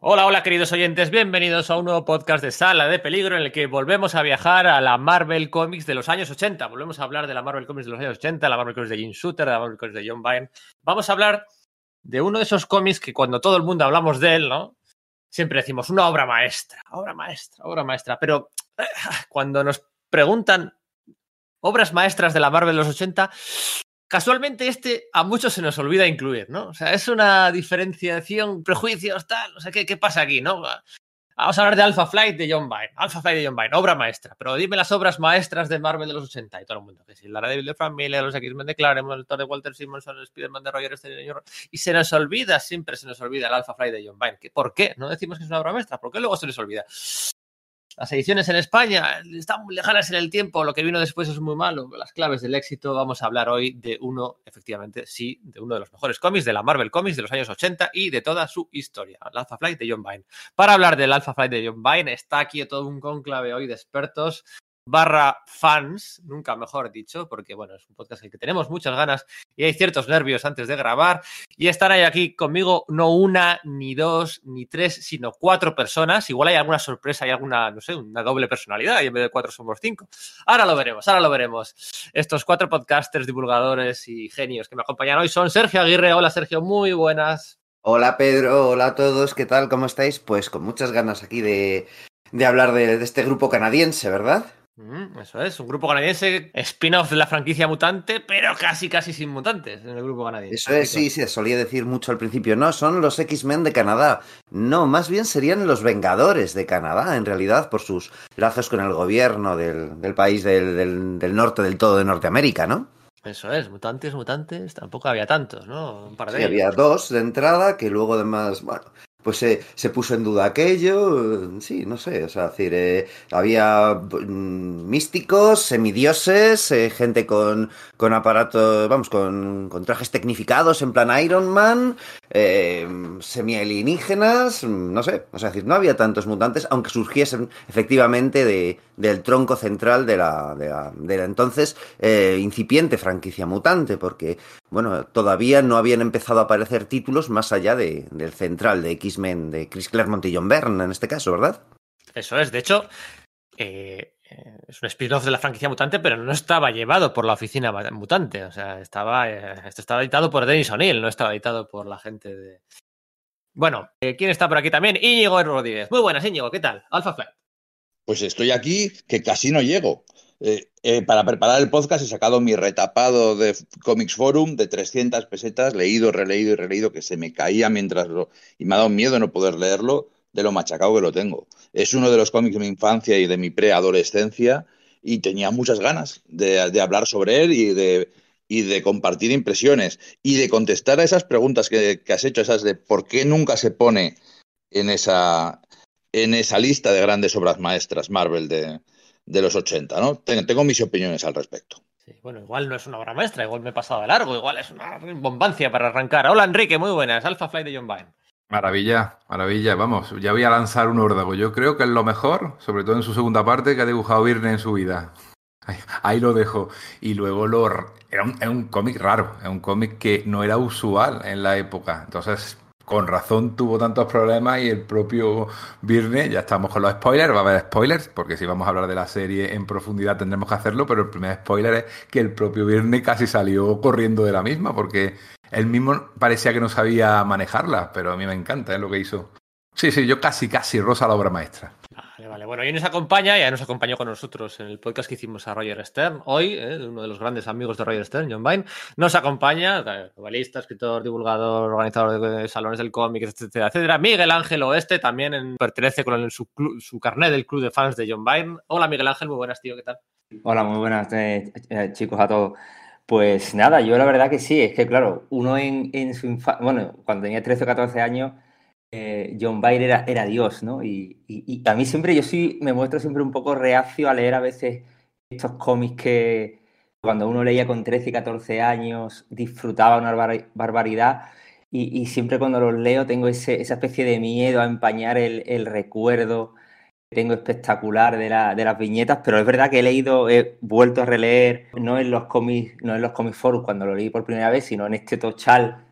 Hola, hola queridos oyentes, bienvenidos a un nuevo podcast de Sala de Peligro en el que volvemos a viajar a la Marvel Comics de los años 80. Volvemos a hablar de la Marvel Comics de los años 80, la Marvel Comics de Jim Shooter, la Marvel Comics de John Byrne. Vamos a hablar de uno de esos cómics que cuando todo el mundo hablamos de él, ¿no? Siempre decimos una obra maestra, obra maestra, obra maestra. Pero eh, cuando nos preguntan obras maestras de la Marvel de los 80, casualmente este a muchos se nos olvida incluir, ¿no? O sea, es una diferenciación, prejuicios, tal, o sea, ¿qué, qué pasa aquí, no? Vamos a hablar de Alpha Flight de John Byrne. Alpha Flight de John Byrne, obra maestra. Pero dime las obras maestras de Marvel de los 80 y todo el mundo. Que si la David de Frank Miller, los X-Men de Claremont, el de Walter Simonson, el Spider-Man de Roger y se nos olvida, siempre se nos olvida el Alpha Flight de John Byrne. ¿Por qué? No decimos que es una obra maestra. ¿Por qué luego se les olvida? Las ediciones en España están muy lejanas en el tiempo, lo que vino después es muy malo. Las claves del éxito, vamos a hablar hoy de uno, efectivamente, sí, de uno de los mejores cómics de la Marvel Comics de los años 80 y de toda su historia, el Alpha Flight de John Byrne. Para hablar del Alpha Flight de John Byrne, está aquí todo un conclave hoy de expertos barra fans, nunca mejor dicho, porque bueno, es un podcast en el que tenemos muchas ganas y hay ciertos nervios antes de grabar. Y están ahí aquí conmigo no una, ni dos, ni tres, sino cuatro personas. Igual hay alguna sorpresa, hay alguna, no sé, una doble personalidad y en vez de cuatro somos cinco. Ahora lo veremos, ahora lo veremos. Estos cuatro podcasters, divulgadores y genios que me acompañan hoy son Sergio Aguirre. Hola Sergio, muy buenas. Hola Pedro, hola a todos, ¿qué tal? ¿Cómo estáis? Pues con muchas ganas aquí de, de hablar de, de este grupo canadiense, ¿verdad? Mm, eso es, un grupo canadiense spin-off de la franquicia mutante, pero casi, casi sin mutantes en el grupo canadiense. Eso es, sí, sí, solía decir mucho al principio. No, son los X-Men de Canadá. No, más bien serían los Vengadores de Canadá, en realidad, por sus lazos con el gobierno del, del país del, del, del, norte del todo de Norteamérica, ¿no? Eso es, mutantes, mutantes, tampoco había tantos, ¿no? Un par de sí, había dos de entrada, que luego además, bueno, pues se, se, puso en duda aquello, sí, no sé, o sea, decir, eh, había mm, místicos, semidioses, eh, gente con, con aparatos, vamos, con, con, trajes tecnificados en plan Iron Man, eh, semi-alienígenas, no sé, o sea, decir, no había tantos mutantes, aunque surgiesen efectivamente de, del tronco central de la, de la, de la entonces eh, incipiente franquicia mutante, porque, bueno, todavía no habían empezado a aparecer títulos más allá de, del central de X-Men, de Chris Claremont y John Byrne en este caso, ¿verdad? Eso es, de hecho, eh, es un spin-off de la franquicia mutante, pero no estaba llevado por la oficina mutante. O sea, estaba, eh, esto estaba editado por Dennis O'Neill, no estaba editado por la gente de. Bueno, eh, ¿quién está por aquí también? Íñigo Rodríguez. Muy buenas, Íñigo, ¿qué tal? Alpha Flight. Pues estoy aquí, que casi no llego. Eh, eh, para preparar el podcast he sacado mi retapado de Comics Forum de 300 pesetas, leído, releído y releído, que se me caía mientras lo... y me ha dado miedo no poder leerlo de lo machacado que lo tengo. Es uno de los cómics de mi infancia y de mi preadolescencia y tenía muchas ganas de, de hablar sobre él y de, y de compartir impresiones y de contestar a esas preguntas que, que has hecho, esas de por qué nunca se pone en esa, en esa lista de grandes obras maestras Marvel de, de los 80, ¿no? Tengo mis opiniones al respecto. Sí, bueno, igual no es una obra maestra, igual me he pasado de largo, igual es una bombancia para arrancar. Hola Enrique, muy buenas, Alpha Flight de John Byrne. Maravilla, maravilla, vamos, ya voy a lanzar un órdago. Yo creo que es lo mejor, sobre todo en su segunda parte, que ha dibujado Byrne en su vida. Ahí, lo dejo. Y luego lo, era un, era un cómic raro, es un cómic que no era usual en la época. Entonces, con razón tuvo tantos problemas y el propio Virne, ya estamos con los spoilers, va a haber spoilers, porque si vamos a hablar de la serie en profundidad tendremos que hacerlo, pero el primer spoiler es que el propio Virne casi salió corriendo de la misma, porque él mismo parecía que no sabía manejarla, pero a mí me encanta ¿eh? lo que hizo. Sí, sí, yo casi, casi rosa la obra maestra. Vale, vale. Bueno, hoy nos acompaña, ya nos acompañó con nosotros en el podcast que hicimos a Roger Stern. Hoy, eh, uno de los grandes amigos de Roger Stern, John Vine, nos acompaña, novelista, escritor, divulgador, organizador de salones del cómic, etcétera, etcétera. Miguel Ángel Oeste también en, pertenece con el, su, club, su carnet del club de fans de John Vine. Hola, Miguel Ángel, muy buenas, tío, ¿qué tal? Hola, muy buenas, eh, eh, chicos, a todos. Pues nada, yo la verdad que sí, es que claro, uno en, en su infancia, bueno, cuando tenía 13 o 14 años, eh, John Byrne era, era, Dios, ¿no? Y, y, y, a mí siempre, yo sí me muestro siempre un poco reacio a leer a veces estos cómics que cuando uno leía con 13 y 14 años disfrutaba una bar barbaridad y, y, siempre cuando los leo tengo ese, esa especie de miedo a empañar el, el recuerdo que tengo espectacular de, la, de, las viñetas, pero es verdad que he leído, he vuelto a releer, no en los cómics, no en los cómics forum cuando lo leí por primera vez, sino en este tochal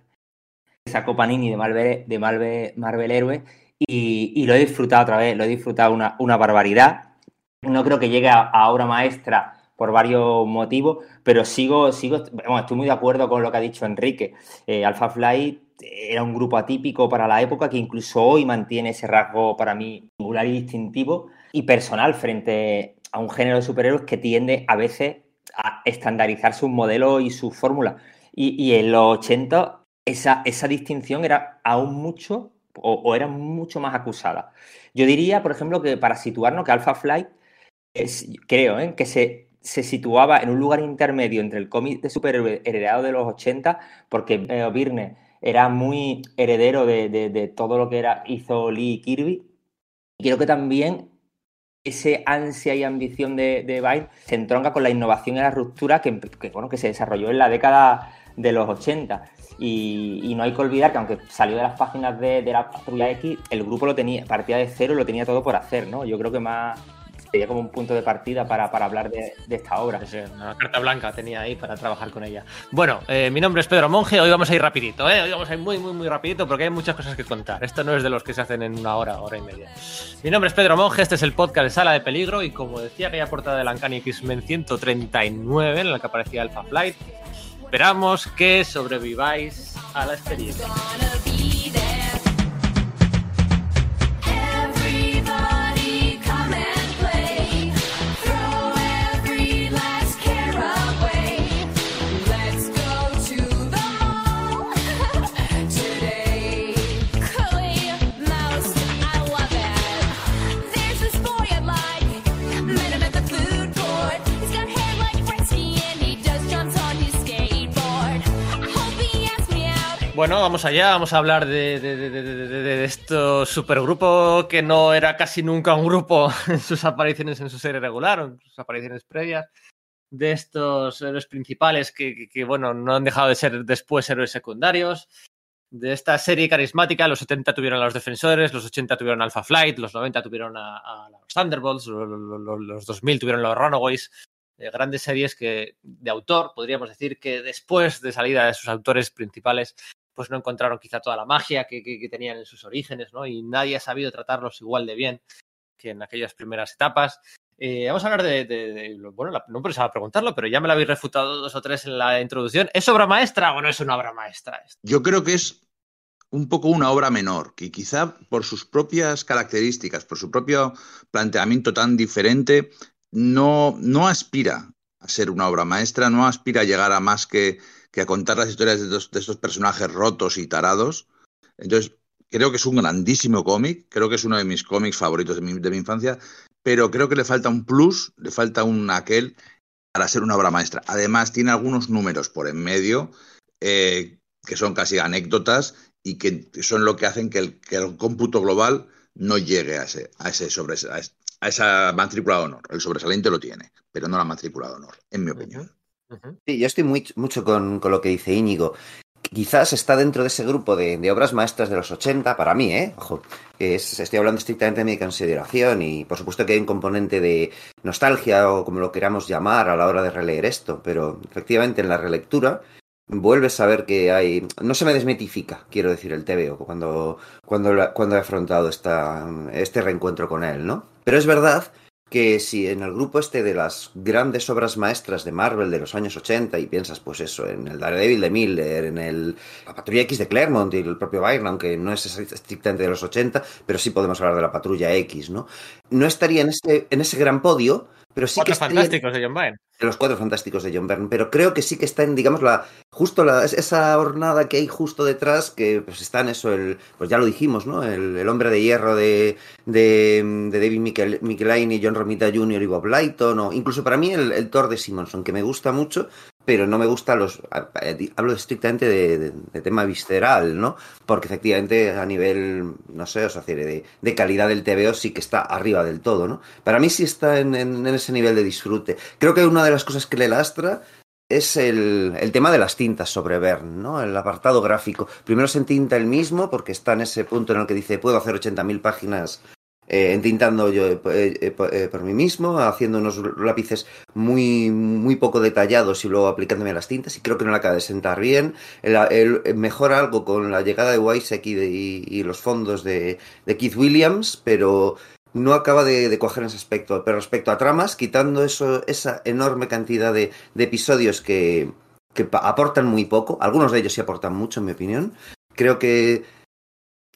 sacó Panini de Marvel, de Marvel, Marvel Héroe y, y lo he disfrutado otra vez, lo he disfrutado una, una barbaridad. No creo que llegue a, a obra maestra por varios motivos, pero sigo, sigo, bueno, estoy muy de acuerdo con lo que ha dicho Enrique. Eh, Alpha Flight era un grupo atípico para la época que incluso hoy mantiene ese rasgo para mí singular y distintivo y personal frente a un género de superhéroes que tiende a veces a estandarizar sus modelos y sus fórmulas. Y, y, en los 80 esa, esa distinción era aún mucho o, era mucho más acusada. Yo diría, por ejemplo, que para situarnos que Alpha Flight es, creo ¿eh? que se, se, situaba en un lugar intermedio entre el cómic de superhéroe heredado de los 80, porque eh, Byrne era muy heredero de, de, todo lo que era, hizo Lee Kirby. Y creo que también ese ansia y ambición de, de se entronca con la innovación y la ruptura que, bueno, que se desarrolló en la década de los 80. Y, no hay que olvidar que aunque salió de las páginas de, la Patrulla X, el grupo lo tenía, partía de cero lo tenía todo por hacer, ¿no? Yo creo que más sería como un punto de partida para, para hablar de, esta obra. Una carta blanca tenía ahí para trabajar con ella. Bueno, eh, mi nombre es Pedro Monge, hoy vamos a ir rapidito, ¿eh? Hoy vamos a ir muy, muy, muy rapidito porque hay muchas cosas que contar. Esto no es de los que se hacen en una hora, hora y media. Mi nombre es Pedro Monge, este es el podcast de Sala de Peligro y como decía aquella portada de la Uncanny X-Men 139 en la que aparecía Alpha Flight, esperamos que sobreviváis a la experiencia. Bueno, vamos allá, vamos a hablar de, de, de, de esto supergrupo que no era casi nunca un grupo en sus apariciones en su serie regular, en sus apariciones previas, de estos héroes principales que, bueno, no han dejado de ser después héroes secundarios, de esta serie carismática, los 70 tuvieron a los Defensores, los 80 tuvieron Alpha Flight, los 90 tuvieron a, los Thunderbolts, los, los, los 2000 tuvieron los Runaways, eh, grandes series que de autor, podríamos decir que después de salida de sus autores principales pues no encontraron quizá toda la magia que, que, tenían en sus orígenes, ¿no? Y nadie ha sabido tratarlos igual de bien que en aquellas primeras etapas. Eh, vamos a hablar de, bueno, la, no pensaba preguntarlo, pero ya me lo habéis refutado dos o tres en la introducción. ¿Es obra maestra o no es una obra maestra? Yo creo que es un poco una obra menor, que quizá por sus propias características, por su propio planteamiento tan diferente, no, no aspira a ser una obra maestra, no aspira a llegar a más que que a contar las historias de estos, de estos personajes rotos y tarados. Entonces, creo que es un grandísimo cómic, creo que es uno de mis cómics favoritos de mi, de mi, infancia, pero creo que le falta un plus, le falta un aquel para ser una obra maestra. Además, tiene algunos números por en medio eh, que son casi anécdotas y que son lo que hacen que el, que el cómputo global no llegue a ese, a ese sobre, a, a esa matrícula de honor. El sobresaliente lo tiene, pero no la matrícula de honor, en mi opinión. Sí, yo estoy muy, mucho con, con, lo que dice Íñigo. Quizás está dentro de ese grupo de, de, obras maestras de los 80, para mí, ¿eh? Ojo, es, estoy hablando estrictamente de mi consideración y por supuesto que hay un componente de nostalgia o como lo queramos llamar a la hora de releer esto, pero efectivamente en la relectura vuelves a ver que hay... No se me desmitifica, quiero decir, el TVO cuando, cuando, cuando he afrontado esta, este reencuentro con él, ¿no? Pero es verdad que si en el grupo este de las grandes obras maestras de Marvel de los años 80 y piensas pues eso, en el Daredevil de Miller, en el la Patrulla X de Claremont y el propio Byrne, aunque no es estrictamente de los 80, pero sí podemos hablar de la Patrulla X, ¿no? No estaría en ese, en ese gran podio, pero sí Cuatro que fantásticos de John Byrne. Los cuatro fantásticos de John Byrne, pero creo que sí que está en, digamos, la justo la, esa hornada que hay justo detrás, que pues está en eso, el, pues ya lo dijimos, ¿no? El, el hombre de hierro de, de, de David Michel, Michelaine, John Romita Jr. y Bob Lighton, o incluso para mí el, el Thor de Simonson, que me gusta mucho, pero no me gusta los. Hablo estrictamente de, tema visceral, ¿no? Porque efectivamente a nivel, no sé, o sea, de, de, calidad del TVO sí que está arriba del todo, ¿no? Para mí sí está en, en, ese nivel de disfrute. Creo que una de las cosas que le lastra es el, el, tema de las tintas sobre Bern, ¿no? El apartado gráfico. Primero se tinta el mismo porque está en ese punto en el que dice puedo hacer 80.000 páginas eh, entintando yo eh, eh, eh, por mí mismo, haciendo unos lápices muy, muy poco detallados y luego aplicándome las tintas y creo que no la acaba de sentar bien. El, mejora algo con la llegada de Weisek y, los fondos de, Keith Williams, pero no acaba de, de coger en ese aspecto. Pero respecto a tramas, quitando eso, esa enorme cantidad de, episodios que, aportan muy poco, algunos de ellos sí aportan mucho, en mi opinión, creo que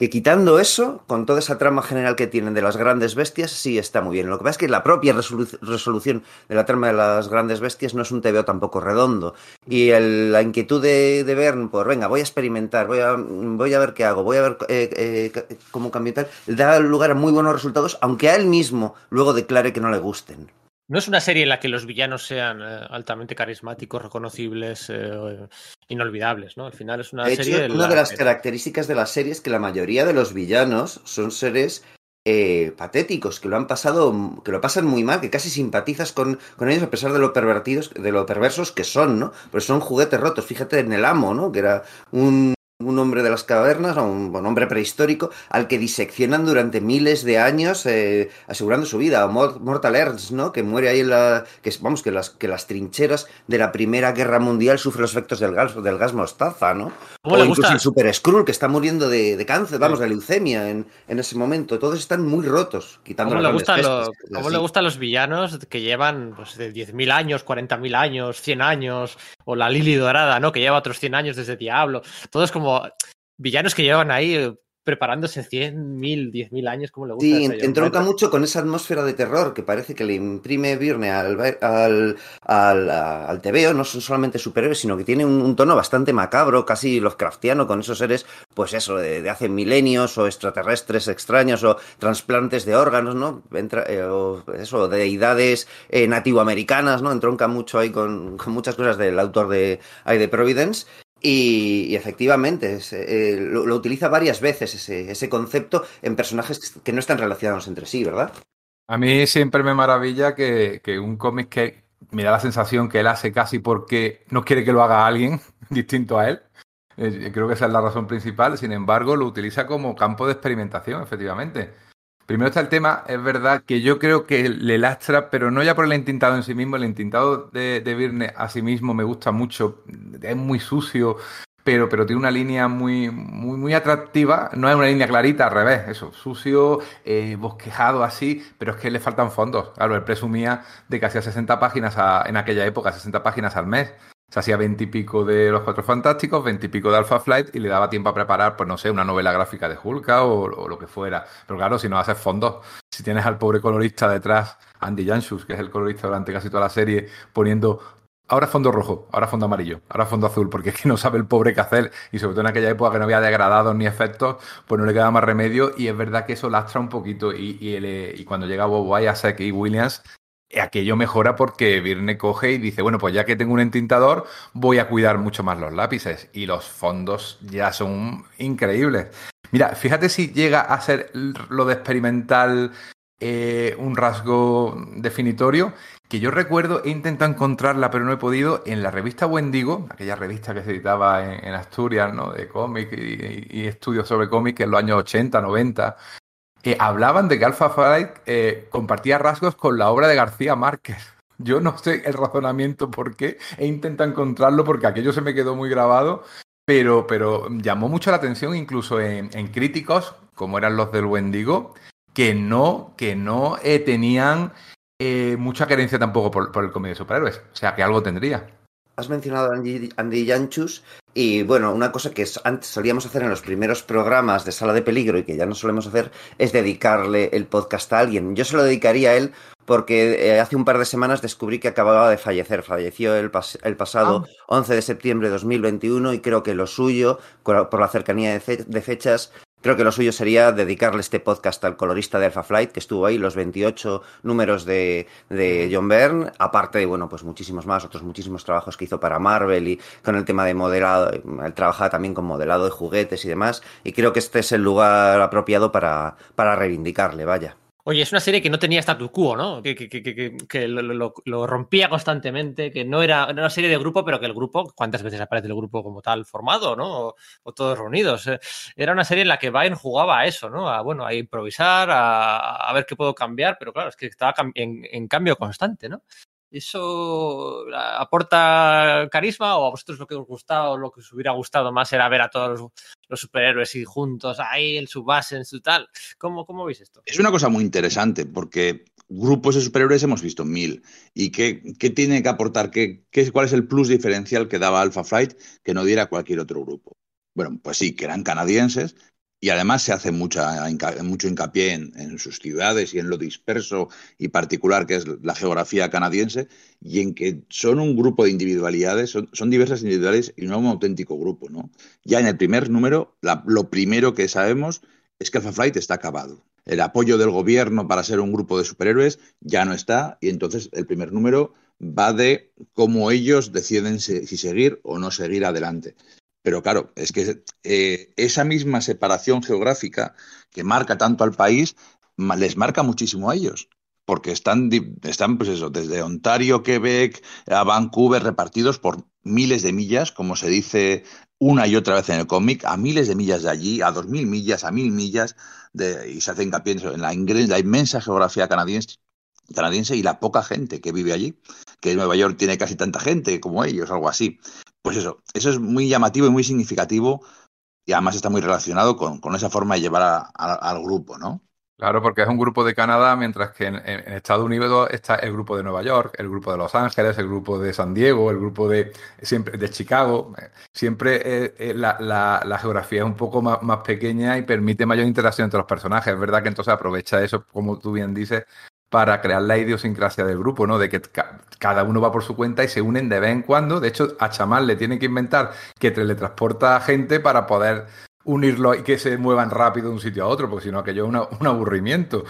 que quitando eso, con toda esa trama general que tienen de las grandes bestias, sí está muy bien. Lo que pasa es que la propia resolu- resolución de la trama de las grandes bestias no es un TVO tampoco redondo. Y la inquietud de, de Bern por, venga, voy a experimentar, voy a, voy a ver qué hago, voy a ver eh, eh, cómo cambio tal, da lugar a muy buenos resultados, aunque a él mismo luego declare que no le gusten. No es una serie en la que los villanos sean eh, altamente carismáticos, reconocibles, eh, inolvidables, ¿no? Al final es una De hecho, serie. en una la de las características de la serie es que la mayoría de los villanos son seres eh, patéticos, que lo han pasado, que lo pasan muy mal, que casi simpatizas con, con ellos a pesar de lo pervertidos, de lo perversos que son, ¿no? Pues son juguetes rotos. Fíjate en el amo, ¿no? Que era un, un hombre de las cavernas, o un, un hombre prehistórico, al que diseccionan durante miles de años, eh, asegurando su vida. O Mor- Mortal Ernst, ¿no? Que muere ahí en la. Que, vamos, que las, que las trincheras de la Primera Guerra Mundial sufren los efectos del gas, del gas mostaza, ¿no? ¿Cómo O incluso gusta? el Super Skrull, que está muriendo de, de cáncer, vamos, Sí. de leucemia en, en ese momento. Todos están muy rotos, quitando ¿Cómo, le bestias, cómo le gustan los villanos que llevan pues, de 10.000 años, 40.000 años, 100 años? O la Lili Dorada, ¿no? Que lleva otros 100 años desde Diablo. Todos como villanos que llevan ahí preparándose 100.000, 10.000 años. ¿Cómo le gusta? Sí, entronca mucho con esa atmósfera de terror que parece que le imprime Virne al, al, al, al TVO. No son solamente superhéroes, sino que tiene un, un tono bastante macabro, casi Lovecraftiano, con esos seres, pues eso, de, de hace milenios, o extraterrestres extraños, o trasplantes de órganos, ¿no? Entra, eh, o eso, deidades eh, nativoamericanas, ¿no? Entronca mucho ahí con, con muchas cosas del autor de, de Providence. Y, efectivamente, eh, lo, utiliza varias veces ese, concepto en personajes que no están relacionados entre sí, ¿verdad? A mí siempre me maravilla que, que un cómic que me da la sensación que él hace casi porque no quiere que lo haga alguien distinto a él. Eh, creo que esa es la razón principal. Sin embargo, lo utiliza como campo de experimentación, efectivamente. Primero está el tema, es verdad que yo creo que le lastra, pero no ya por el entintado en sí mismo, el entintado de, de Virne a sí mismo me gusta mucho, es muy sucio, pero, pero tiene una línea muy, muy, muy atractiva, no es una línea clarita, al revés, eso, sucio, eh, bosquejado así, pero es que le faltan fondos. Claro, él presumía de que hacía 60 páginas a- en aquella época, 60 páginas al mes. Se hacía 20 y pico de Los Cuatro Fantásticos, 20 y pico de Alpha Flight y le daba tiempo a preparar, pues no sé, una novela gráfica de Hulka o, lo que fuera. Pero claro, si no haces fondos, si tienes al pobre colorista detrás, Andy Janshus, que es el colorista durante casi toda la serie, poniendo ahora fondo rojo, ahora fondo amarillo, ahora fondo azul, porque es que no sabe el pobre qué hacer. Y sobre todo en aquella época que no había degradados ni efectos, pues no le queda más remedio. Y es verdad que eso lastra un poquito. Y, y, y cuando llega Bob Wyatt y Williams aquello mejora porque Virne coge y dice, bueno, pues ya que tengo un entintador, voy a cuidar mucho más los lápices. Y los fondos ya son increíbles. Mira, fíjate si llega a ser lo de experimental eh, un rasgo definitorio, que yo recuerdo, he intentado encontrarla, pero no he podido, en la revista Wendigo, aquella revista que se editaba en, en Asturias, ¿no? De cómic y, y estudios sobre cómic en los años 80, 90. Eh, hablaban de que Alpha Flight eh, compartía rasgos con la obra de García Márquez. Yo no sé el razonamiento por qué, he intentado encontrarlo porque aquello se me quedó muy grabado, pero, pero llamó mucho la atención incluso en, críticos, como eran los del Wendigo, que no, que no eh, tenían eh, mucha querencia tampoco por, el cómic de superhéroes. O sea, que algo tendría. Has mencionado a Andy, Andy Janchus y bueno, una cosa que antes solíamos hacer en los primeros programas de Sala de Peligro y que ya no solemos hacer es dedicarle el podcast a alguien. Yo se lo dedicaría a él porque eh, hace un par de semanas descubrí que acababa de fallecer. Falleció el, pas el pasado ah. 11 de septiembre de 2021 y creo que lo suyo, por la cercanía de, fe de fechas, Creo que lo suyo sería dedicarle este podcast al colorista de Alpha Flight, que estuvo ahí, los 28 números de, de, John Byrne, aparte de, bueno, pues muchísimos más, otros muchísimos trabajos que hizo para Marvel y con el tema de modelado, él trabajaba también con modelado de juguetes y demás, y creo que este es el lugar apropiado para, para reivindicarle, vaya. Oye, es una serie que no tenía status quo, ¿no? Que, que, que, que lo, rompía constantemente, que no era, era, una serie de grupo, pero que el grupo, ¿cuántas veces aparece el grupo como tal formado, ¿no? O, o todos reunidos. Eh, era una serie en la que Bayern jugaba a eso, ¿no? A, bueno, a improvisar, a, a ver qué puedo cambiar, pero claro, es que estaba en, en cambio constante, ¿no? ¿Eso aporta carisma o a vosotros lo que os gustaba o lo que os hubiera gustado más era ver a todos los, superhéroes y juntos ahí en su base, en su tal? ¿Cómo, ¿Cómo veis esto? Es una cosa muy interesante porque grupos de superhéroes hemos visto mil. ¿Y qué, qué tiene que aportar? ¿Qué, qué, ¿Cuál es el plus diferencial que daba Alpha Flight que no diera cualquier otro grupo? Bueno, pues sí, que eran canadienses, y además se hace mucha, mucho hincapié en, en, sus ciudades y en lo disperso y particular que es la geografía canadiense y en que son un grupo de individualidades, son, diversas individualidades y no un auténtico grupo. ¿no? Ya en el primer número, la, lo primero que sabemos es que Alpha Flight está acabado. El apoyo del gobierno para ser un grupo de superhéroes ya no está y entonces el primer número va de cómo ellos deciden si seguir o no seguir adelante. Pero claro, es que eh, esa misma separación geográfica que marca tanto al país les marca muchísimo a ellos. Porque están, están, pues eso, desde Ontario, Quebec, a Vancouver, repartidos por miles de millas, como se dice una y otra vez en el cómic, a miles de millas de allí, a dos mil millas, a mil millas, de, y se hace hincapié en la, la inmensa geografía canadiense, canadiense y la poca gente que vive allí, que Nueva York tiene casi tanta gente como ellos, algo así. Pues eso, eso es muy llamativo y muy significativo y además está muy relacionado con, con esa forma de llevar al grupo, ¿no? Claro, porque es un grupo de Canadá, mientras que en, en, Estados Unidos está el grupo de Nueva York, el grupo de Los Ángeles, el grupo de San Diego, el grupo de siempre de Chicago. Siempre eh, eh, la, la, la, geografía es un poco más, más, pequeña y permite mayor interacción entre los personajes. Es verdad que entonces aprovecha eso, como tú bien dices, para crear la idiosincrasia del grupo, ¿no? De que cada uno va por su cuenta y se unen de vez en cuando. De hecho, a Chamán le tiene que inventar que teletransporta a gente para poder unirlo y que se muevan rápido de un sitio a otro, porque si no, aquello es una, un aburrimiento.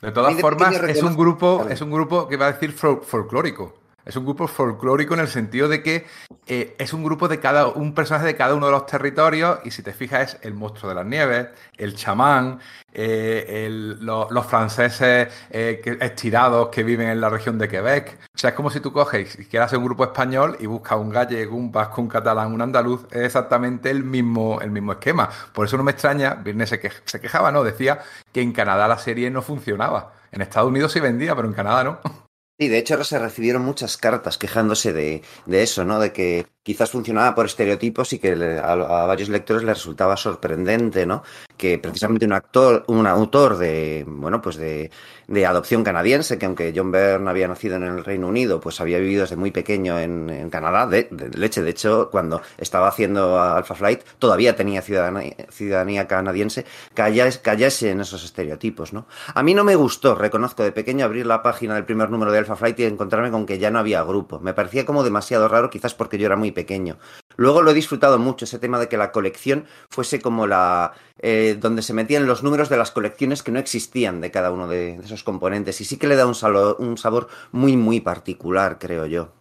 De todas formas, es un grupo, es un grupo que va a decir folclórico. Es un grupo folclórico en el sentido de que eh, es un grupo de cada un personaje de cada uno de los territorios y si te fijas es el monstruo de las nieves, el chamán, eh, los franceses eh, estirados que viven en la región de Quebec. O sea, es como si tú coges y quieras hacer un grupo español y buscas un gallego, un vasco, un catalán, un andaluz. Es exactamente el mismo, el mismo esquema. Por eso no me extraña, Virne se, se quejaba, ¿no? Decía que en Canadá la serie no funcionaba. En Estados Unidos sí vendía, pero en Canadá no. Sí, de hecho se recibieron muchas cartas quejándose de, de, eso, ¿no? De que quizás funcionaba por estereotipos y que a, a, varios lectores les resultaba sorprendente, ¿no? Que precisamente un actor, un autor de, bueno, pues de, adopción canadiense, que aunque John Byrne había nacido en el Reino Unido, pues había vivido desde muy pequeño en, Canadá, de, de, leche. De hecho, cuando estaba haciendo Alpha Flight, todavía tenía ciudadanía, ciudadanía canadiense, callase, callase en esos estereotipos, ¿no? A mí no me gustó, reconozco, de pequeño abrir la página del primer número de Alpha Flight y encontrarme con que ya no había grupo. Me parecía como demasiado raro, quizás porque yo era muy pequeño. Luego lo he disfrutado mucho, ese tema de que la colección fuese como la... Eh, donde se metían los números de las colecciones que no existían de cada uno de, esos componentes. Y sí que le da un, sabor muy, muy particular, creo yo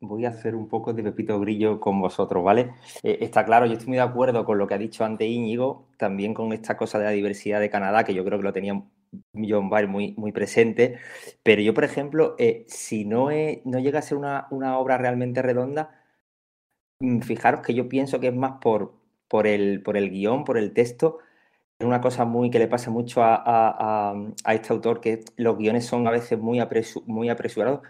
voy a hacer un poco de Pepito Grillo con vosotros, ¿vale? Eh, está claro, yo estoy muy de acuerdo con lo que ha dicho antes Íñigo, también con esta cosa de la diversidad de Canadá, que yo creo que lo tenía John Byrne muy, muy presente, pero yo, por ejemplo, eh, si no, no llega a ser una, obra realmente redonda, fijaros que yo pienso que es más por, por, el, por el guion, por el texto, es una cosa muy que le pasa mucho a, a, a, este autor, que los guiones son a veces muy, apresu, muy apresurados,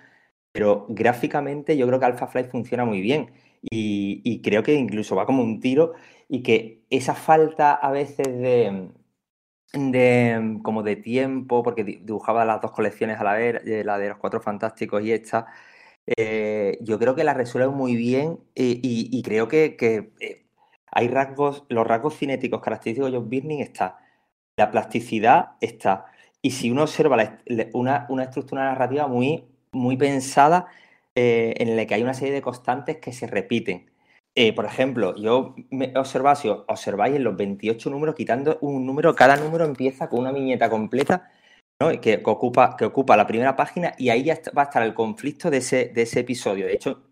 pero gráficamente yo creo que Alpha Flight funciona muy bien y, y, creo que incluso va como un tiro y que esa falta a veces de, de como de tiempo, porque dibujaba las dos colecciones a la vez, eh, la de los Cuatro Fantásticos y esta, eh, yo creo que la resuelve muy bien y, creo que, eh, hay rasgos, los rasgos cinéticos característicos de John Birning está, la plasticidad está, y si uno observa una, estructura narrativa muy pensada eh, en la que hay una serie de constantes que se repiten. Por ejemplo, yo me si observáis en los 28 números, quitando un número, cada número empieza con una viñeta completa que, ocupa, que ocupa la primera página y ahí ya va a estar el conflicto de ese, de ese episodio. De hecho,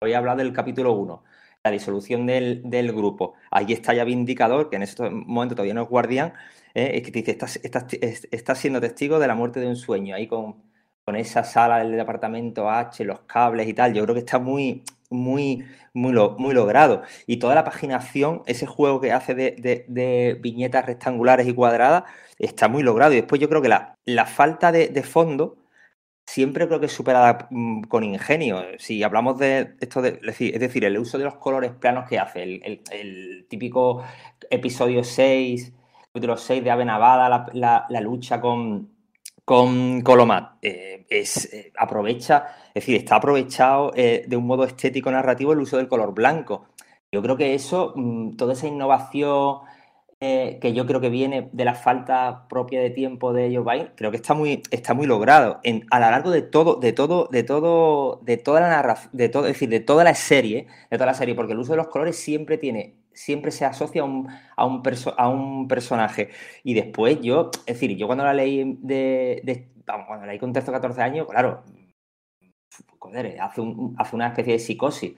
voy a hablar del capítulo 1. la disolución del, del grupo, ahí está ya Vindicador, que en ese momento todavía no es guardián, ¿eh? que te dice, estás, estás, estás, siendo testigo de la muerte de un sueño, ahí con, con esa sala del departamento H, los cables y tal, yo creo que está muy, muy, muy, muy logrado. Y toda la paginación, ese juego que hace de, viñetas rectangulares y cuadradas, está muy logrado. Y después yo creo que la, la falta de, fondo siempre creo que es superada mm, con ingenio. Si hablamos de esto, de, es decir, el uso de los colores planos que hace, el, típico episodio 6, capítulo 6 de Ave Navada, la, lucha con, con Colomat, eh, es, eh, aprovecha, es decir, está aprovechado eh, de un modo estético narrativo el uso del color blanco. Yo creo que eso, mm, toda esa innovación que yo creo que viene de la falta propia de tiempo de Joe creo que está muy, está muy logrado. a lo largo de todo, de todo, de todo, de toda la narración, de todo, es decir, de toda la serie, de toda la serie, porque el uso de los colores siempre tiene, siempre se asocia a un, a un, a un personaje. Y después yo, es decir, yo cuando la leí de, vamos, cuando la leí con texto 14 años, claro, joder, hace, hace una especie de psicosis,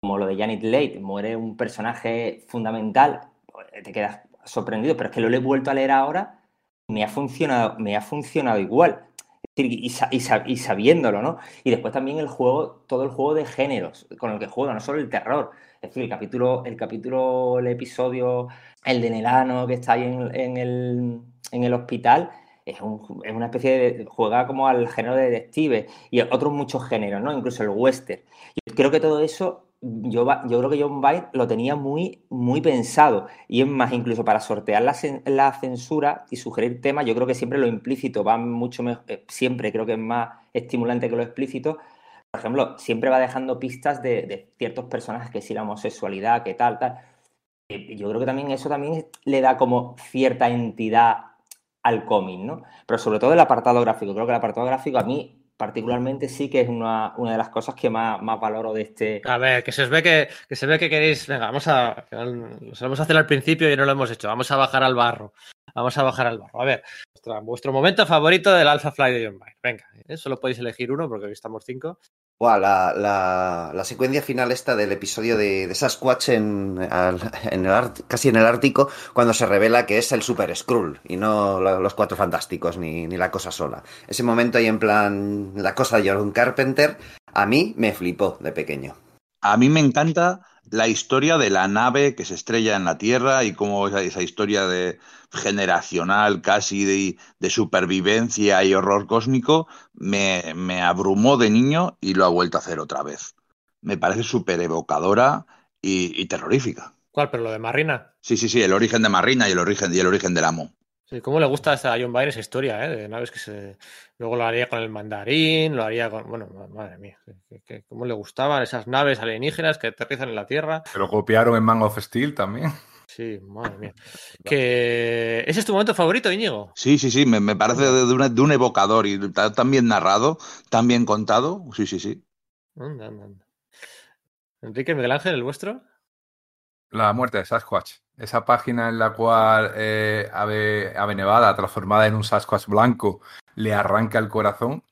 como lo de Janet Leigh, muere un personaje fundamental, pues, te quedas sorprendido, pero es que lo he vuelto a leer ahora, me ha funcionado, me ha funcionado igual. Y, sabiéndolo, ¿no? Y después también el juego, todo el juego de géneros con el que juega, no solo el terror. Es decir, el capítulo, el capítulo, el episodio, el de Nelano que está ahí en, el, en el hospital, es, una especie de. juega como al género de detective y otros muchos géneros, ¿no? Incluso el western. Yo creo que todo eso yo, yo creo que John Byrne lo tenía muy, muy pensado. Y es más, incluso para sortear la, la, censura y sugerir temas, yo creo que siempre lo implícito va mucho mejor, eh, siempre creo que es más estimulante que lo explícito. Por ejemplo, siempre va dejando pistas de, ciertos personajes, que si la homosexualidad, que tal, tal. Yo creo que también eso también le da como cierta entidad al cómic, ¿no? Pero sobre todo el apartado gráfico. Creo que el apartado gráfico a mí particularmente sí que es una, una de las cosas que más, más, valoro de este. A ver, que se os ve que, que se ve que queréis. Venga, vamos a. Lo solemos hacer al principio y no lo hemos hecho. Vamos a bajar al barro. Vamos a bajar al barro. A ver, vuestro, momento favorito del Alpha Fly de John Byrne. Venga, solo podéis elegir uno porque hoy estamos cinco la, la, la, secuencia final esta del episodio de, Sasquatch en, el casi en el Ártico, cuando se revela que es el Super Skrull y no los Cuatro Fantásticos ni, ni la cosa sola. Ese momento ahí en plan la cosa de Jordan Carpenter, a mí me flipó de pequeño. A mí me encanta la historia de la nave que se estrella en la Tierra y cómo esa, esa historia de, generacional casi de, de supervivencia y horror cósmico me, me, abrumó de niño y lo ha vuelto a hacer otra vez. Me parece súper evocadora y, y, terrorífica. ¿Cuál? ¿Pero lo de Marina? Sí, sí, sí, el origen de Marina y el origen, y el origen del amo. Sí, ¿cómo le gusta a John Byrne esa historia, eh? De naves que se... Luego lo haría con el mandarín, lo haría con... Bueno, madre mía. ¿Cómo le gustaban esas naves alienígenas que aterrizan en la Tierra? Se lo copiaron en Man of Steel también. Sí, madre mía. Que... ¿Ese es tu momento favorito, Íñigo? Sí, sí, sí, me, me parece de, de, un, de, un, evocador y tan bien narrado, tan bien contado. Sí, sí, sí. Anda, anda, anda. Enrique Miguel Ángel, ¿el vuestro? La muerte de Sasquatch. Esa página en la cual eh, Ave, Ave Nevada, transformada en un Sasquatch blanco, le arranca el corazón.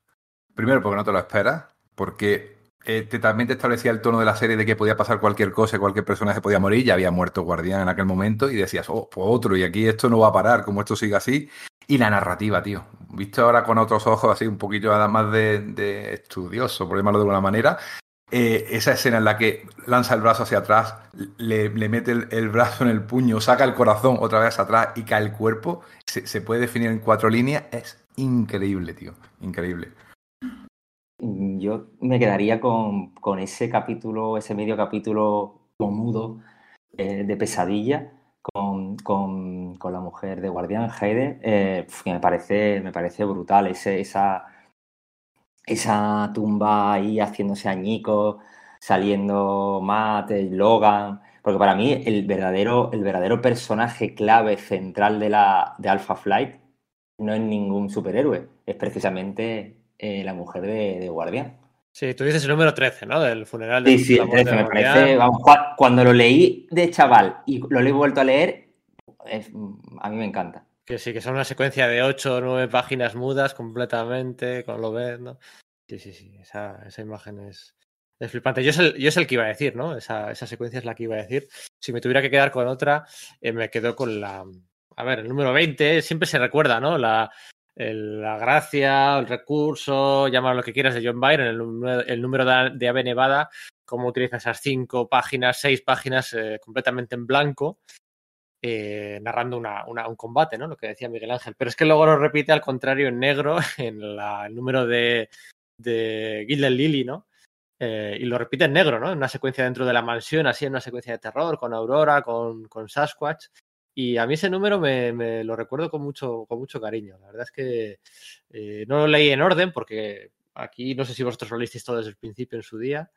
Primero, porque no te lo esperas, porque eh, te, también te establecía el tono de la serie de que podía pasar cualquier cosa, cualquier personaje podía morir, ya había muerto Guardián en aquel momento, y decías, oh, pues otro, y aquí esto no va a parar, como esto sigue así. Y la narrativa, tío. Visto ahora con otros ojos, así un poquito más de, de estudioso, por llamarlo de alguna manera, eh, esa escena en la que lanza el brazo hacia atrás, le, mete el, brazo en el puño, saca el corazón otra vez atrás y cae el cuerpo, se, puede definir en cuatro líneas, es increíble, tío, increíble. Yo me quedaría con, con ese capítulo, ese medio capítulo mudo eh, de pesadilla con, con, con, la mujer de Guardián, Heide, eh, que me parece, me parece brutal. Ese, esa, esa tumba ahí haciéndose añicos, saliendo Matt, Logan. Porque para mí el verdadero, el verdadero personaje clave central de, la, de Alpha Flight no es ningún superhéroe, es precisamente eh, la mujer de, de, Guardián. Sí, tú dices el número 13, ¿no? Del funeral de Sí, sí, el 13 me parece. Vamos, cuando lo leí de chaval y lo he vuelto a leer, es, a mí me encanta. Que sí, que son una secuencia de 8 o 9 páginas mudas completamente, con lo ves, ¿no? Sí, sí, sí, esa, esa imagen es, Es flipante. Yo es, el, yo es el que iba a decir, ¿no? Esa, esa secuencia es la que iba a decir. Si me tuviera que quedar con otra, eh, me quedo con la. A ver, el número 20 siempre se recuerda, ¿no? La, el- la gracia, el recurso, llámalo lo que quieras de John número- el número de, de Ave Nevada, cómo utiliza esas cinco páginas, seis páginas eh, completamente en blanco, eh, narrando una, un combate, ¿no? Lo que decía Miguel Ángel. Pero es que luego lo repite al contrario en negro en la- el número de, de Gilded Lily, ¿no? Eh, y lo repite en negro, ¿no? En una secuencia dentro de la mansión, así en una secuencia de terror, con Aurora, con, Sasquatch. Y a mí ese número me, me lo recuerdo con mucho, con mucho cariño. La verdad es que eh, no lo leí en orden porque aquí no sé si vosotros lo leísteis todo desde el principio en su día,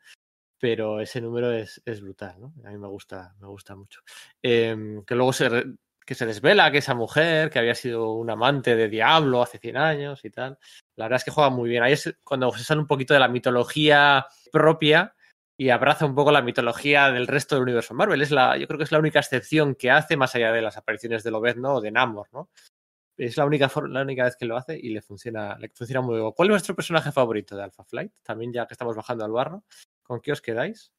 pero ese número es, es brutal, ¿no? A mí me gusta, me gusta mucho. Eh, que luego se, que se desvela que esa mujer, que había sido un amante de Diablo hace 100 años y tal. La verdad es que juega muy bien. Ahí es cuando se sale un poquito de la mitología propia y abraza un poco la mitología del resto del universo Marvel. Es la, yo creo que es la única excepción que hace, más allá de las apariciones de Lobezno o de Namor, ¿no? Es la única, la única vez que lo hace y le funciona, le funciona muy bien. ¿Cuál es vuestro personaje favorito de Alpha Flight? También ya que estamos bajando al barro. ¿Con qué os quedáis?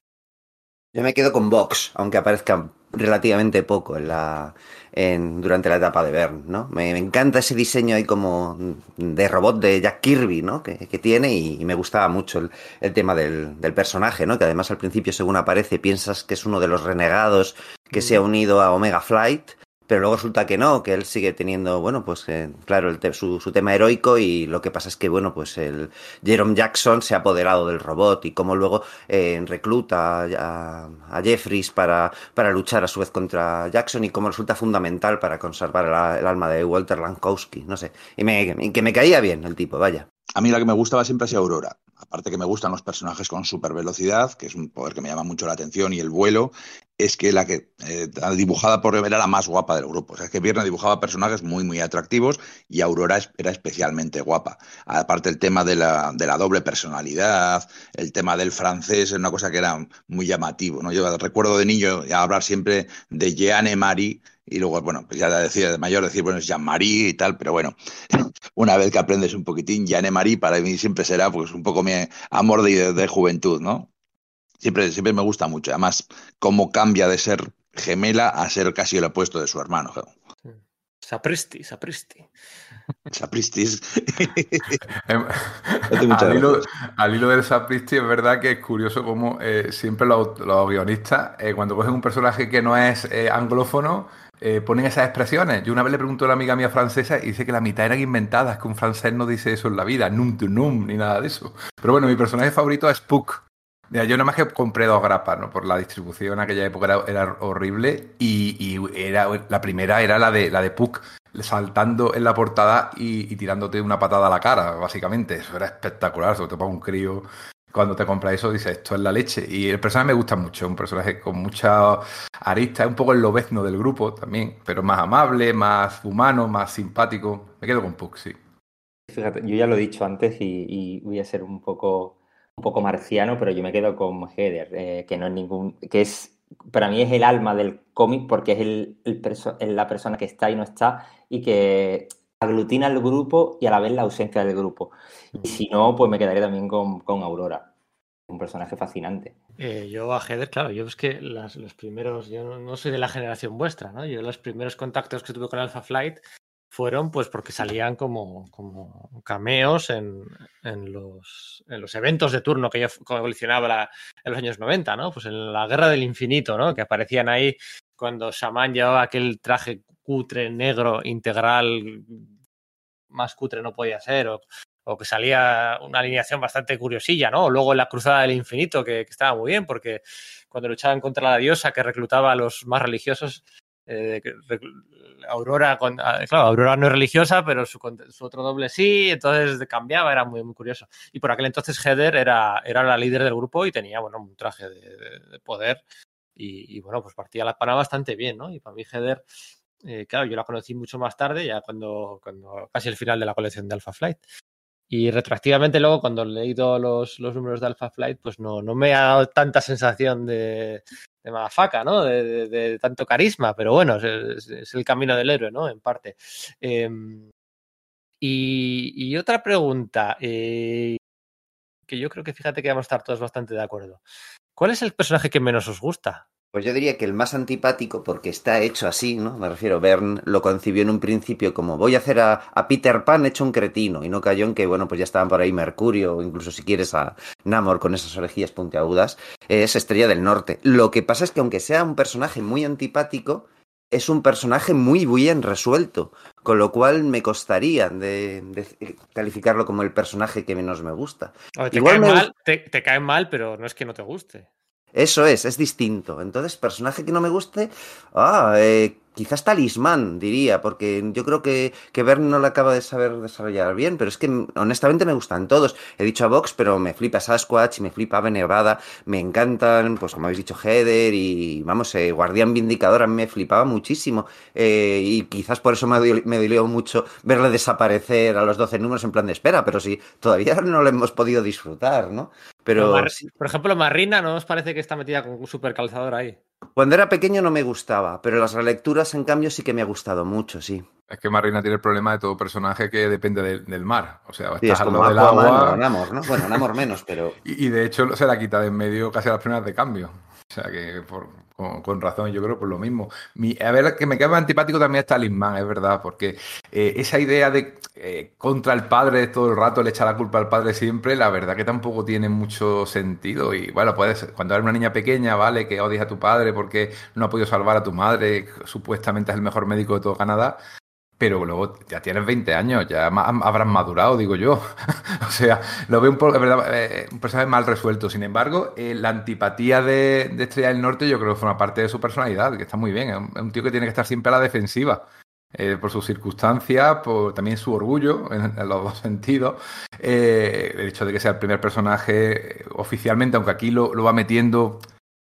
Yo me quedo con Vox, aunque aparezca relativamente poco en la, en, durante la etapa de Bern, ¿no? Me, me encanta ese diseño ahí como de robot de Jack Kirby, ¿no? Que, que tiene y, y me gustaba mucho el, el tema del, del personaje, ¿no? Que además al principio, según aparece, piensas que es uno de los renegados que se ha unido a Omega Flight, pero luego resulta que no, que él sigue teniendo, bueno, pues eh, claro, el te- su, su tema heroico y lo que pasa es que, bueno, pues el Jerome Jackson se ha apoderado del robot y cómo luego eh, recluta a, a Jeffries para, para luchar a su vez contra Jackson y cómo resulta fundamental para conservar el alma de Walter Lankowski, no sé. Y, me, y que me caía bien el tipo, vaya. A mí la que me gustaba siempre ha sido Aurora. Aparte que me gustan los personajes con super velocidad, que es un poder que me llama mucho la atención, y el vuelo, es que la que eh, dibujada por era la más guapa del grupo. O sea, es que Viernes dibujaba personajes muy, muy atractivos y Aurora era especialmente guapa. Aparte el tema de la, de la doble personalidad, el tema del francés, es una cosa que era muy llamativo. ¿no? Yo recuerdo de niño hablar siempre de Jeanne Marie, y luego, bueno, pues ya decía de mayor decir, bueno, es Jean-Marie y tal, pero bueno, una vez que aprendes un poquitín, Jeanne Marie para mí siempre será pues un poco mi amor de, de juventud, ¿no? Siempre, siempre me gusta mucho. Además, cómo cambia de ser gemela a ser casi el opuesto de su hermano. Sapristi, Sapristi. Sapristis. Em, al, hilo, al hilo del Sapristi es verdad que es curioso como eh, siempre los, los guionistas, eh, cuando cogen un personaje que no es eh, anglófono, eh, ponen esas expresiones. Yo una vez le pregunté a una amiga mía francesa y dice que la mitad eran inventadas, que un francés no dice eso en la vida, num tu num, ni nada de eso. Pero bueno, mi personaje favorito es Puck. Mira, yo nada más que compré dos grapas, ¿no? Por la distribución en aquella época era, horrible y, y era, la primera era la de, la de Puck saltando en la portada y, y tirándote una patada a la cara, básicamente. Eso era espectacular, sobre todo para un crío. Cuando te compras eso, dices, esto es la leche. Y el personaje me gusta mucho, un personaje con mucha arista, un poco el lobezno del grupo también, pero más amable, más humano, más simpático. Me quedo con Puck, sí. Fíjate, yo ya lo he dicho antes y, voy a ser un poco, un poco marciano, pero yo me quedo con Heather, eh, que no es ningún, que es, para mí es el alma del cómic porque es el, la persona que está y no está y que aglutina el grupo y a la vez la ausencia del grupo. Y si no, pues me quedaré también con, con Aurora, un personaje fascinante. Eh, yo a Heather, claro, yo es que las- los primeros, yo no, no soy de la generación vuestra, ¿no? Yo los primeros contactos que tuve con Alpha Flight fueron pues porque salían como, como cameos en, en los, en los eventos de turno que yo coleccionaba la- en los años 90, ¿no? Pues en la Guerra del Infinito, ¿no? Que aparecían ahí cuando Shaman llevaba aquel traje cutre, negro, integral, más cutre no podía ser, o que salía una alineación bastante curiosilla, ¿no? Luego en la Cruzada del Infinito, que, estaba muy bien, porque cuando luchaban contra la diosa que reclutaba a los más religiosos, eh, Aurora, ah, claro, Aurora no es religiosa, pero su, otro doble sí, entonces cambiaba, era muy, muy curioso. Y por aquel entonces Heather era, era la líder del grupo y tenía, bueno, un traje de, de- de poder y, bueno, pues partía la pana bastante bien, ¿no? Y para mí Heather, eh, claro, yo la conocí mucho más tarde, ya cuando casi el final de la colección de Alpha Flight. Y retroactivamente luego, cuando he leído los, los números de Alpha Flight, pues no, no me ha dado tanta sensación de, de madafaca, ¿no? De, de- tanto carisma, pero bueno, es, el camino del héroe, ¿no? En parte. Y, y otra pregunta. eh, que yo creo que fíjate que vamos a estar todos bastante de acuerdo. ¿Cuál es el personaje que menos os gusta? Pues yo diría que el más antipático, porque está hecho así, ¿no? Me refiero, Bern lo concibió en un principio como voy a hacer a, a, Peter Pan hecho un cretino, y no cayó en que, bueno, pues ya estaban por ahí Mercurio, o incluso si quieres a Namor con esas orejillas puntiagudas, es Estrella del Norte. Lo que pasa es que aunque sea un personaje muy antipático, es un personaje muy bien resuelto, con lo cual me costaría de, de calificarlo como el personaje que menos me gusta. Te, Igual cae me... mal, te, te cae mal, pero no es que no te guste. Eso es, es distinto. Entonces, personaje que no me guste, ah, eh, quizás talismán, diría, porque yo creo que, que Bern no lo acaba de saber desarrollar bien, pero es que honestamente me gustan todos. He dicho a Vox, pero me flipa Sasquatch, me flipa Ave Nevada, me encantan, pues como habéis dicho, Heather y vamos, eh, Guardián Vindicador, a mí me flipaba muchísimo. Eh, y quizás por eso me me dolió mucho verle desaparecer a los 12 números en plan de espera, pero sí, todavía no lo hemos podido disfrutar, ¿no? Pero, por ejemplo, Marina, ¿no os parece que está metida con un super calzador ahí? Cuando era pequeño no me gustaba, pero las relecturas, en cambio, sí que me ha gustado mucho, sí. Es que Marina tiene el problema de todo personaje que depende de, del mar. O sea, sí, estás es como del Aquaman agua. o Namor, ¿no? Bueno, Namor menos, pero... Y, y, de hecho se la quita de en medio casi a las primeras de cambio. O sea que por, con, razón, yo creo por lo mismo. Mi, a ver, que me queda antipático también es Talismán, es verdad, porque eh, esa idea de eh, contra el padre todo el rato, le echa la culpa al padre siempre, la verdad que tampoco tiene mucho sentido. Y bueno, puedes, cuando eres una niña pequeña, vale, que odias a tu padre porque no ha podido salvar a tu madre, supuestamente es el mejor médico de todo Canadá, pero luego ya tienes 20 años, ya habrás madurado, digo yo. o sea, lo veo un, poco, verdad, eh, un personaje mal resuelto. Sin embargo, eh, la antipatía de, Estrella del Norte yo creo que forma parte de su personalidad, que está muy bien. Es un, es un tío que tiene que estar siempre a la defensiva. Eh, por sus circunstancias, por también su orgullo, en, en los dos sentidos. Eh, el hecho de que sea el primer personaje oficialmente, aunque aquí lo, lo va metiendo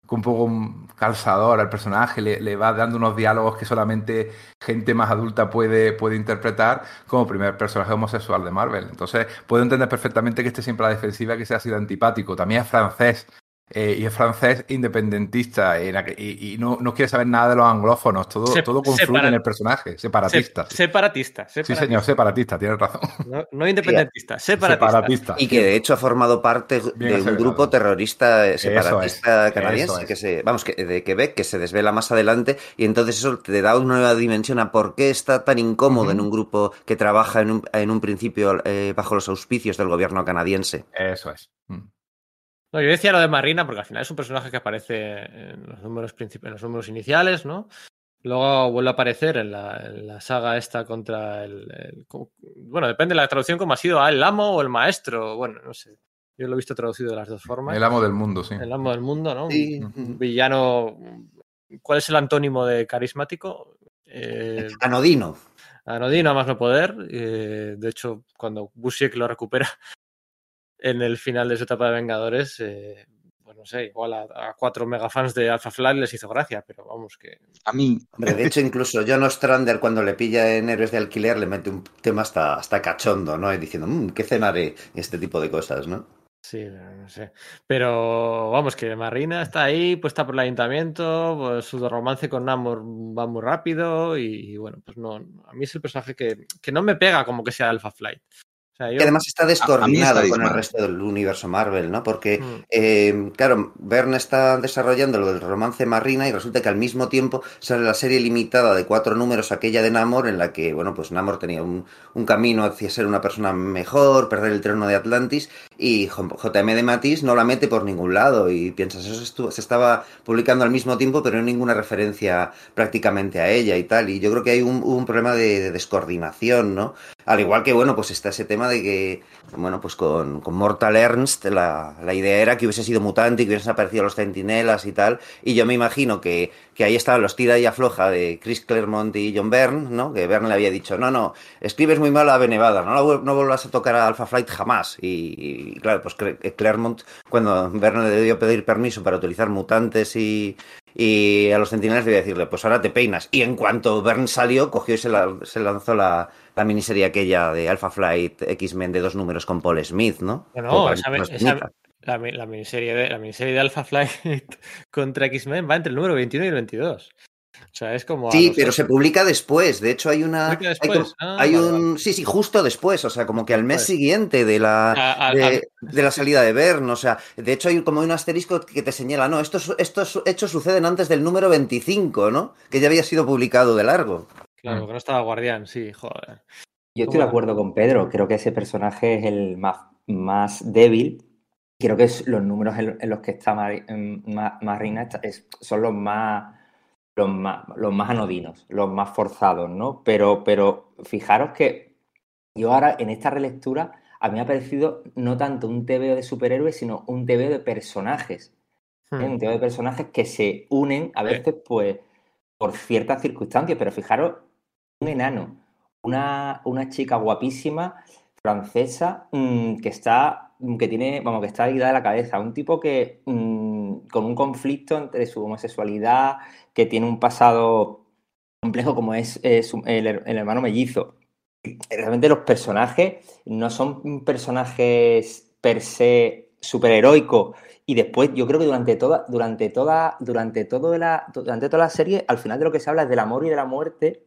un poco calzador al personaje, le, le, va dando unos diálogos que solamente gente más adulta puede, puede interpretar como primer personaje homosexual de Marvel. Entonces, puedo entender perfectamente que esté siempre a la defensiva, que sea así de antipático. También es francés. Eh, y es francés independentista y, y, y no, no, quiere saber nada de los anglófonos, todo, Se, todo confluye separa, en el personaje, separatista. Se, separatista, separatista, Sí, señor, separatista, tienes razón. No, no independentista, separatista. separatista. Y que de hecho ha formado parte Bien de un grupo terrorista separatista es, canadiense, que se, vamos, que, de Quebec, que se desvela más adelante, y entonces eso te da una nueva dimensión a por qué está tan incómodo uh -huh. en un grupo que trabaja en un, en un principio eh, bajo los auspicios del gobierno canadiense. Eso es. Mm. No, yo decía lo de Marina porque al final es un personaje que aparece en los números, en los números iniciales, ¿no? Luego vuelve a aparecer en la, en la saga esta contra el, el, Bueno, depende de la traducción como ha sido, ah, el amo o el maestro. Bueno, no sé. Yo lo he visto traducido de las dos formas. El amo del mundo, sí. El amo del mundo, ¿no? Sí. Un villano. ¿Cuál es el antónimo de carismático? Eh, Anodino. Anodino, a más no poder. Eh, de hecho, cuando Busiek lo recupera en el final de su etapa de Vengadores, eh, pues no sé, igual a, a, cuatro megafans de Alpha Flight les hizo gracia, pero vamos que... A mí. Hombre, de hecho, incluso John Ostrander cuando le pilla en Héroes de Alquiler le mete un tema hasta, hasta cachondo, ¿no? Y diciendo, mmm, ¿qué cenaré? Y este tipo de cosas, ¿no? Sí, no sé. Pero vamos, que Marina está ahí, puesta por el ayuntamiento, pues su romance con Namor va muy rápido y, y, bueno, pues no, a mí es el personaje que, que no me pega como que sea Alpha Flight. O sea, yo... Que además está descoordinado está con el resto del universo Marvel, ¿no? Porque, mm. eh, claro, Verne está desarrollando lo del romance Marina y resulta que al mismo tiempo sale la serie limitada de cuatro números, aquella de Namor, en la que, bueno, pues Namor tenía un, un camino hacia ser una persona mejor, perder el trono de Atlantis, y JM de Matisse no la mete por ningún lado. Y piensas, eso se estaba publicando al mismo tiempo, pero no hay ninguna referencia prácticamente a ella y tal. Y yo creo que hay un, un problema de, de descoordinación, ¿no? Al igual que, bueno, pues está ese tema de que, bueno, pues con, con Mortal Ernst la, la, idea era que hubiese sido mutante y que hubiesen aparecido los centinelas y tal. Y yo me imagino que, que ahí estaban los tira y afloja de Chris Claremont y John Byrne, ¿no? Que Byrne le había dicho, no, no, escribes muy mal a Benevada, no, no vuelvas a tocar a Alpha Flight jamás. Y, y claro, pues Claremont, cuando Byrne le dio pedir permiso para utilizar mutantes y, y a los centinelas debía decirle, pues ahora te peinas. Y en cuanto Byrne salió, cogió y se, la, se lanzó la, la, miniserie aquella de Alpha Flight X-Men de dos números con Paul Smith, ¿no? No, esa, esa, la, la, miniserie de, la miniserie de Alpha Flight contra X-Men va entre el número 21 y el 22. O sea, es como. a Sí, pero otros. se publica después. De hecho, hay una. ¿Publica hay como- Ah, hay vale, un. Sí, sí, justo después. O sea, como que al mes Después. siguiente de la. A- a- de, de la salida de Bern, o sea, de hecho hay como un asterisco que te señala, no, estos, estos hechos suceden antes del número 25, ¿no? Que ya había sido publicado de largo. Claro, que no estaba Guardián, sí, joder. Yo estoy ¿Cómo de acuerdo con Pedro, creo que ese personaje es el más, más débil. Creo que es los números en, en los que está Ma- Marina está- es- son los más, los más los más anodinos, los más forzados, ¿no? Pero, pero fijaros que yo ahora en esta relectura a mí me ha parecido no tanto un TVO de superhéroes, sino un TVO de personajes. ¿eh? Hmm. Un TVO de personajes que se unen a veces, pues, por ciertas circunstancias. Pero fijaros, un enano, una, una chica guapísima, francesa, mm, que está, que tiene, vamos, que está ida de la cabeza. Un tipo que mm, con un conflicto entre su homosexualidad, que tiene un pasado complejo como es, eh, el, her- el hermano mellizo. Realmente los personajes no son personajes per se superheroicos. Y después, yo creo que durante toda, durante toda, durante todo la, durante toda la serie, al final de lo que se habla es del amor y de la muerte,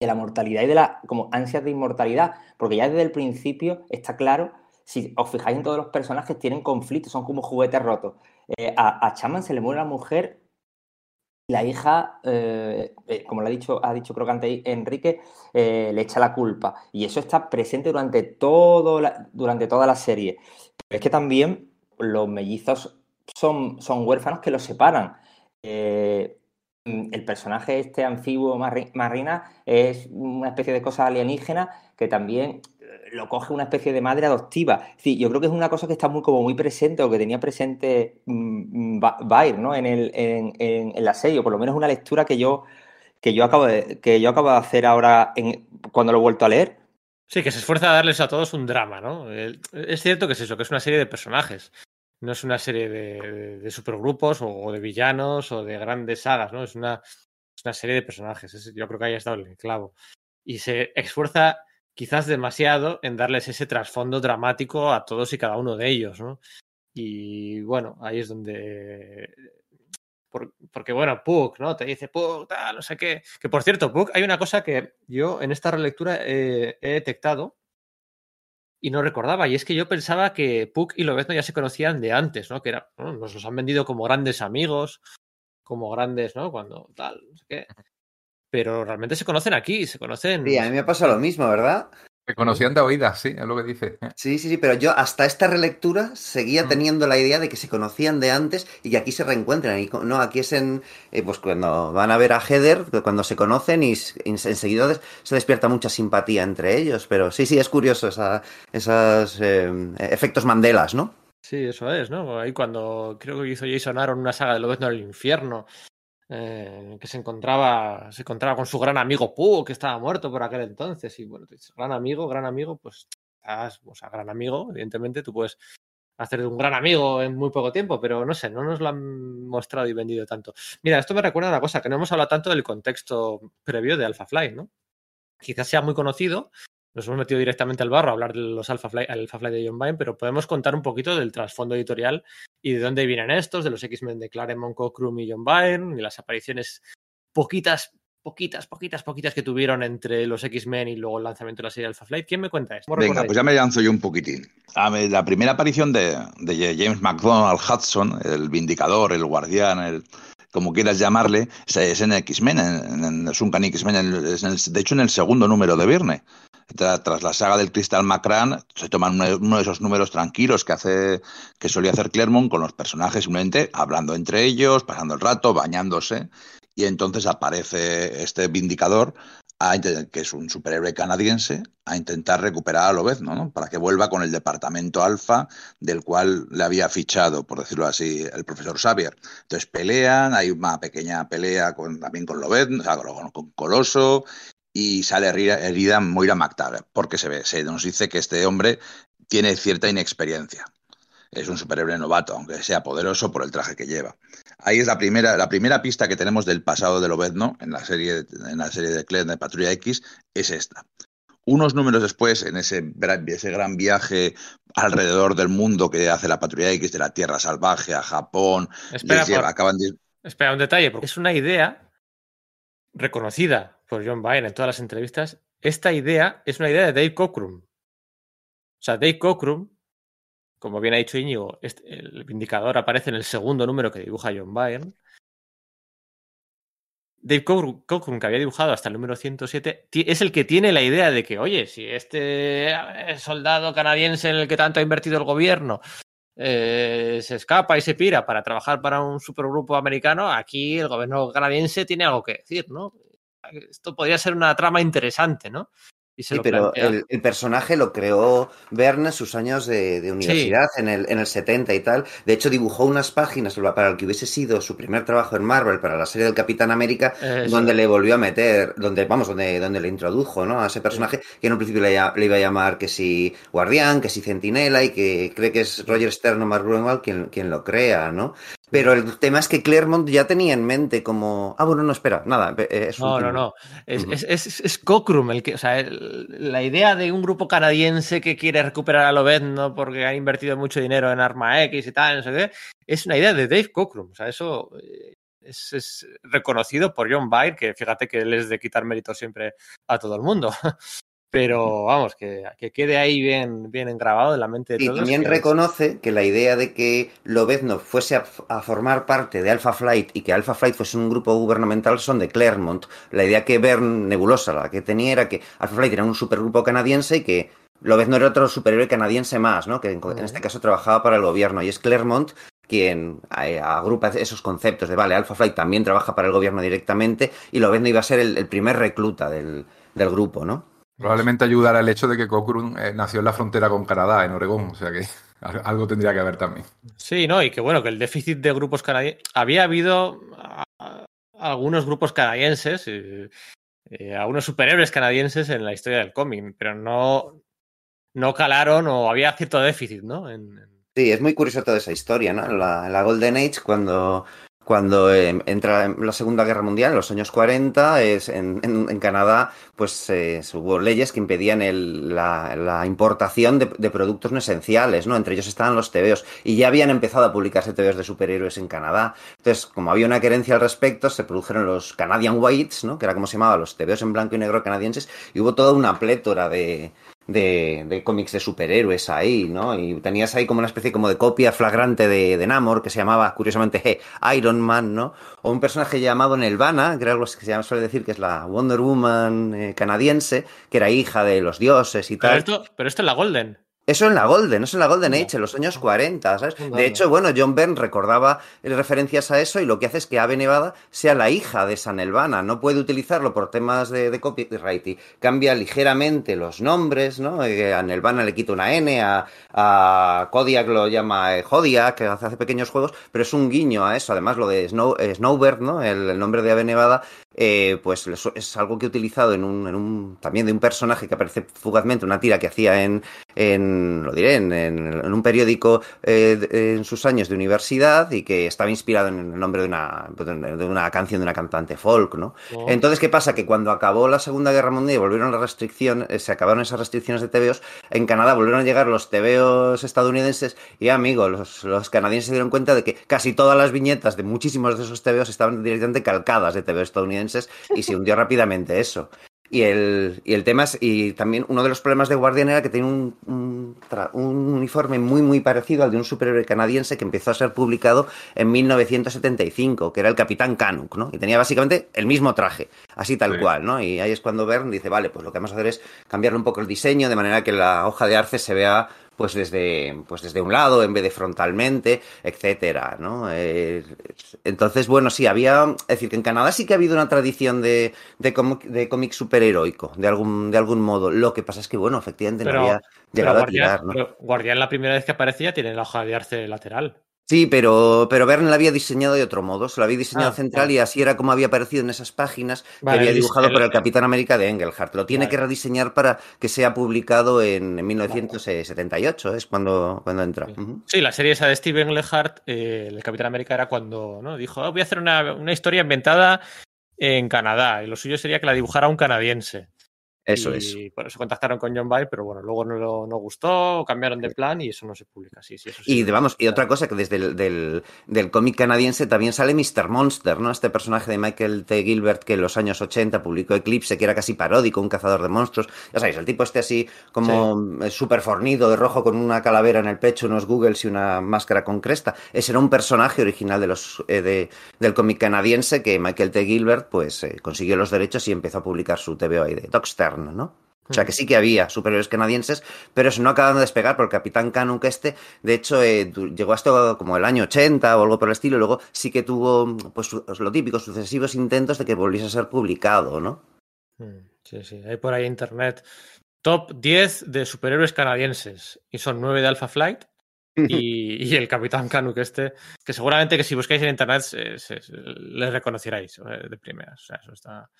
de la mortalidad y de la como ansias de inmortalidad. Porque ya desde el principio está claro, si os fijáis en todos los personajes, tienen conflictos, son como juguetes rotos. Eh, a, a Chaman se le muere la mujer y la hija, eh, eh, como lo ha dicho, ha dicho creo que antes Enrique, le echa la culpa. Y eso está presente durante, todo durante toda la serie. Pero es que también los mellizos son, son huérfanos que los separan. El personaje este anfibio Marina es una especie de cosa alienígena que también lo coge una especie de madre adoptiva. Sí, yo creo que es una cosa que está muy, como muy presente o que tenía presente mm, mm, Ba- Bayer, ¿no? En, el, en, en, en la serie, o por lo menos una lectura que yo, que yo, acabo, de, que yo acabo de hacer ahora cuando lo he vuelto a leer. Sí, que se esfuerza a darles a todos un drama, ¿no? El- Es cierto que es eso, que es una serie de personajes. No es una serie de, supergrupos o, de villanos o de grandes sagas, ¿no? Es una, es una serie de personajes. Es- yo creo que ahí ha estado el clavo. Y se esfuerza quizás demasiado en darles ese trasfondo dramático a todos y cada uno de ellos, ¿no? Y bueno, ahí es donde. por- porque bueno, Puck, ¿no? Te dice Puck, tal, no sé qué. Que por cierto, Puck, hay una cosa que yo en esta relectura eh, he detectado y no recordaba, y es que yo pensaba que Puck y Lobezno ya se conocían de antes, ¿no? Que era, ¿no? nos los han vendido como grandes amigos, como grandes, ¿no? Cuando tal, no sé qué. Pero realmente se conocen aquí, se conocen. Sí, a mí me pasa lo mismo, ¿verdad? Se conocían de oídas, sí, es lo que dice. Sí, sí, sí, pero yo hasta esta relectura seguía Mm. teniendo la idea de que se conocían de antes y que aquí se reencuentran. Y no, aquí es en, eh, pues cuando van a ver a Heather, cuando se conocen y en- enseguida des- se despierta mucha simpatía entre ellos. Pero sí, sí, es curioso esa, esos eh, efectos Mandelas, ¿no? Sí, eso es, ¿no? Ahí cuando creo que hizo Jason Aaron una saga de Lobezno en el infierno, eh, que se encontraba, se encontraba con su gran amigo Puck, que estaba muerto por aquel entonces. Y bueno, gran amigo, gran amigo, pues estás, o sea, gran amigo, evidentemente, tú puedes hacer de un gran amigo en muy poco tiempo, pero no sé, no nos lo han mostrado y vendido tanto. Mira, esto me recuerda a una cosa, que no hemos hablado tanto del contexto previo de Alpha Flight, ¿no? Quizás sea muy conocido, nos hemos metido directamente al barro a hablar de los Alpha Flight, Alpha Flight de John Byrne, pero podemos contar un poquito del trasfondo editorial y de dónde vienen estos, de los X-Men de Claremont, Cockrum y John Byrne, y las apariciones poquitas, poquitas, poquitas, poquitas que tuvieron entre los X-Men y luego el lanzamiento de la serie Alpha Flight. ¿Quién me cuenta esto? ¿Cómo Venga, recordáis? pues ya me lanzo yo un poquitín. A ver, la primera aparición de, de James McDonald Hudson, el Vindicador, el Guardián, el como quieras llamarle, es- en X-Men, X-Men, es en el- de hecho en el segundo número de Viernes. Tra- Tras la saga del Crystal Macran, se toman uno, de esos números tranquilos que hace que solía hacer Claremont con los personajes, simplemente hablando entre ellos, pasando el rato, bañándose, y entonces aparece este Vindicador a que es un superhéroe canadiense, a intentar recuperar a Lobezno, ¿no? Para que vuelva con el departamento alfa del cual le había fichado, por decirlo así, el profesor Xavier. Entonces pelean, hay una pequeña pelea con, también con Lobezno, o sea, con, con Coloso, y sale herida, herida Moira McTaggart, porque se ve, se nos dice que este hombre tiene cierta inexperiencia. Es un superhéroe novato, aunque sea poderoso por el traje que lleva. Ahí es la primera, la primera pista que tenemos del pasado de Lobezno en la serie, en la serie de Clem de Patrulla X, es esta. Unos números después, en ese, ese gran viaje alrededor del mundo que hace la Patrulla X, de la Tierra Salvaje a Japón, Espera, les lleva, por- acaban de... espera, un detalle, porque es una idea reconocida por John Byrne en todas las entrevistas, esta idea es una idea de Dave Cockrum. O sea, Dave Cockrum, como bien ha dicho Íñigo, este- el Vindicador aparece en el segundo número que dibuja John Byrne. Dave Cockrum, que había dibujado hasta el número 107, ti- es el que tiene la idea de que, oye, si este eh, soldado canadiense en el que tanto ha invertido el gobierno eh, se escapa y se pira para trabajar para un supergrupo americano, aquí el gobierno canadiense tiene algo que decir, ¿no? Esto podría ser una trama interesante, ¿no? Y se Sí, lo pero el, el personaje lo creó Verne en sus años de, de universidad, en, el, en el 70 y tal. De hecho, dibujó unas páginas para el que hubiese sido su primer trabajo en Marvel, para la serie del Capitán América, donde le volvió a meter, donde, vamos, donde, donde le introdujo, ¿no? A ese personaje que en un principio le, iba a llamar que si Guardián, que si Centinela y que cree que es Roger Stern o Mark Gruenwald quien, quien lo crea, ¿no? Pero el tema es que Claremont ya tenía en mente como... Ah, bueno, no, espera, nada. eh, Es No, no, no. Es, Ujú. es, es, es Cockrum el que, o sea, el- la idea de un grupo canadiense que quiere recuperar a Lobezno porque ha invertido mucho dinero en Arma X y tal, no sé qué, es una idea de Dave Cockrum. O sea, eso eh, es, es reconocido por John Byrne, que fíjate que él es de quitar mérito siempre a todo el mundo. Pero vamos, que, que quede ahí bien, bien grabado en la mente de Y todos. también que es- reconoce que la idea de que Lobezno fuese a, a formar parte de Alpha Flight y que Alpha Flight fuese un grupo gubernamental son de Claremont. La idea que Bern Nebulosa, la que tenía era que Alpha Flight era un supergrupo canadiense y que Lobezno era otro superhéroe canadiense más, ¿no? Que en, en este caso trabajaba para el gobierno. Y es Claremont quien agrupa esos conceptos de, vale, Alpha Flight también trabaja para el gobierno directamente y Lobezno iba a ser el, el primer recluta del, del grupo, ¿no? Probablemente ayudará el hecho de que Cockrum eh, nació en la frontera con Canadá, en Oregón, o sea que al- algo tendría que haber también. Sí, no, y que bueno, que el déficit de grupos canadienses. Había habido algunos grupos canadienses, eh, eh, algunos superhéroes canadienses en la historia del cómic, pero no, no calaron o había cierto déficit, ¿no? En- en- Sí, es muy curiosa toda esa historia, ¿no? La, en la Golden Age, cuando, cuando eh, entra en la Segunda Guerra Mundial, en los años 40, es, en, Canadá, pues eh, hubo leyes que impedían el- la, la importación de, de productos no esenciales, ¿no? Entre ellos estaban los tebeos. Y ya habían empezado a publicarse tebeos de superhéroes en Canadá. Entonces, como había una querencia al respecto, se produjeron los Canadian Whites, ¿no? Que era como se llamaba, los tebeos en blanco y negro canadienses, y hubo toda una plétora de, de, de cómics de superhéroes ahí, ¿no? Y tenías ahí como una especie como de copia flagrante de, de Namor que se llamaba, curiosamente, Iron Man, ¿no? O un personaje llamado Nelvana, que era algo que se suele decir que es la Wonder Woman eh, canadiense, que era hija de los dioses y Pero tal. esto, pero esto es la Golden. Eso en la Golden, eso en la Golden. Age, en los años 40, ¿sabes? De hecho, bueno, John Byrne recordaba eh, referencias a eso y lo que hace es que Ave Nevada sea la hija de San Elvana. No puede utilizarlo por temas de, de copyright y cambia ligeramente los nombres, ¿no? Eh, a Nelvana le quita una N, a, a Kodiak lo llama eh, Jodiak, que hace, pequeños juegos, pero es un guiño a eso. Además, lo de Snow, eh, Snowbird, ¿no? El, el nombre de Ave Nevada eh, pues es- algo que he utilizado en un, en un también de un personaje que aparece fugazmente, una tira que hacía en, en lo diré, en, un periódico eh, en sus años de universidad y que estaba inspirado en el nombre de una, de una canción de una cantante folk, ¿no? ¿no? Entonces, ¿qué pasa? Que cuando acabó la Segunda Guerra Mundial y volvieron las restricciones, eh, se acabaron esas restricciones de TVOs, en Canadá volvieron a llegar los TVOs estadounidenses y, amigo, los, los canadienses se dieron cuenta de que casi todas las viñetas de muchísimos de esos TVOs estaban directamente calcadas de TVOs estadounidenses y se hundió rápidamente eso. Y el, y el tema es, y también uno de los problemas de Guardian era que tenía un, un, uniforme muy, muy parecido al de un superhéroe canadiense que empezó a ser publicado en 1975, que era el Capitán Canuck, ¿no? Y tenía básicamente el mismo traje, así tal Sí. cual, ¿no? Y ahí es cuando Bern dice, vale, pues lo que vamos a hacer es cambiarle un poco el diseño de manera que la hoja de arce se vea pues desde, pues desde un lado en vez de frontalmente, etcétera, ¿no? Eh, entonces, bueno, sí, había, es decir, que en Canadá sí que ha habido una tradición de, de, cómic, de cómic superheroico, de algún, de algún modo. Lo que pasa es que, bueno, efectivamente Pero- no había llegado a Guardián, tirar, ¿no? pero Guardián la primera vez que aparece ya tiene la hoja de arce lateral. Sí, pero, pero Verne la había diseñado de otro modo, se lo había diseñado Ah, central vale. y así era como había aparecido en esas páginas Vale, que había el dibujado dis- por el- el Capitán América de Engelhardt. Lo tiene Vale. que rediseñar para que sea publicado en, en 1978, es cuando, cuando entra. Sí, la serie esa de Steven Lehart, eh, el Capitán América, era cuando ¿no? dijo, "Ah, voy a hacer una, una historia inventada en Canadá y lo suyo sería que la dibujara un canadiense. Eso y por eso contactaron con John Byrne, pero bueno, luego no, lo- no gustó, cambiaron de plan y eso no se publica. Sí, sí, eso sí. Y vamos, y otra cosa que desde el del, del cómic canadiense también sale Mr. Monster, ¿no? Este personaje de Michael T. Gilbert que en los años 80 publicó Eclipse, que era casi paródico, un cazador de monstruos. Ya sabéis, el tipo este así como eh, súper fornido, de rojo, con una calavera en el pecho, unos googles y una máscara con cresta. Ese era un personaje original de los, eh, de- del cómic canadiense que Michael T. Gilbert pues eh, consiguió los derechos y empezó a publicar su TVO ahí de ¿no? O sea que sí que había superhéroes canadienses, pero eso no acaban de despegar porque el Capitán Canuck este, de hecho, eh, llegó hasta como el año 80 o algo por el estilo, y luego sí que tuvo, pues lo típico, sucesivos intentos de que volviese a ser publicado, ¿no? Mm, Sí, sí, hay por ahí internet. Top 10 de superhéroes canadienses. Y son 9 de Alpha Flight. Y, y el Capitán Canuck este, que seguramente que si buscáis en internet se- se- se- le reconoceráis eh, de primeras. O sea, eso está,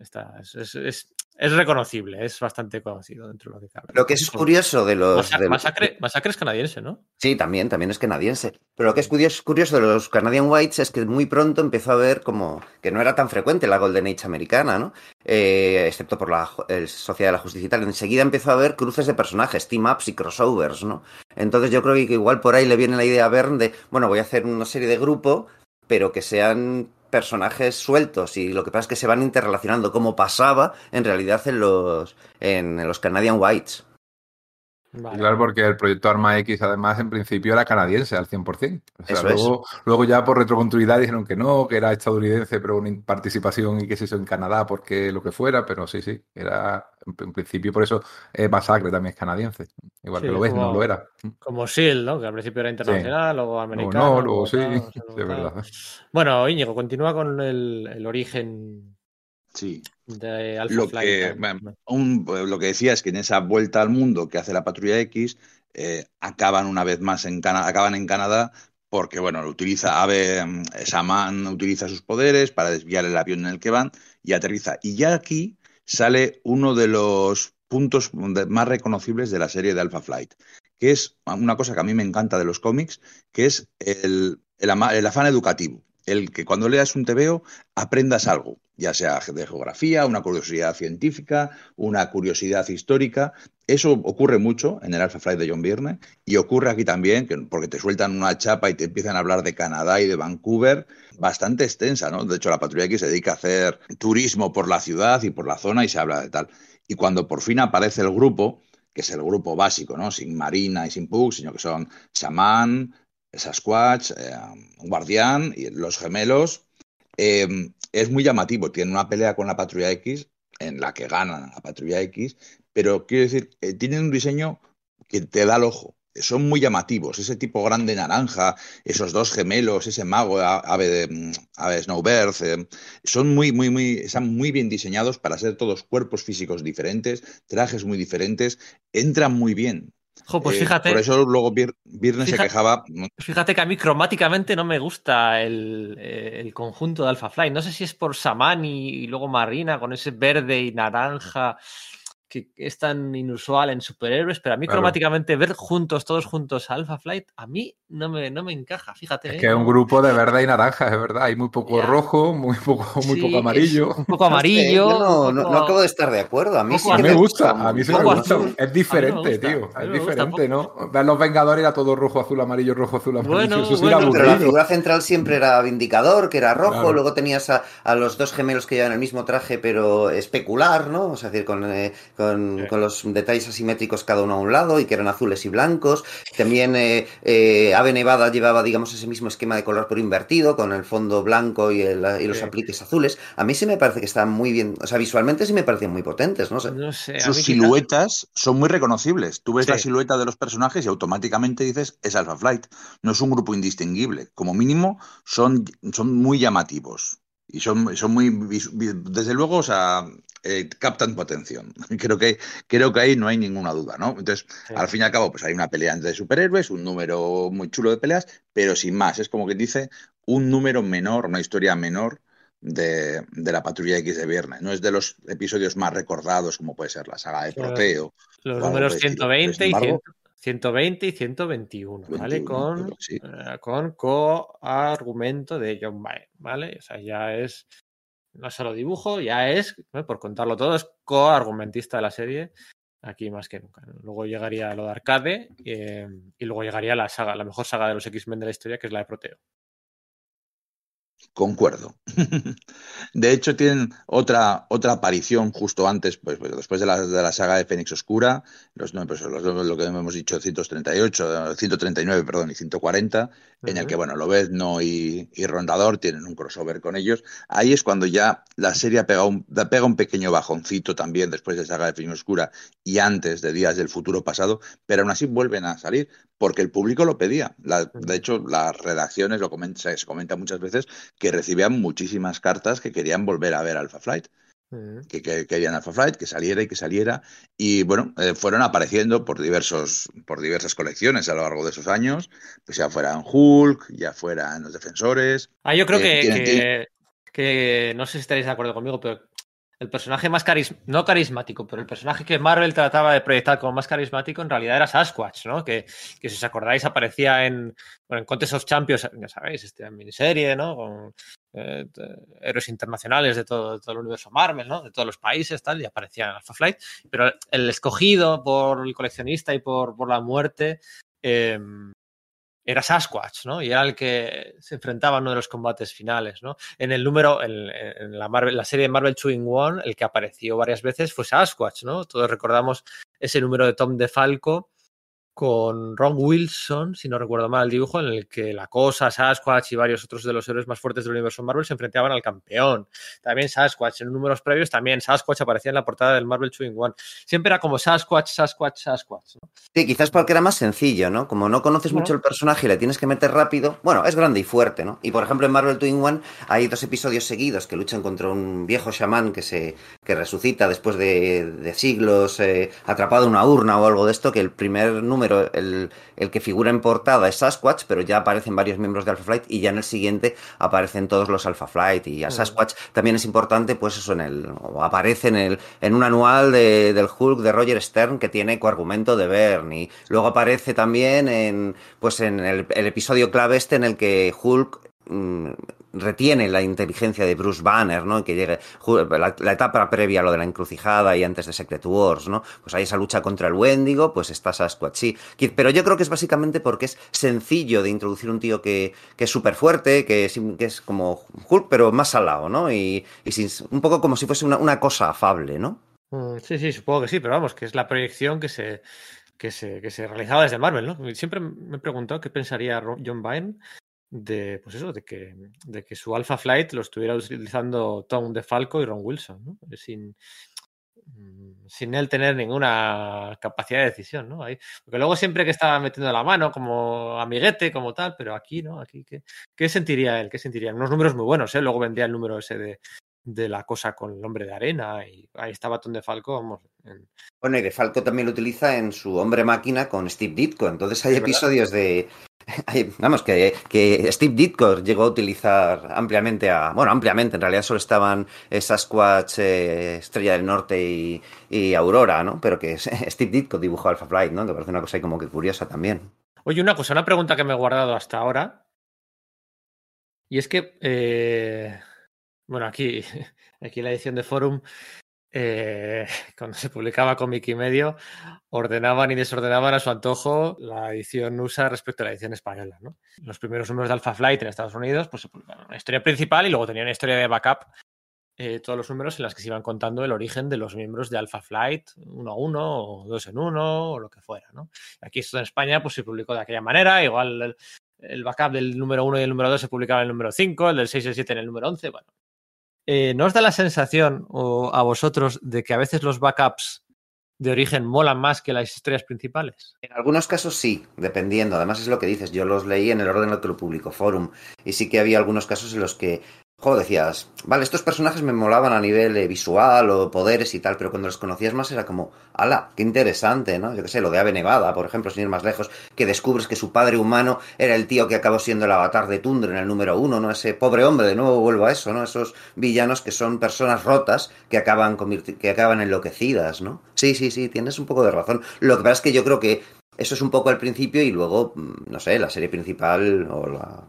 está es, es- es- es reconocible, es bastante conocido dentro de lo que cabe. Lo que es curioso de los... Masa- de- Masacre, Masacre es canadiense, ¿no? Sí, también, también es canadiense. Pero lo que es curioso, curioso de los Canadian Whites es que muy pronto empezó a ver como que no era tan frecuente la Golden Age americana, ¿no? Eh, excepto por la Sociedad de la Justicia y tal. Enseguida empezó a haber cruces de personajes, team-ups y crossovers, ¿no? Entonces yo creo que igual por ahí le viene la idea a Bern de, bueno, voy a hacer una serie de grupo, pero que sean personajes sueltos y lo que pasa es que se van interrelacionando como pasaba en realidad en los en los Canadian Whites. Vale. Claro, porque el proyecto Arma X, además, en principio era canadiense al 100%. O sea, luego, luego ya por retrocontinuidad dijeron que no, que era estadounidense, pero una participación y que se hizo en Canadá porque lo que fuera, pero sí, sí, era en, principio por eso eh, Masacre también es canadiense. Igual Sí, que lo ves, como- no lo era. Como SEAL, ¿no? Que al principio era internacional, luego Luego americano. no, luego sí, tal, sí, verdad. Bueno, Íñigo, continúa con el, el origen Sí. De Alpha Lo Flight. que, bueno, un- lo que decía es que en esa vuelta al mundo que hace la Patrulla X, eh, acaban una vez más en Cana- acaban en Canadá porque, bueno, lo utiliza Ave, mm, Saman utiliza sus poderes para desviar el avión en el que van y aterriza. Y ya aquí sale uno de los puntos más reconocibles de la serie de Alpha Flight, que es una cosa que a mí me encanta de los cómics, que es el, el el afán educativo. El que cuando leas un TVO aprendas algo, ya sea de geografía, una curiosidad científica, una curiosidad histórica. Eso ocurre mucho en el Alpha Flight de John Byrne y ocurre aquí también, que- porque te sueltan una chapa y te empiezan a hablar de Canadá y de Vancouver, bastante extensa, ¿no? De hecho, la Patrulla X se dedica a hacer turismo por la ciudad y por la zona y se habla de tal. Y cuando por fin aparece el grupo, que es el grupo básico, ¿no? Sin Marina y sin Pug, sino que son Shaman, Sasquatch, eh, Guardián y los gemelos, eh, es muy llamativo. Tiene una pelea con la Patrulla X en la que ganan a Patrulla X, pero quiero decir, eh, tienen un diseño que te da el ojo. Son muy llamativos, ese tipo grande naranja, esos dos gemelos, ese mago, ave, de, mm, ave Snowbird, eh, son muy, muy, muy, están muy bien diseñados para ser todos cuerpos físicos diferentes, trajes muy diferentes, entran muy bien. Jo, pues Eh, fíjate, Por eso luego Birne se quejaba, fíjate que a mí cromáticamente no me gusta el, eh, el conjunto de Alpha Flight. No sé si es por Saman y, y luego Marina con ese verde y naranja que es tan inusual en superhéroes, pero a mí Claro. cromáticamente ver juntos, todos juntos a Alpha Flight, a mí no me, no me encaja, fíjate. Es ¿eh? que es un grupo de verde y naranja, es verdad. Hay muy poco rojo, muy poco, muy Sí, poco amarillo. Un poco amarillo. Yo no, no- poco- no acabo de estar de acuerdo. A mí poco sí A que mí me gusta, gusta a mí sí me gusta. azul. Es diferente, gusta, tío. Es diferente, ¿no? Ver los Vengadores era todo rojo, azul, amarillo, rojo, azul, amarillo. Bueno, Eso sí bueno, era Pero la figura central siempre era Vindicador, que era rojo. Claro. Luego tenías a, a los dos gemelos que llevan el mismo traje, pero especular, ¿no? O sea, es decir, con, eh, con, Sí. con los detalles asimétricos cada uno a un lado y que eran azules y blancos. También eh, eh, Ave Nevada llevaba, digamos, ese mismo esquema de color pero invertido, con el fondo blanco y, el- y los Sí. apliques azules. A mí sí me parece que están muy bien, o sea, visualmente sí me parecen muy potentes, no sé. No sé. a Sus siluetas son muy reconocibles. Tú ves Sí. la silueta de los personajes y automáticamente dices es Alpha Flight. No es un grupo indistinguible. Como mínimo, son, son muy llamativos. Y son, son muy. Desde luego, o sea, eh, captan tu atención. Creo que, creo que ahí no hay ninguna duda, ¿no? Entonces, Sí. al fin y al cabo, pues hay una pelea entre superhéroes, un número muy chulo de peleas, pero sin más. Es como que dice un número menor, una historia menor de, de la Patrulla X de viernes. No es de los episodios más recordados, como puede ser la saga de Claro. Proteo. Los números por el estilo. 120 Sin y embargo, 100 120 y 121, ¿vale? 21, Con, sí. eh, con coargumento de John Byrne, ¿vale? O sea, ya es no solo dibujo, ya es, por contarlo todo, es coargumentista de la serie, aquí más que nunca. Luego llegaría lo de Arcade eh, y luego llegaría la saga, la mejor saga de los X-Men de la historia, que es la de Proteo. Concuerdo. De hecho, tienen otra, otra aparición justo antes, pues, pues después de la, de la, saga de Fénix Oscura, los, pues, los, lo que hemos dicho, 138, 139, perdón, y 140, uh -huh. en el que, bueno, Lobezno y, y, Rondador tienen un crossover con ellos. Ahí es cuando ya la serie pega un, pega un pequeño bajoncito también después de la saga de Fénix Oscura y antes de Días del Futuro Pasado, pero aún así vuelven a salir porque el público lo pedía. La, de hecho, las redacciones, lo comenta, se comenta muchas veces, que recibían muchísimas cartas que querían volver a ver Alpha Flight. Uh-huh. Que, que, querían Alpha Flight, que saliera y que saliera. Y bueno, eh, fueron apareciendo por, diversos, por diversas colecciones a lo largo de esos años, pues ya fueran Hulk, ya fueran los defensores. Ah, yo creo eh, que, que, no sé si estaréis de acuerdo conmigo, pero el personaje más carismático, no carismático, pero el personaje que Marvel trataba de proyectar como más carismático en realidad era Sasquatch, ¿no? Que, que si os acordáis aparecía en, bueno, en Contest of Champions, ya sabéis, este, miniserie, ¿no? Con eh, héroes internacionales de todo, todo, el universo Marvel, ¿no? De todos los países, tal, y aparecía en Alpha Flight. Pero el escogido por el coleccionista y por, por la muerte eh, era Sasquatch, ¿no? Y era el que se enfrentaba en uno de los combates finales, ¿no? En el número, en, la, serie de Marvel 2 in One, el que apareció varias veces fue Sasquatch, ¿no? Todos recordamos ese número de Tom DeFalco con Ron Wilson, si no recuerdo mal el dibujo, en el que la cosa, Sasquatch y varios otros de los héroes más fuertes del universo Marvel se enfrentaban al campeón. También Sasquatch, en números previos, también Sasquatch aparecía en la portada del Marvel 2 in One. Siempre era como Sasquatch, Sasquatch, Sasquatch. ¿no? Sí, quizás porque era más sencillo, ¿no? Como no conoces bueno. mucho el personaje y le tienes que meter rápido, bueno, es grande y fuerte, ¿no? Y por ejemplo, en Marvel 2 in One hay dos episodios seguidos que luchan contra un viejo chamán que se que resucita después de, de siglos eh, atrapado en una urna o algo de esto, que el primer número el, el, que figura en portada es Sasquatch, pero ya aparecen varios miembros de Alpha Flight y ya en el siguiente aparecen todos los Alpha Flight y a Sasquatch mm. también es importante, pues eso en el, o aparece en el, en un anual de, del Hulk de Roger Stern que tiene coargumento de Bern y luego aparece también en, pues en el, el episodio clave este en el que Hulk mm, retiene la inteligencia de Bruce Banner, ¿no? Que llegue la, etapa previa a lo de la encrucijada y antes de Secret Wars, ¿no? Pues hay esa lucha contra el Wendigo, pues está Sasquatch, sí. Pero yo creo que es básicamente porque es sencillo de introducir un tío que, es súper fuerte, que es, como Hulk, pero más salado, ¿no? Y, un poco como si fuese una, una cosa afable, ¿no? Mm, sí, sí, supongo que sí, pero vamos, que es la proyección que se, que se, que se realizaba desde Marvel, ¿no? Siempre me he preguntado qué pensaría John Byrne de pues eso, de que, de que su Alpha Flight lo estuviera utilizando Tom DeFalco y Ron Wilson, ¿no? sin, mm, sin él tener ninguna capacidad de decisión, ¿no? Ahí, porque luego siempre que estaba metiendo la mano como amiguete, como tal, pero aquí, ¿no? Aquí, ¿qué, qué sentiría él? ¿Qué sentiría? Unos números muy buenos, ¿eh? Luego vendría el número ese de, de la cosa con el hombre de arena y ahí estaba Tom DeFalco, vamos. En... Bueno, y DeFalco también lo utiliza en su hombre máquina con Steve Ditko, entonces hay episodios de, Vamos, que, que, Steve Ditko llegó a utilizar ampliamente a. Bueno, ampliamente, en realidad solo estaban Sasquatch, eh, Estrella del Norte y, y, Aurora, ¿no? Pero que Steve Ditko dibujó Alpha Flight, ¿no? Que parece una cosa como que curiosa también. Oye, una cosa, una pregunta que me he guardado hasta ahora. Y es que. Eh, bueno, aquí, aquí en la edición de Forum eh, cuando se publicaba cómic y medio, ordenaban y desordenaban a su antojo la edición USA respecto a la edición española. ¿no? Los primeros números de Alpha Flight en Estados Unidos, pues se publicaron una historia principal y luego tenían una historia de backup, eh, todos los números en las que se iban contando el origen de los miembros de Alpha Flight, uno a uno, o dos en uno, o lo que fuera. ¿no? Aquí esto en España pues se publicó de aquella manera, igual el, el backup del número uno y el número dos se publicaba en el número 5, el del 6 y el 7 en el número 11, bueno, eh, ¿no os da la sensación o a vosotros de que a veces los backups de origen molan más que las historias principales? En algunos casos sí, dependiendo. Además es lo que dices. Yo los leí en el orden en el que lo publicó Forum. Y sí que había algunos casos en los que Joder, decías, vale, estos personajes me molaban a nivel eh, visual o poderes y tal, pero cuando los conocías más era como, ala, qué interesante, ¿no? Yo qué sé, lo de Ave Nevada, por ejemplo, sin ir más lejos, que descubres que su padre humano era el tío que acabó siendo el avatar de Tundra en el número uno, ¿no? Ese pobre hombre, de nuevo vuelvo a eso, ¿no? Esos villanos que son personas rotas que acaban, que acaban enloquecidas, ¿no? Sí, sí, sí, tienes un poco de razón. Lo que pasa es que yo creo que eso es un poco el principio y luego, mm, no sé, la serie principal o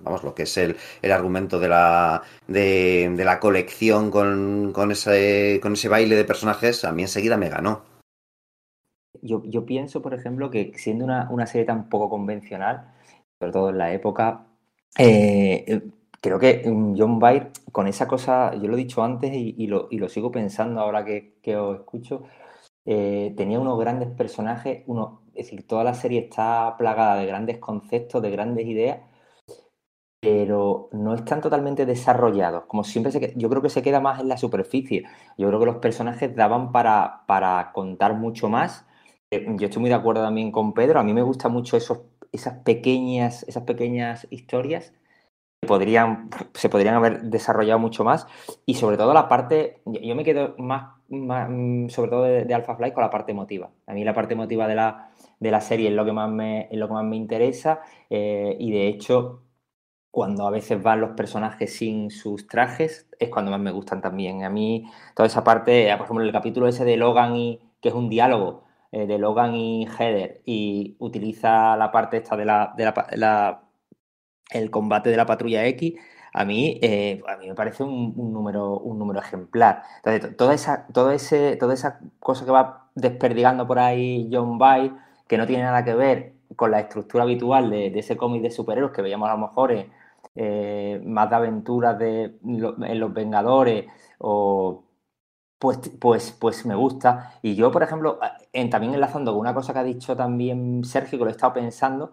vamos, lo que es el, el argumento de la, de, la colección con, con, ese, con ese baile de personajes, a mí enseguida me ganó. Yo, yo pienso, por ejemplo, que siendo una, una, serie tan poco convencional, sobre todo en la época, eh, creo que mm, John Byrne, con esa cosa, yo lo he dicho antes y, lo, y lo, sigo pensando ahora que, que os escucho, eh, tenía unos grandes personajes, uno, es decir, toda la serie está plagada de grandes conceptos, de grandes ideas, pero no están totalmente desarrollados. Como siempre, se, yo creo que se queda más en la superficie. Yo creo que los personajes daban para, para contar mucho más. Eh, yo estoy muy de acuerdo también con Pedro. A mí me gustan mucho esos, esas, pequeñas, esas pequeñas historias que podrían, se podrían haber desarrollado mucho más. Y sobre todo la parte, yo me quedo más, más sobre todo de, de Alpha Flight con la parte emotiva. A mí la parte emotiva de la, de la serie es lo que más me, es lo que más me interesa. Eh, y de hecho, cuando a veces van los personajes sin sus trajes, es cuando más me gustan también. A mí, toda esa parte, por ejemplo, el capítulo ese de Logan y que es un diálogo eh, de Logan y Heather, y utiliza la parte esta de la, de la, el combate de la patrulla X, a mí, eh, a mí me parece un, un, número, un número ejemplar. Entonces, toda esa, todo ese, toda esa cosa que va desperdigando por ahí John Byrne, que no tiene nada que ver con la estructura habitual de, ese cómic de superhéroes que veíamos a lo mejor eh, más de aventuras de, en Los Vengadores o pues, pues, pues me gusta. Y yo, por ejemplo, en, también enlazando con una cosa que ha dicho también Sergio, que lo he estado pensando,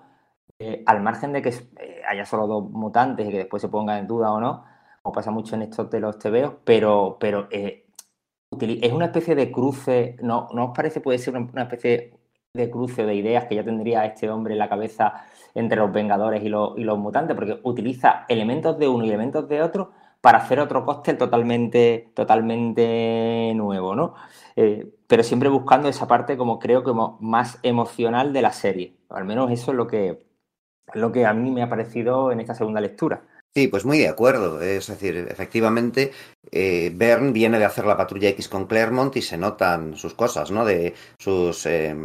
eh, al margen de que eh, haya solo dos mutantes y que después se ponga en duda o no, como pasa mucho en estos de los TVOs, pero, pero es una especie de cruce, ¿no, ¿no os parece puede ser una especie de cruce de ideas que ya tendría este hombre en la cabeza entre los Vengadores y los, y los mutantes, porque utiliza elementos de uno y elementos de otro para hacer otro cóctel totalmente, totalmente nuevo, ¿no? Eh, pero siempre buscando esa parte como creo que más emocional de la serie. Al menos eso es lo que, lo que a mí me ha parecido en esta segunda lectura. Sí, pues muy de acuerdo. Es decir, efectivamente, eh, Bern viene de hacer la patrulla X con Claremont y se notan sus cosas, ¿no? De sus eh,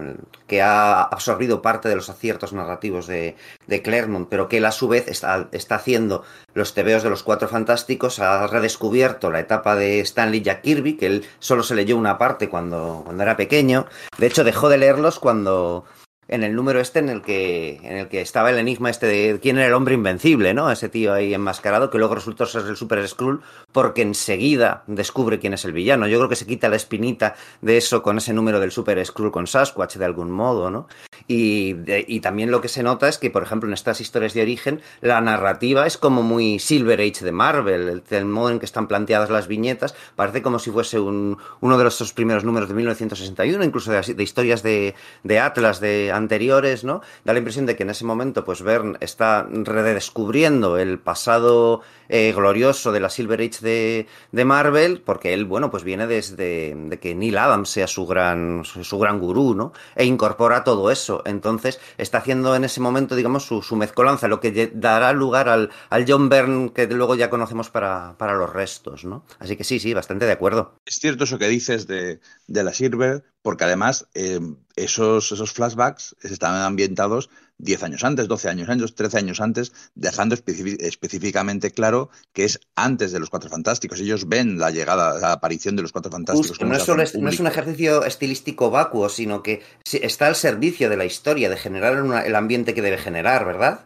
que ha absorbido parte de los aciertos narrativos de, de Claremont, pero que él a su vez está, está, haciendo los tebeos de los Cuatro Fantásticos, ha redescubierto la etapa de Stanley Jack Kirby, que él solo se leyó una parte cuando, cuando era pequeño. De hecho, dejó de leerlos cuando en el número este en el que en el que estaba el enigma este de quién era el hombre invencible, ¿no? Ese tío ahí enmascarado que luego resultó ser el Super Skrull porque enseguida descubre quién es el villano. Yo creo que se quita la espinita de eso con ese número del Super Skrull con Sasquatch de algún modo, ¿no? Y, de, y también lo que se nota es que, por ejemplo, en estas historias de origen, la narrativa es como muy Silver Age de Marvel, el, el modo en que están planteadas las viñetas, parece como si fuese un, uno de los primeros números de 1961, incluso de, de historias de, de Atlas de anteriores, ¿no? Da la impresión de que en ese momento, pues Bern está redescubriendo el pasado eh, glorioso de la Silver Age de, Marvel, porque él, bueno, pues viene desde de que Neil Adams sea su gran, su gran gurú, ¿no? E incorpora todo eso. Entonces, está haciendo en ese momento, digamos, su, mezcolanza, lo que dará lugar al, al John Byrne que luego ya conocemos para, para los restos, ¿no? Así que sí, sí, bastante de acuerdo. Es cierto eso que dices de, de la Silver, porque además eh, esos, esos flashbacks estaban ambientados 10 años antes, 12 años antes, 13 años antes, dejando específicamente claro que es antes de los Cuatro Fantásticos. Ellos ven la llegada, la aparición de los Cuatro Fantásticos. Justo, no, es solo, no, es un ejercicio estilístico vacuo, sino que está al servicio de la historia, de generar una, el ambiente que debe generar, ¿verdad?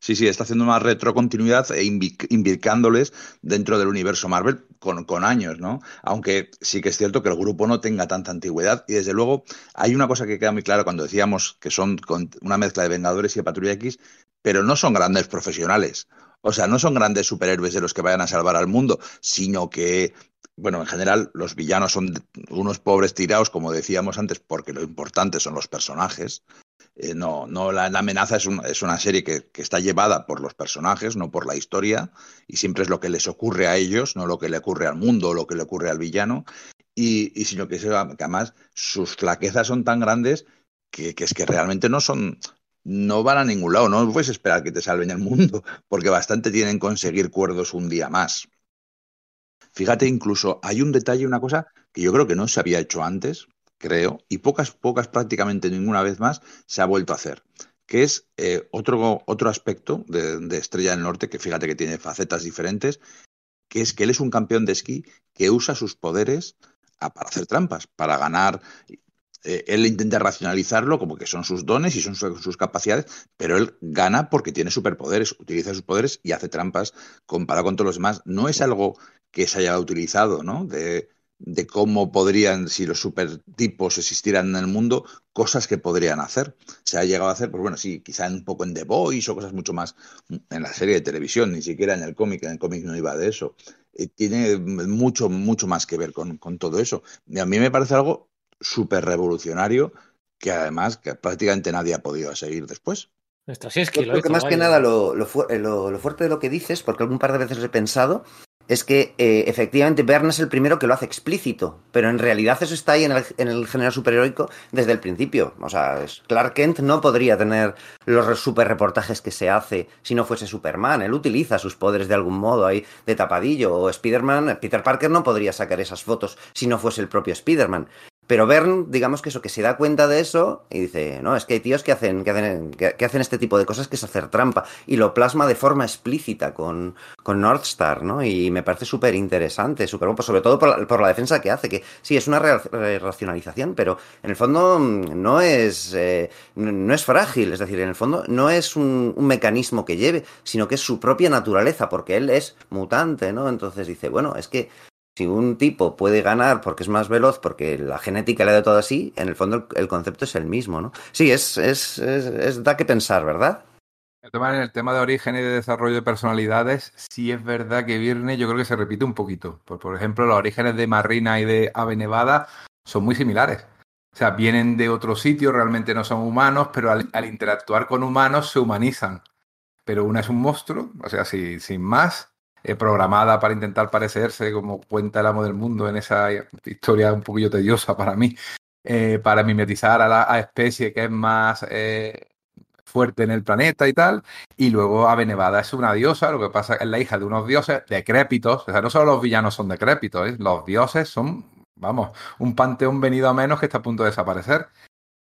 Sí, sí, está haciendo una retrocontinuidad e invircándoles dentro del universo Marvel con, con, años, ¿no? Aunque sí que es cierto que el grupo no tenga tanta antigüedad. Y desde luego, hay una cosa que queda muy clara cuando decíamos que son una mezcla de Vengadores y de Patrulla X, pero no son grandes profesionales. O sea, no son grandes superhéroes de los que vayan a salvar al mundo, sino que bueno, en general los villanos son unos pobres tirados, como decíamos antes, porque lo importante son los personajes. Eh, no, no la, amenaza es, un, es, una serie que, está llevada por los personajes, no por la historia, y siempre es lo que les ocurre a ellos, no lo que le ocurre al mundo o lo que le ocurre al villano, y, sino que, que además sus flaquezas son tan grandes que, que, es que realmente no son, no van a ningún lado, no puedes esperar que te salven el mundo, porque bastante tienen conseguir cuerdos un día más. Fíjate, incluso hay un detalle, una cosa que yo creo que no se había hecho antes, creo, y pocas, pocas prácticamente ninguna vez más se ha vuelto a hacer, que es eh, otro, otro aspecto de, de Estrella del Norte, que fíjate que tiene facetas diferentes, que es que él es un campeón de esquí que usa sus poderes a- para hacer trampas, para ganar. Eh, él intenta racionalizarlo como que son sus dones y son su- sus capacidades, pero él gana porque tiene superpoderes, utiliza sus poderes y hace trampas comparado con todos los demás. No es algo que se haya utilizado, ¿no? De, de cómo podrían, si los supertipos existieran en el mundo, cosas que podrían hacer. Se ha llegado a hacer, pues bueno, sí, quizá un poco en The Voice o cosas mucho más en la serie de televisión, ni siquiera en el cómic, en el cómic no iba de eso. Eh, tiene mucho, mucho más que ver con, con todo eso. Y a mí me parece algo súper revolucionario que además que prácticamente nadie ha podido seguir después. Straczynski Yo lo creo que más que vaya. nada lo, lo fu- eh, lo- lo fuerte de lo que dices, porque algún par de veces he pensado, es que eh, efectivamente Bern es el primero que lo hace explícito, pero en realidad eso está ahí en el, en el género superheroico desde el principio. O sea, Clark Kent no podría tener los super reportajes que se hace si no fuese Superman. Él utiliza sus poderes de algún modo ahí de tapadillo. O Spider-Man, Peter Parker no podría sacar esas fotos si no fuese el propio Spider-Man. Pero Bern, digamos que eso, que se da cuenta de eso y dice, no, es que hay tíos que hacen, que hacen, que, hacen este tipo de cosas que es hacer trampa. Y lo plasma de forma explícita con, con Northstar, ¿no? Y me parece súper interesante, súper bueno, sobre todo por la, por la defensa que hace, que sí, es una ra- ra- racionalización, pero en el fondo mm, no es, eh, no es frágil, es decir, en el fondo no es un mecanismo que lleve, sino que es su propia naturaleza, porque él es mutante, ¿no? Entonces dice, bueno, es que si un tipo puede ganar porque es más veloz, porque la genética le da todo así, en el fondo el, concepto es el mismo, ¿no? Sí, es, es, es, da que pensar, ¿verdad? En el tema de origen y de desarrollo de personalidades, sí es verdad que Virne yo creo que se repite un poquito. Por, por ejemplo, los orígenes de Marina y de Ave Nevada son muy similares. O sea, vienen de otro sitio, realmente no son humanos, pero al, interactuar con humanos se humanizan. Pero una es un monstruo, o sea, si- sin más, eh, programada para intentar parecerse, como cuenta el amo del mundo en esa historia un poquillo tediosa para mí, eh, para mimetizar a la especie que es más eh, fuerte en el planeta y tal. Y luego Ave Nevada es una diosa, lo que pasa es que es la hija de unos dioses decrépitos. O sea, no solo los villanos son decrépitos, ¿eh? los dioses son, vamos, un panteón venido a menos que está a punto de desaparecer.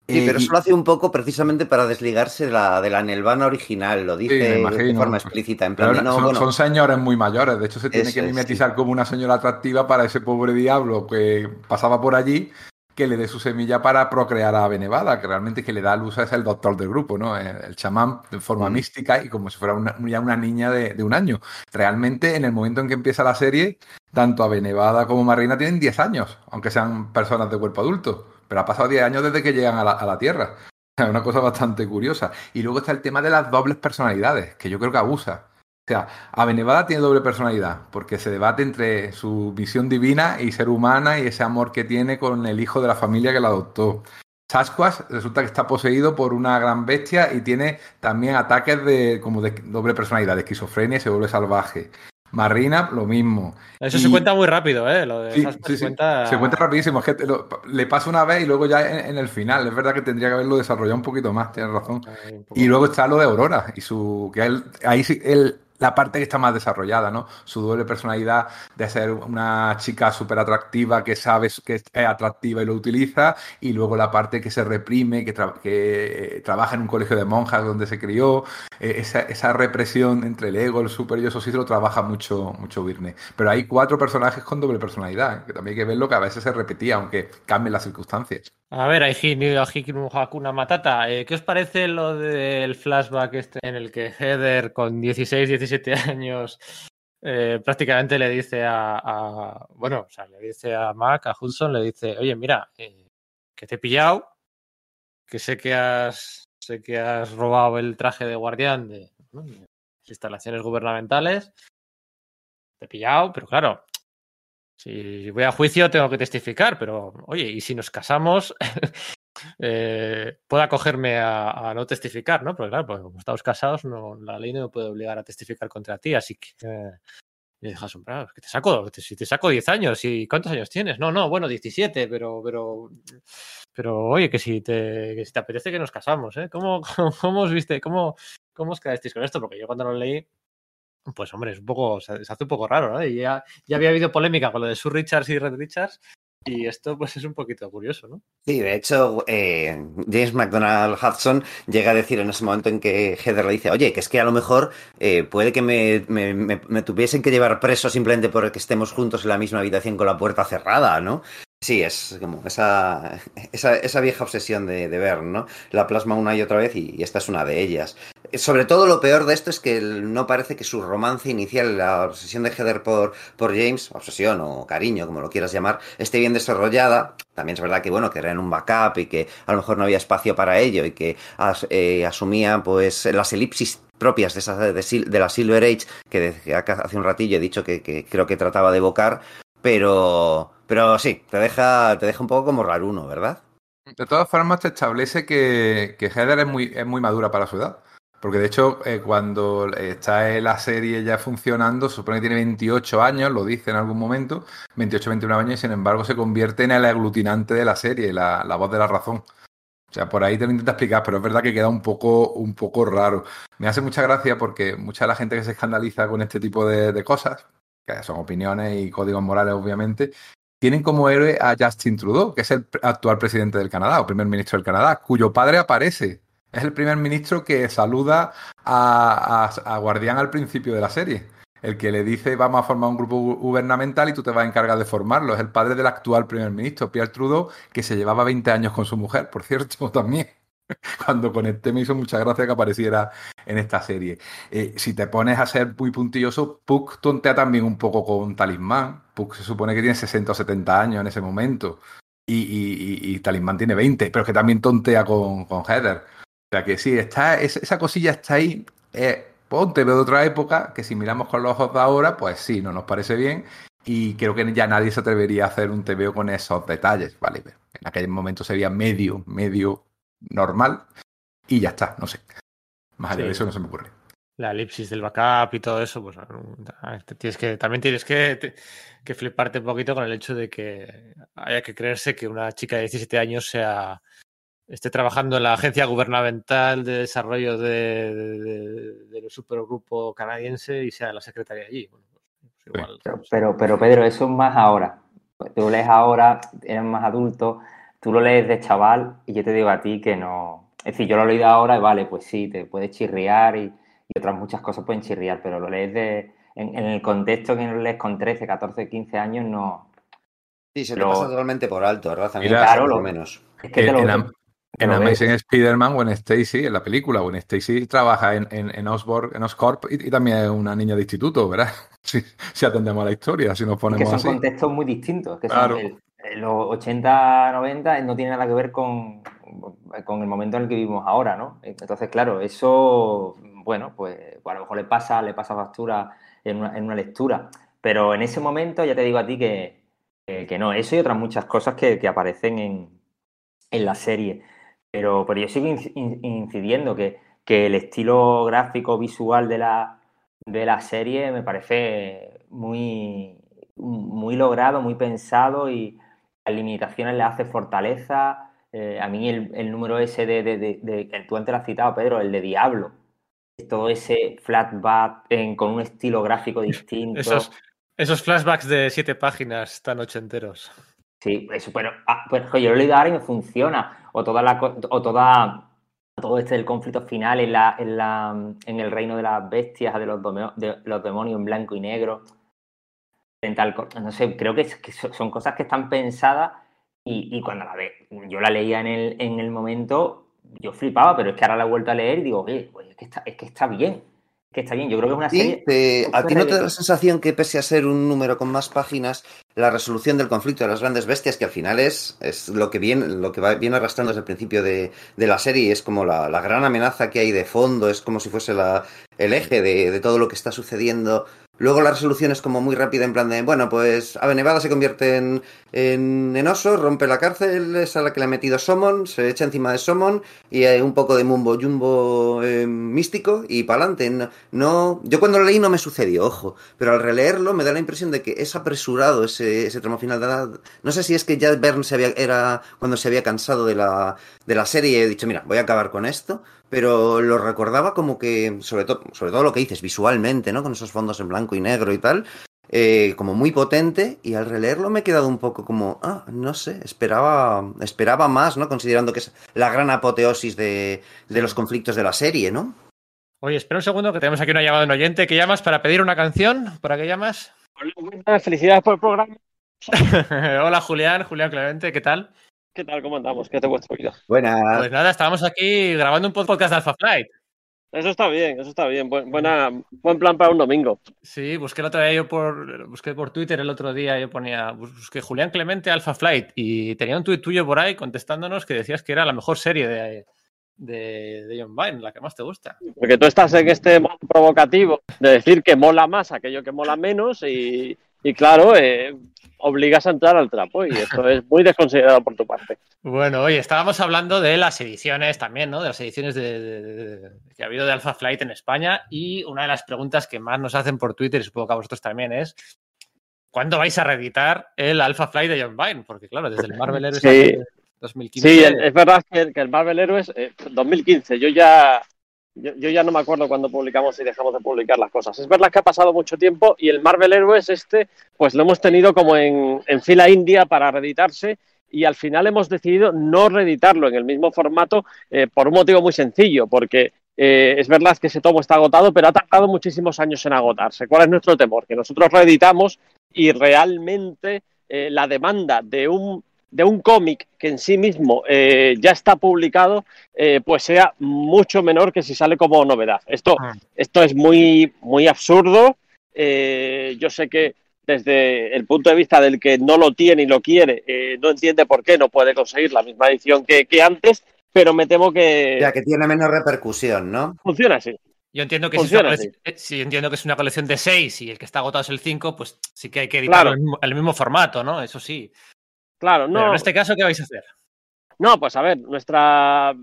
Sí, Eh, pero eso lo hace un poco precisamente para desligarse de la, de la Nelvana original, lo dice de forma explícita, en plan no, son, bueno, son señores muy mayores, de hecho se tiene que mimetizar como una señora atractiva para ese pobre diablo que pasaba por allí, que le dé su semilla para procrear a Ave Nevada, que realmente que le da luz es el doctor del grupo, ¿no? El, el chamán de forma Mm. mística y como si fuera una, ya una niña de, de un año. Realmente en el momento en que empieza la serie, tanto Ave Nevada como Marina tienen 10 años, aunque sean personas de cuerpo adulto, pero ha pasado 10 años desde que llegan a la, a la Tierra. Es una cosa bastante curiosa. Y luego está el tema de las dobles personalidades, que yo creo que abusa. O sea, Ave Nevada tiene doble personalidad, porque se debate entre su visión divina y ser humana y ese amor que tiene con el hijo de la familia que la adoptó. Sasquatch resulta que está poseído por una gran bestia y tiene también ataques de como de doble personalidad, de esquizofrenia y se vuelve salvaje. Marina, lo mismo. Eso Y- se cuenta muy rápido, ¿eh? Lo de Sí, sí, se sí. cuenta... Se cuenta rapidísimo. Es que lo- le pasa una vez y luego ya en, en el final. Es verdad que tendría que haberlo desarrollado un poquito más, tienes razón. Poco. Y luego está lo de Aurora y su que él, ahí sí, él- la parte que está más desarrollada, ¿no? Su doble personalidad de ser una chica súper atractiva que sabe que es atractiva y lo utiliza, y luego la parte que se reprime, que, tra- que trabaja en un colegio de monjas donde se crió, eh, esa, esa represión entre el ego, el super yo, eso sí lo trabaja mucho, mucho Virne. Pero hay cuatro personajes con doble personalidad, que también hay que verlo que a veces se repetía, aunque cambien las circunstancias. A ver, Hikinu Hakuna Matata, eh, ¿qué os parece lo del flashback este en el que Heather con 16, 17 años eh, prácticamente le dice a, bueno, o sea, le dice a Mac, a Hudson, le dice, oye, mira, eh, que te he pillado, que sé que has, sé que has robado el traje de guardián de, de las instalaciones gubernamentales, te he pillado, pero claro, si voy a juicio tengo que testificar, pero oye, ¿y si nos casamos? eh, puedo acogerme a, no testificar, ¿no? Porque claro, pues como estamos casados, no, la ley no me puede obligar a testificar contra ti, así que eh, me dejas sombrar, que te saco, te- si te saco 10 años, ¿y cuántos años tienes? No, no, bueno, 17, pero, pero, pero oye, que si te, que si te apetece que nos casamos, ¿eh? ¿Cómo, cómo, os viste, cómo, cómo os quedasteis con esto? Porque yo cuando lo leí, pues hombre, es un poco, se hace un poco raro, ¿no? Y ya, ya había habido polémica con lo de Sue Richards y Red Richards, Y esto pues es un poquito curioso, ¿no? Sí, de hecho, eh, James McDonald Hudson llega a decir en ese momento en que Heather le dice, oye, que es que a lo mejor eh, puede que me, me, me, tuviesen que llevar preso simplemente porque estemos juntos en la misma habitación con la puerta cerrada, ¿no? Sí, es como esa, esa, esa vieja obsesión de, de, ver, ¿no? La plasma una y otra vez y, esta es una de ellas. Sobre todo lo peor de esto es que no parece que su romance inicial, la obsesión de Heather por, por James, obsesión o cariño, como lo quieras llamar, esté bien desarrollada. También es verdad que, bueno, que era en un backup y que a lo mejor no había espacio para ello y que eh, asumía, pues, las elipsis propias de, esa, de, de, la Silver Age, que hace un ratillo he dicho que, que creo que trataba de evocar, pero pero sí, te deja, te deja un poco como raruno, ¿verdad? De todas formas, te establece que, que Heather es muy, es muy madura para su edad. Porque de hecho, eh, cuando está en la serie ya funcionando, supone que tiene 28 años, lo dice en algún momento, 28, 21 años, y sin embargo se convierte en el aglutinante de la serie, la, la voz de la razón. O sea, por ahí te lo intenta explicar, pero es verdad que queda un poco, un poco raro. Me hace mucha gracia porque mucha de la gente que se escandaliza con este tipo de, de cosas, que son opiniones y códigos morales, obviamente, tienen como héroe a Justin Trudeau, que es el actual presidente del Canadá, o primer ministro del Canadá, cuyo padre aparece. Es el primer ministro que saluda a, a, Guardián al principio de la serie. El que le dice vamos a formar un grupo gubernamental y tú te vas a encargar de formarlo. Es el padre del actual primer ministro, Pierre Trudeau, que se llevaba 20 años con su mujer, por cierto, también. Cuando conecté me hizo mucha gracia que apareciera en esta serie. Eh, si te pones a ser muy puntilloso, Puck tontea también un poco con Talismán. Puck se supone que tiene 60 o 70 años en ese momento. Y, y, y, y Talismán tiene 20, pero que también tontea con, con Heather. O sea que sí, está, esa cosilla está ahí. Eh, ponte de otra época, que si miramos con los ojos de ahora, pues sí, no nos parece bien. Y creo que ya nadie se atrevería a hacer un TVO con esos detalles, ¿vale? En aquel momento sería medio, medio normal y ya está, no sé. Más allá sí. de eso no se me ocurre. La elipsis del backup y todo eso, pues tienes que, también tienes que, que fliparte un poquito con el hecho de que haya que creerse que una chica de 17 años sea esté trabajando en la agencia gubernamental de desarrollo de, de, de, del supergrupo canadiense y sea la secretaria allí. Bueno, pues igual, pero, pero, pero, Pedro, eso es más ahora. Tú lees ahora, eres más adulto, tú lo lees de chaval y yo te digo a ti que no. Es decir, yo lo he leído ahora y vale, pues sí, te puedes chirriar y, y otras muchas cosas pueden chirriar, pero lo lees de, en, en, el contexto que lo lees con 13, 14, 15 años, no. Sí, se te pero, pasa totalmente por alto, ¿verdad? También Mira, claro, lo menos. Es que te lo, en, en Amazing Spider-Man o en Stacy, en la película, o en Stacy trabaja en, en, en, Osborg, en Oscorp y, y, también es una niña de instituto, ¿verdad? Si, si atendemos a la historia, si nos ponemos que son así. contextos muy distintos, que claro. son el, los 80, 90 no tiene nada que ver con, con el momento en el que vivimos ahora, ¿no? Entonces, claro, eso, bueno, pues, pues a lo mejor le pasa, le pasa factura en una, en una, lectura, pero en ese momento ya te digo a ti que, que, que no, eso y otras muchas cosas que, que aparecen en, en la serie. Pero, pero yo sigo incidiendo que, que el estilo gráfico visual de la, de la serie me parece muy, muy logrado, muy pensado y las limitaciones le hace fortaleza. Eh, a mí el, el, número ese de, de, de, de, tú antes lo has citado, Pedro, el de Diablo. Todo ese flatback en, con un estilo gráfico distinto. esos, esos flashbacks de siete páginas tan ochenteros. Sí, eso, pero, ah, pues, yo lo he leído ahora y me funciona. O toda la o toda todo este del conflicto final en la, en la en el reino de las bestias, de los, de los demonios en blanco y negro. No sé, creo que, son cosas que están pensadas y, y cuando la ve, yo la leía en el, en el momento, yo flipaba, pero es que ahora la he vuelto a leer y digo, oye, es que está, es que está bien que está bien. Yo creo que es una serie. ¿A ti no te da la sensación que, pese a ser un número con más páginas, la resolución del conflicto de las grandes bestias, que al final es, es lo que viene, lo que va, viene arrastrando desde el principio de, de la serie, es como la, la, gran amenaza que hay de fondo, es como si fuese la, el eje de, de todo lo que está sucediendo Luego la resolución es como muy rápida, en plan de, bueno, pues Ave Nevada se convierte en, en, en, oso, rompe la cárcel, es a la que le ha metido Somon, se echa encima de Somon y hay un poco de mumbo jumbo eh, místico y para adelante. No, no, yo cuando lo leí no me sucedió, ojo, pero al releerlo me da la impresión de que es apresurado ese, ese tramo final. De la, no sé si es que ya Bern se había, era cuando se había cansado de la, de la serie y he dicho, mira, voy a acabar con esto pero lo recordaba como que, sobre todo, sobre todo lo que dices, visualmente, ¿no? Con esos fondos en blanco y negro y tal, eh, como muy potente y al releerlo me he quedado un poco como, ah, no sé, esperaba, esperaba más, ¿no? Considerando que es la gran apoteosis de, de los conflictos de la serie, ¿no? Oye, espera un segundo que tenemos aquí una llamada de un oyente. ¿Qué llamas para pedir una canción? ¿Para qué llamas? Hola, felicidades por el programa. Hola Julián, Julián Clemente, ¿qué tal? ¿Qué tal? ¿Cómo andamos? ¿Qué de vuestra vida? Buenas. Pues nada, estábamos aquí grabando un podcast de Alpha Flight. Eso está bien, eso está bien. Buen, buena, buen plan para un domingo. Sí, busqué el otro día yo por, busqué por Twitter el otro día, yo ponía, busqué Julián Clemente Alpha Flight y tenía un tuit tuyo por ahí contestándonos que decías que era la mejor serie de, de, de John Byrne, la que más te gusta. Porque tú estás en este modo provocativo de decir que mola más aquello que mola menos y, y claro, eh, obligas a entrar al trapo y esto es muy desconsiderado por tu parte. Bueno, oye, estábamos hablando de las ediciones también, ¿no? De las ediciones de, de, de, que ha habido de Alpha Flight en España y una de las preguntas que más nos hacen por Twitter y supongo que a vosotros también es ¿cuándo vais a reeditar el Alpha Flight de John Byrne? Porque claro, desde el Marvel Heroes Sí. 2015. Sí, es verdad que, que el Marvel Heroes, eh, 2015, yo ya, yo, ya no me acuerdo cuando publicamos y dejamos de publicar las cosas. Es verdad que ha pasado mucho tiempo y el Marvel Heroes este, pues lo hemos tenido como en, en fila india para reeditarse y al final hemos decidido no reeditarlo en el mismo formato eh, por un motivo muy sencillo, porque eh, es verdad que ese tomo está agotado, pero ha tardado muchísimos años en agotarse. ¿Cuál es nuestro temor? Que nosotros reeditamos y realmente eh, la demanda de un de un cómic que en sí mismo eh, ya está publicado, eh, pues sea mucho menor que si sale como novedad. Esto, Ah. esto es muy, muy absurdo. Eh, yo sé que desde el punto de vista del que no lo tiene y lo quiere, eh, no entiende por qué no puede conseguir la misma edición que, que antes, pero me temo que Ya que tiene menos repercusión, ¿no? funciona así. Yo entiendo que si es, una Funciona colección, si entiendo que es una colección de seis y el que está agotado es el 5, pues sí que hay que editarlo Claro. en el mismo, el mismo formato, ¿no? Eso sí. Claro, Pero no. en este caso, ¿qué vais a hacer? No, pues a ver, nuestra,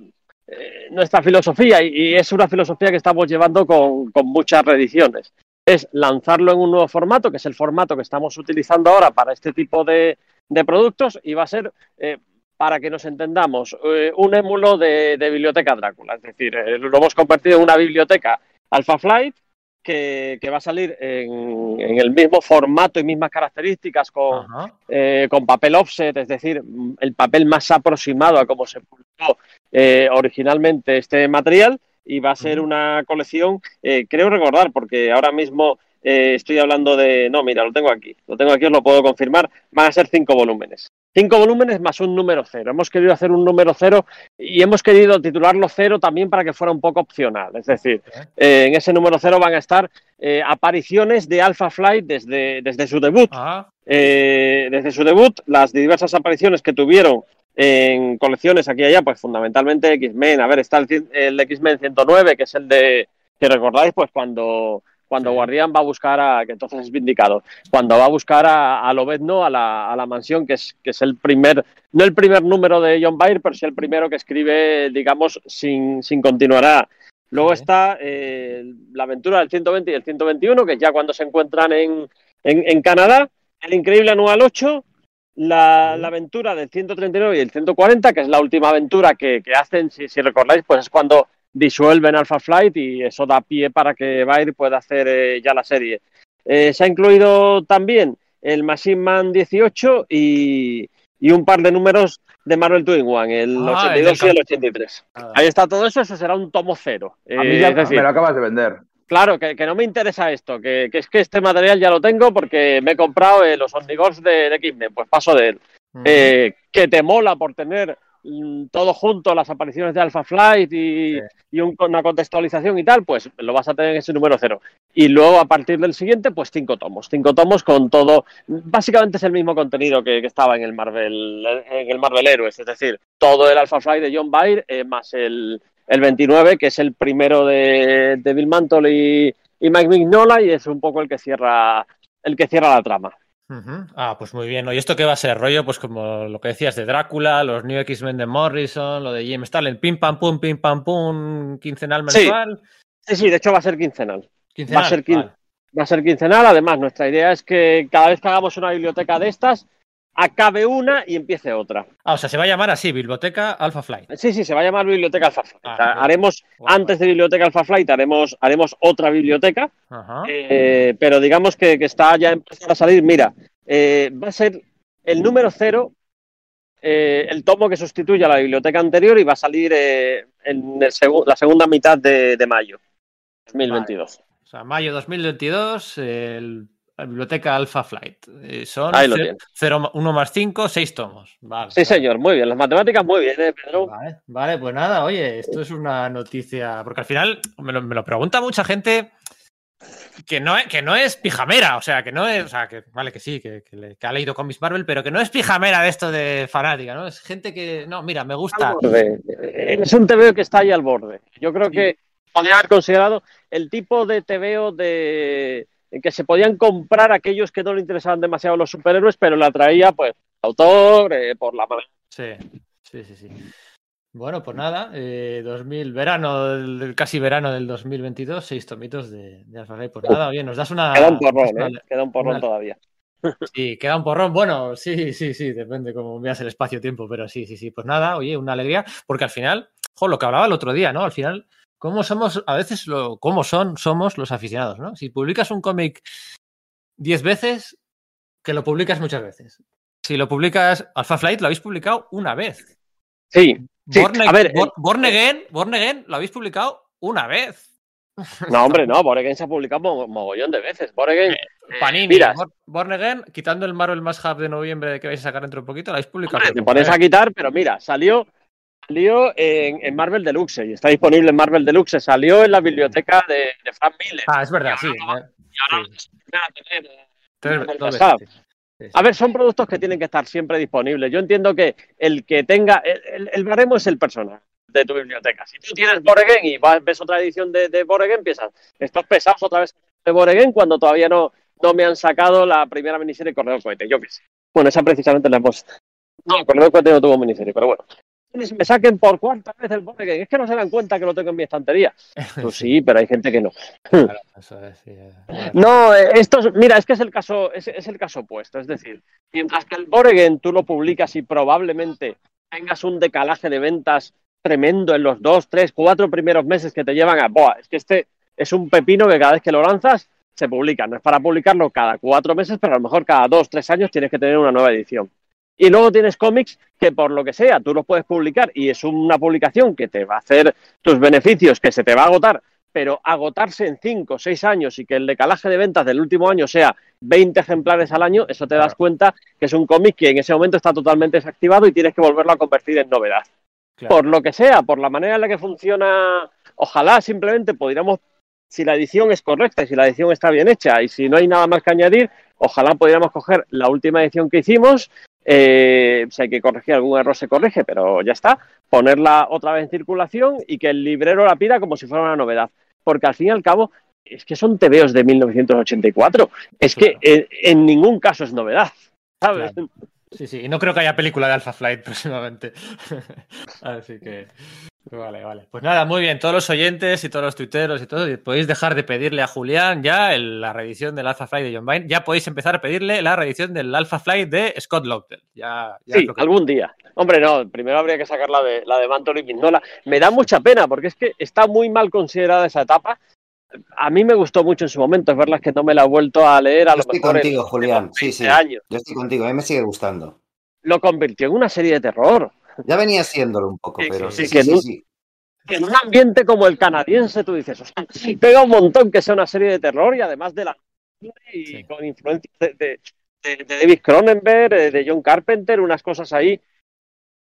eh, nuestra filosofía, y, y es una filosofía que estamos llevando con, con muchas reediciones, es lanzarlo en un nuevo formato, que es el formato que estamos utilizando ahora para este tipo de, de productos, y va a ser, eh, para que nos entendamos, eh, un émulo de, de Biblioteca Drácula. Es decir, eh, lo hemos convertido en una biblioteca Alpha Flight, que, que va a salir en, en el mismo formato y mismas características con, eh, con papel offset, es decir, el papel más aproximado a cómo se publicó eh, originalmente este material y va a ser una colección, eh, creo recordar, porque ahora mismo eh, estoy hablando de, no, mira, lo tengo aquí, lo tengo aquí, os lo puedo confirmar, van a ser cinco volúmenes. Cinco volúmenes más un número cero. Hemos querido hacer un número cero y hemos querido titularlo cero también para que fuera un poco opcional. Es decir, eh, en ese número cero van a estar eh, apariciones de Alpha Flight desde, desde su debut. Ah, Eh, desde su debut, las diversas apariciones que tuvieron en colecciones aquí y allá, pues fundamentalmente X-Men. A ver, está el, el X-Men 109, que es el de, que recordáis, pues cuando, cuando. Guardián va a buscar a, que entonces es vindicado, cuando va a buscar a, a Lobezno a la, a la mansión, que es, que es el primer, no el primer número de John Byrne, pero sí el primero que escribe, digamos, sin, sin continuará. Luego Sí. está eh, la aventura del 120 y el 121, que es ya cuando se encuentran en, en, en Canadá. El Increíble Anual 8, la, Sí. la aventura del 139 y el 140, que es la última aventura que, que hacen, si, si recordáis, pues es cuando disuelven Alpha Flight y eso da pie para que Bayer pueda hacer eh, ya la serie. Eh, se ha incluido también el Machine Man 18 y, y un par de números de Marvel 2 in One, el Ah, el 82 y del el 83. nada. Ahí está todo eso, eso será un tomo cero. A mí Eh, ya es decir, me lo acabas de vender. Claro, que, que no me interesa esto, que, que es que este material ya lo tengo porque me he comprado eh, los Omnigors de, de X-Men, pues paso de él. Eh, que te mola por tener todo junto, las apariciones de Alpha Flight y, Sí. y un- una contextualización y tal, pues lo vas a tener en ese número cero. Y luego a partir del siguiente, pues cinco tomos. Cinco tomos con todo. Básicamente es el mismo contenido que, que estaba en el Marvel, en el Marvel Heroes, es decir, todo el Alpha Flight de John Byrne, eh, más el, el 29, que es el primero de, de Bill Mantle y, y Mike Mignola, y es un poco el que cierra el que cierra la trama. Ah, pues muy bien. ¿Y esto qué va a ser? Rollo, pues como lo que decías de Drácula, los New X-Men de Morrison, lo de James Starlin, pim pam pum, pim pam pum, quincenal Sí. mensual. Sí, sí, de hecho va a ser quincenal. Quincenal, Va a ser quin- vale. Va a ser quincenal. Además, nuestra idea es que cada vez que hagamos una biblioteca de estas, acabe una y empiece otra. Ah, o sea, se va a llamar así, Biblioteca Alpha Flight. Sí, sí, se va a llamar Biblioteca Alpha Flight. Ah, O sea, bien. haremos, antes de Biblioteca Alpha Flight, haremos, haremos otra biblioteca, Ajá. eh, pero digamos que, que está ya empezando a salir. Mira, eh, va a ser el número cero, eh, el tomo que sustituye a la biblioteca anterior y va a salir en el la segunda mitad de, de mayo 2022. O sea, mayo 2022, el- la Biblioteca Alpha Flight. Eh, son Ahí lo tienes. 1 más 5, 6 tomos. Vale, Sí, vale. señor, muy bien. Las matemáticas muy bien, ¿eh, Pedro? Vale, vale, pues nada, oye, esto es una noticia, porque al final me lo, me lo pregunta mucha gente que no, es- que no es pijamera, o sea, que no es, o sea, que vale que sí, que, que le- que ha leído cómics Marvel, pero que no es pijamera de esto de fanática, ¿no? Es gente que, no, mira, me gusta. Es un TVO que está ahí al borde. Yo creo Sí. que podría haber considerado el tipo de TVO de que se podían comprar aquellos que no le interesaban demasiado los superhéroes, pero la traía, pues, autor, eh, por la manera. Sí, sí, sí, sí. Bueno, pues nada, eh, 2000, verano, del, del- casi verano del 2022, seis tomitos de, de. Pues nada, oye, nos das una... Queda un porrón, una- ¿eh? Queda un porrón una- todavía. Sí, queda un porrón. Bueno, sí, sí, sí, depende cómo veas el espacio-tiempo, pero sí, sí, sí. Pues nada, oye, una alegría, porque al final, jo, lo que hablaba el otro día, ¿no? Al final, ¿cómo somos, a veces, lo, cómo son, somos los aficionados, ¿no? Si publicas un cómic 10 veces, que lo publicas muchas veces. Si lo publicas, Alpha Flight lo habéis publicado una vez. Sí, Sí, Born, a ver, Born- eh, Born Again, Born Again lo habéis publicado una vez. no, hombre, no. Born Again se ha publicado mo- mogollón de veces. Born Again, eh, Panini, mira, Born, Again, quitando el Marvel Más Hub de noviembre que vais a sacar dentro de un poquito, lo habéis publicado. hombre, te pones a quitar, pero mira, salió. Salió en, en Marvel Deluxe y está disponible en Marvel Deluxe. Salió en la biblioteca de, de Frank Miller. Ah, es verdad, sí. A ver, son productos que tienen que estar siempre disponibles. Yo entiendo que el que tenga. El, el- baremo es el personal de tu biblioteca. Si tú tienes Boregen y vas- ves otra edición de, de Boregen, piensas, estos pesados otra vez de Boregen cuando todavía no, no me han sacado la primera miniserie Correo Cohete. Yo qué sé. Bueno, esa precisamente la hemos. No, Correo Cohete no tuvo miniserie, pero bueno. Me saquen por cuarta vez el Boregen. Es que no se dan cuenta que lo tengo en mi estantería. Pues sí, pero hay gente que no. Claro, eso es, sí. No, esto es, mira, es que es el caso, es, es el caso opuesto. Es decir, mientras que el Boregen tú lo publicas y probablemente tengas un decalaje de ventas tremendo en los dos, tres, cuatro primeros meses que te llevan a, Boa, es que este es un pepino que cada vez que lo lanzas se publica. No es para publicarlo cada cuatro meses, pero a lo mejor cada dos, tres años tienes que tener una nueva edición. Y luego tienes cómics que por lo que sea tú los puedes publicar y es una publicación que te va a hacer tus beneficios, que se te va a agotar, pero agotarse en 5 o 6 años y que el decalaje de ventas del último año sea 20 ejemplares al año, eso te das Claro. cuenta que es un cómic que en ese momento está totalmente desactivado y tienes que volverlo a convertir en novedad. Claro. Por lo que sea, por la manera en la que funciona, ojalá simplemente pudiéramos, si la edición es correcta y si la edición está bien hecha y si no hay nada más que añadir, ojalá pudiéramos coger la última edición que hicimos, eh, si hay que corregir algún error se corrige, pero ya está, ponerla otra vez en circulación y que el librero la pida como si fuera una novedad. Porque al fin y al cabo, es que son tebeos de 1984. Es que eh, en ningún caso es novedad. ¿Sabes? Claro. Sí, sí, y no creo que haya película de Alpha Flight próximamente. Así que. Vale, vale. Pues nada, muy bien. Todos los oyentes y todos los tuiteros y todo, podéis dejar de pedirle a Julián ya el- la reedición del Alpha Flight de John Byrne. Ya podéis empezar a pedirle la reedición del Alpha Flight de Scott Lobdell. Ya, ya Sí, que- algún día. Hombre, no, primero habría que sacar la de, la de Mantle y Mignola. Me da mucha pena porque es que está muy mal considerada esa etapa. A mí me gustó mucho en su momento, es verdad que no me la he vuelto a leer a Yo lo estoy mejor en contigo, los Julián. Sí, 20 sí. años. Yo estoy contigo, a mí me sigue gustando. Lo convirtió en una serie de terror. Ya venía siéndolo un poco, Sí, pero sí, sí, que sí, no- sí. En un ambiente como el canadiense, tú dices, o sea, pega un montón que sea una serie de terror y además de la y Sí. con influencias de, de- de- de David Cronenberg, de John Carpenter, unas cosas ahí.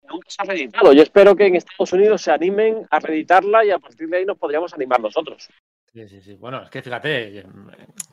Nunca se ha reeditado. Yo espero que en Estados Unidos se animen a reeditarla y a partir de ahí nos podríamos animar nosotros. Sí, sí, sí. Bueno, es que fíjate,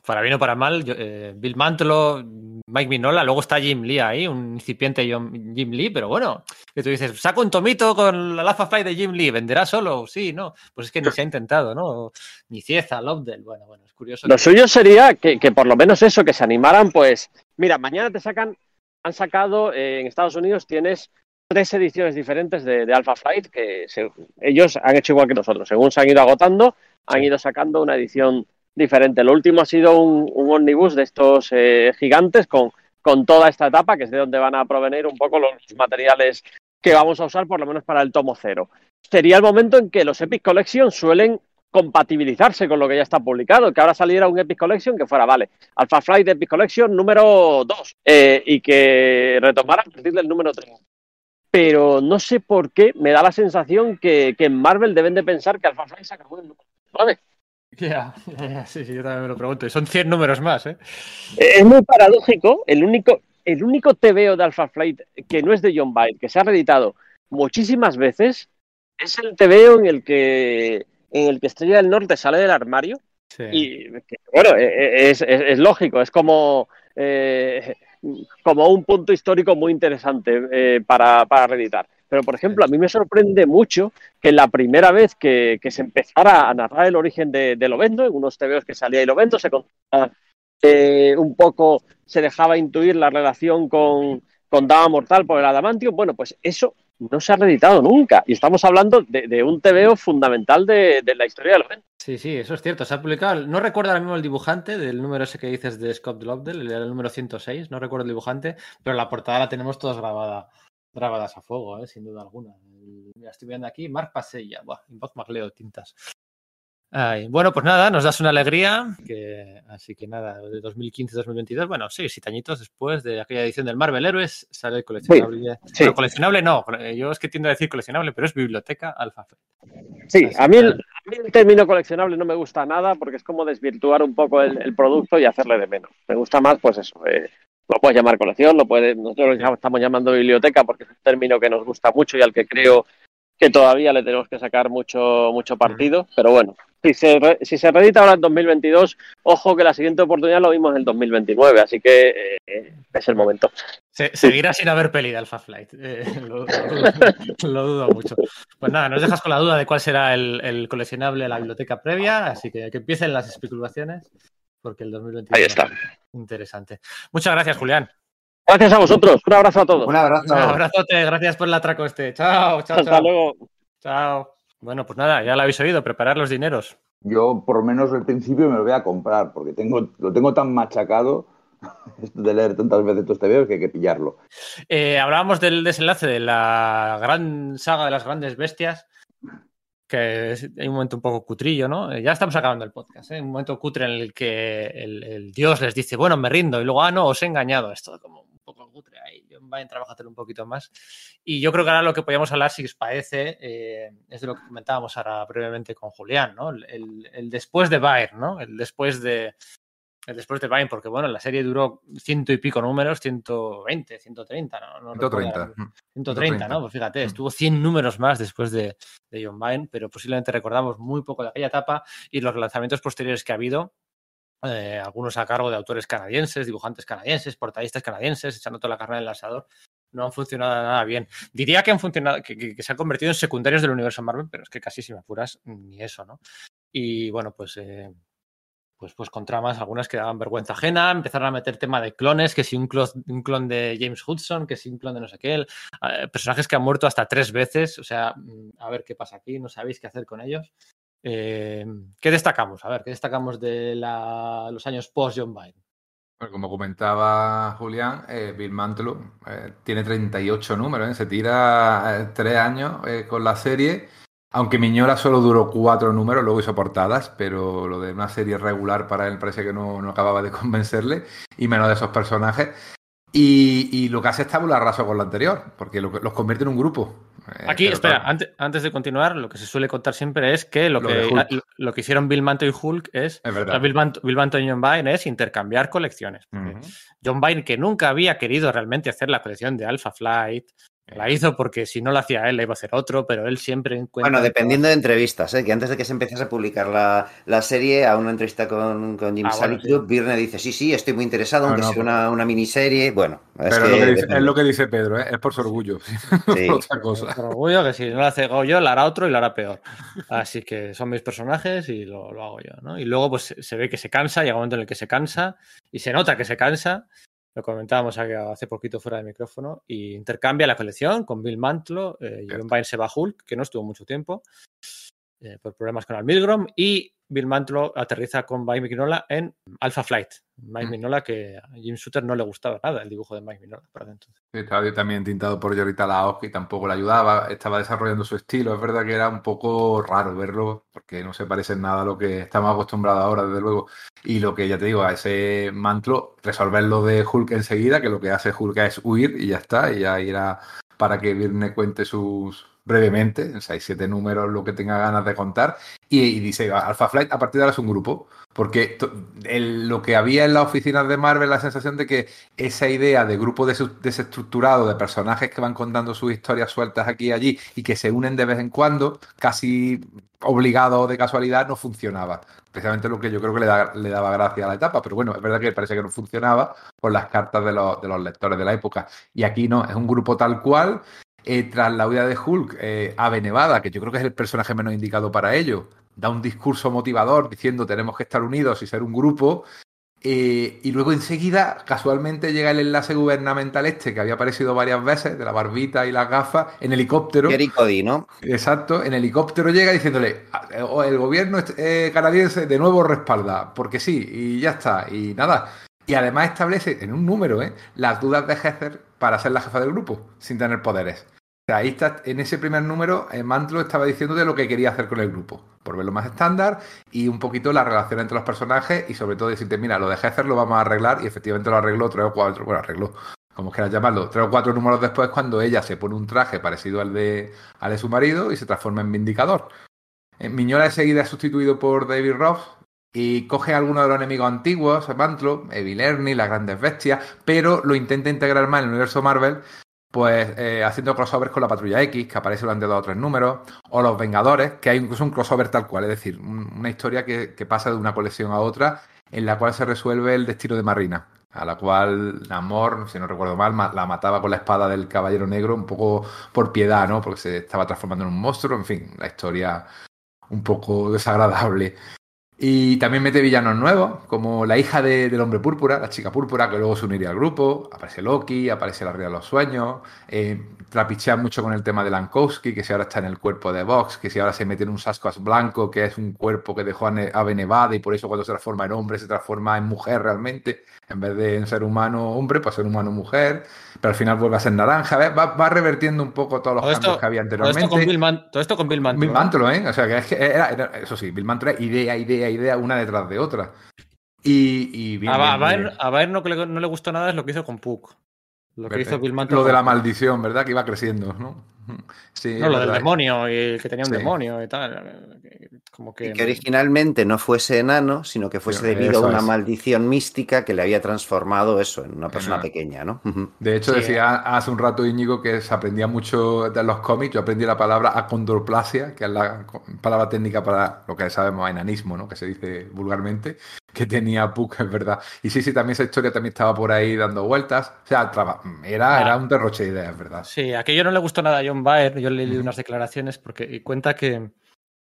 para bien o para mal, yo- eh, Bill Mantlo, Mike Minola, luego está Jim Lee ahí, un incipiente John- Jim Lee, pero bueno, que tú dices, saco un tomito con la Alpha Flight de Jim Lee, ¿venderá solo? Sí, no. Pues es que ni se ha intentado, ¿no? Ni Cieza, Lobdell, bueno, bueno, es curioso. Lo que- suyo sería que, que por lo menos eso, que se animaran, pues, mira, mañana te sacan, han sacado, eh, en Estados Unidos tienes tres ediciones diferentes de, de Alpha Flight, que se- ellos han hecho igual que nosotros, según se han ido agotando, han ido sacando una edición diferente. Lo último ha sido un, un omnibus de estos eh, gigantes con, con toda esta etapa, que es de donde van a provenir un poco los materiales que vamos a usar, por lo menos para el tomo cero. Sería el momento en que los Epic Collection suelen compatibilizarse con lo que ya está publicado, que ahora saliera un Epic Collection que fuera, vale, Alpha Flight Epic Collection número 2 eh, y que retomara a partir del número 3. Pero no sé por qué me da la sensación que, que en Marvel deben de pensar que Alpha Flight se acabó el número 9. Ya, ya, sí, sí, yo también me lo pregunto. Y son 100 números más, ¿eh? Es muy paradójico. El único, el único TVO de Alpha Flight que no es de John Byrne, que se ha reeditado muchísimas veces, es el TVO en el que en el que Estrella del Norte sale del armario. Sí. Y bueno, e- es, es- es lógico, es como, eh, como un punto histórico muy interesante eh, para, para reeditar. Pero, por ejemplo, a mí me sorprende mucho que la primera vez que, que se empezara a narrar el origen de, de Lovendo, en unos TVOs que salía de Lovendo, se contaba eh, un poco, se dejaba intuir la relación con, con Dama Mortal por el Adamantium. Bueno, pues eso no se ha reeditado nunca. Y estamos hablando de, de un TVO fundamental de, de la historia de Lovendo. Sí, sí, eso es cierto. Se ha publicado. No recuerdo ahora mismo el dibujante del número ese que dices de Scott Lobdell, el, el número 106. No recuerdo el dibujante, pero la portada la tenemos todos grabada, grabadas a fuego, ¿eh? sin duda alguna. Mira, estoy viendo aquí. Marc Pasella. Buah, Invoz Magleo Tintas. Ay, bueno, pues nada, nos das una alegría. Que, así que nada, de 2015-2022, bueno, sí, siete añitos después de aquella edición del Marvel Heroes, sale el coleccionable. sí. Bueno, coleccionable no, yo es que tiendo a decir coleccionable, pero es biblioteca Alpha Flight. Sí, Así a mí, el, que- a mí el término coleccionable no me gusta nada porque es como desvirtuar un poco el, el producto y hacerle de menos. Me gusta más, pues eso, eh, lo puedes llamar colección, lo puedes, nosotros lo estamos llamando biblioteca porque es un término que nos gusta mucho y al que creo que todavía le tenemos que sacar mucho, mucho partido, pero bueno, si se, re- si se reedita ahora en 2022, ojo que la siguiente oportunidad lo vimos en el 2029, así que eh, es el momento. Se- seguirá sin haber peli de Alpha Flight. eh, lo, lo- lo dudo mucho. Pues nada, nos dejas con la duda de cuál será el, el coleccionable de la biblioteca previa, así que que empiecen las especulaciones, porque el 2022 Ahí está. interesante. Muchas gracias, Julián. Gracias a vosotros, un abrazo a todos. Un abrazo. Un abrazote, gracias por el atraco este. Chao, chao, Hasta chao. luego. Chao. Bueno, pues nada, ya lo habéis oído, preparar los dineros. Yo, por lo menos, al principio me lo voy a comprar, porque tengo, lo tengo tan machacado esto de leer tantas veces estos TVOs que hay que pillarlo. Eh, hablábamos del desenlace de la gran saga de las grandes bestias, que hay un momento un poco cutrillo, ¿no? Eh, ya estamos acabando el podcast, ¿eh? Un momento cutre en el que el, el dios les dice, bueno, me rindo, y luego, ah, no, os he engañado. Esto como un poco cutre ahí. John Byrne, trabájatelo un poquito más. Y yo creo que ahora lo que podríamos hablar, si os parece, eh, es de lo que comentábamos ahora brevemente con Julián, ¿no? El, el- el después de Byrne, ¿no? El después de, el después de Byrne, porque bueno, la serie duró ciento y pico números, 120, 130, ¿no? no recuerdo ahora 130. mismo. 130, ¿no? Pues fíjate, estuvo 100 números más después de, de John Byrne, pero posiblemente recordamos muy poco de aquella etapa y los lanzamientos posteriores que ha habido, eh, algunos a cargo de autores canadienses, dibujantes canadienses, portadistas canadienses, echando toda la carne en el asador, no han funcionado nada bien. Diría que han funcionado, que, que- que se han convertido en secundarios del universo Marvel, pero es que casi si me apuras, ni eso, ¿no? Y bueno, pues eh, pues, pues con tramas, algunas que daban vergüenza ajena, empezaron a meter tema de clones, que si un clon, de James Hudson, que si un clon de no sé qué, personajes que han muerto hasta tres veces, o sea, mm, a ver qué pasa aquí, no sabéis qué hacer con ellos. Eh, ¿Qué destacamos? A ver, ¿qué destacamos de los años post-John Byrne? Bueno, como comentaba Julián, eh, Bill Mantlo eh, tiene 38 números, ¿eh? se tira tres años con la serie, aunque Miñola solo duró cuatro números, luego hizo portadas, pero lo de una serie regular para él parece que no, no acababa de convencerle, y menos de esos personajes. Y, y lo que hace es tabula rasa con lo anterior, porque lo que- los convierte en un grupo. Eh, Aquí, espera, claro, antes, antes de continuar, lo que se suele contar siempre es que lo, Lo que, lo, que hicieron Bill Manto y Hulk es, Es o sea, verdad. Bill, Manto, Bill Manto y John Byrne es intercambiar colecciones. John Byrne, que nunca había querido realmente hacer la colección de Alpha Flight, la hizo porque si no la hacía él, la iba a hacer otro, pero él siempre encuentra. Bueno, dependiendo de entrevistas, ¿eh? que antes de que se empezase a publicar la, la serie, a una entrevista con, con Jim Ah, bueno, sí. Birne dice, sí, sí, estoy muy interesado, aunque no, sea pero- una, una miniserie. Bueno, es Pero que es, lo que dice, depende. es lo que dice Pedro, ¿eh? es por su orgullo, Sí. por otra cosa. Por orgullo que si no lo hace yo, lo hará otro y lo hará peor. Así que son mis personajes y lo, lo hago yo, ¿no? Y luego pues se- se ve que se cansa, llega un momento en el que se cansa y se nota que se cansa. Lo comentábamos hace poquito fuera de micrófono y intercambia la colección con Bill Mantlo, eh. John Byrne se va Hulk, que no estuvo mucho tiempo eh, por problemas con el Milgrom y Bill Mantlo aterriza con Mike Mignola en Alpha Flight. Mike Mm. Mignola, que a Jim Shooter no le gustaba nada el dibujo de Mike Mignola para entonces. Sí, Estaba también tintado por Yorita Laoki, tampoco le ayudaba, estaba desarrollando su estilo. Es verdad que era un poco raro verlo, porque no se parece en nada a lo que estamos acostumbrados ahora, desde luego. Y lo que ya te digo, a ese mantlo, resolverlo de Hulk enseguida, que lo que hace Hulk es huir y ya está, y ya irá para que Virne cuente sus brevemente, en 6-7 números, lo que tenga ganas de contar. Y, dice, Alpha Flight a partir de ahora es un grupo, porque lo que había en las oficinas de Marvel, la sensación de que esa idea de grupo desestructurado, de personajes que van contando sus historias sueltas aquí y allí y que se unen de vez en cuando, casi obligado o de casualidad, no funcionaba. Precisamente lo que yo creo que le, da- le daba gracia a la etapa, pero bueno, es verdad que parece que no funcionaba por las cartas de los, de los lectores de la época. Y aquí no, es un grupo tal cual. Eh, tras la huida de Hulk, eh, Ave Nevada, que yo creo que es el personaje menos indicado para ello, da un discurso motivador diciendo tenemos que estar unidos y ser un grupo. Eh, y luego enseguida, casualmente, llega el enlace gubernamental este, que había aparecido varias veces, de la barbita y las gafas, en helicóptero. Gary Cody, ¿no? Exacto, en helicóptero llega diciéndole, "Ah, eh, el gobierno canadiense de nuevo respalda, porque sí, y ya está, y nada. Y además establece en un número las dudas de Heather para ser la jefa del grupo, sin tener poderes. Ahí está, en ese primer número, eh, Mantlo estaba diciendo de lo que quería hacer con el grupo, por verlo más estándar y un poquito la relación entre los personajes y sobre todo decirte, mira, lo de Heather lo vamos a arreglar y efectivamente lo arregló tres o cuatro, bueno, arregló, como quieras llamarlo, tres o cuatro números después cuando ella se pone un traje parecido al de, al de su marido y se transforma en Vindicador. Eh, Miñola enseguida es sustituido por David Ross y coge a algunos de los enemigos antiguos, Mantlo, Evil Ernie, las grandes bestias, pero lo intenta integrar más en el universo Marvel, pues eh, haciendo crossovers con la Patrulla X, que aparece durante dos o tres números, o los Vengadores, que hay incluso un crossover tal cual, es decir, un- una historia que, que pasa de una colección a otra, en la cual se resuelve el destino de Marina, a la cual Namor, si no recuerdo mal, ma- la mataba con la espada del Caballero Negro, un poco por piedad, ¿no? Porque se estaba transformando en un monstruo, en fin, la historia un poco desagradable. Y también mete villanos nuevos, como la hija de- del hombre púrpura, la chica púrpura, que luego se uniría al grupo. Aparece Loki, aparece la Ría de los Sueños. Eh, trapichean mucho con el tema de Lankowski, que si ahora está en el cuerpo de Vox, que si ahora se mete en un Sasquatch blanco, que es un cuerpo que dejó a Nevada y por eso cuando se transforma en hombre se transforma en mujer realmente. En vez de en ser humano hombre, pues ser humano mujer. Pero al final vuelve a ser naranja. ¿ves? Va, va revertiendo un poco todos los Todo cambios esto, que había todo anteriormente. esto con Bill, Man- todo esto con Bill Mantlo. Bill ¿eh? Mantlo, ¿eh? O sea, que es que era, era- eso sí, Bill Mantlo era idea, idea, idea, una detrás de otra. Y, y bien, A, a Baer, bien. a Baer no, no le gustó nada es lo que hizo con Puck. Lo que hizo Bill Mantlo. Lo de la maldición, ¿verdad? Que iba creciendo, ¿no? Sí, No, lo del demonio, y que tenía un Sí. demonio y tal. Que- Como que. Y que originalmente no fuese enano, sino que fuese Pero debido a una es. maldición mística que le había transformado eso en una persona Ajá. pequeña, ¿no? De hecho, Sí, decía hace un rato Íñigo que se aprendía mucho de los cómics. Yo aprendí la palabra acondroplasia, que es la palabra técnica para lo que sabemos, enanismo, ¿no? Que se dice vulgarmente, que tenía Puck, es verdad. Y sí, sí, también esa historia también estaba por ahí dando vueltas. O sea, traba- era, Ah. era un derroche de ideas, ¿verdad? Sí, aquello no le gustó nada a John Baer. Yo le leí unas declaraciones porque y cuenta que,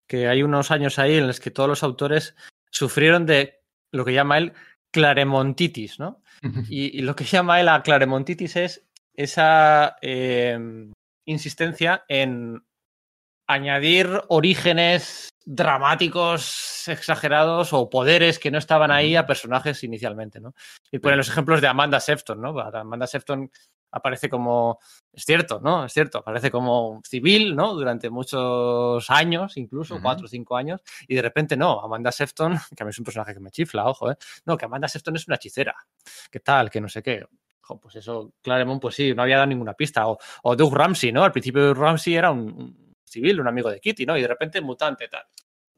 que hay unos años ahí en los que todos los autores sufrieron de lo que llama él claremontitis, ¿no? Y, y lo que llama él a claremontitis es esa eh, insistencia en añadir orígenes dramáticos exagerados o poderes que no estaban ahí a personajes inicialmente, ¿no? Y ponen los ejemplos de Amanda Sefton, ¿no? Amanda Sefton aparece como, es cierto, ¿no? Es cierto, aparece como civil, ¿no? Durante muchos años, incluso cuatro o cinco años, y de repente no, Amanda Sefton, que a mí es un personaje que me chifla, ojo, ¿eh? No, que Amanda Sefton es una hechicera, ¿qué tal? Que no sé qué. Pues eso, Claremont, pues sí, no había dado ninguna pista. O, o Doug Ramsey, ¿no? Al principio Doug Ramsey era un civil, un amigo de Kitty, ¿no? Y de repente mutante, tal.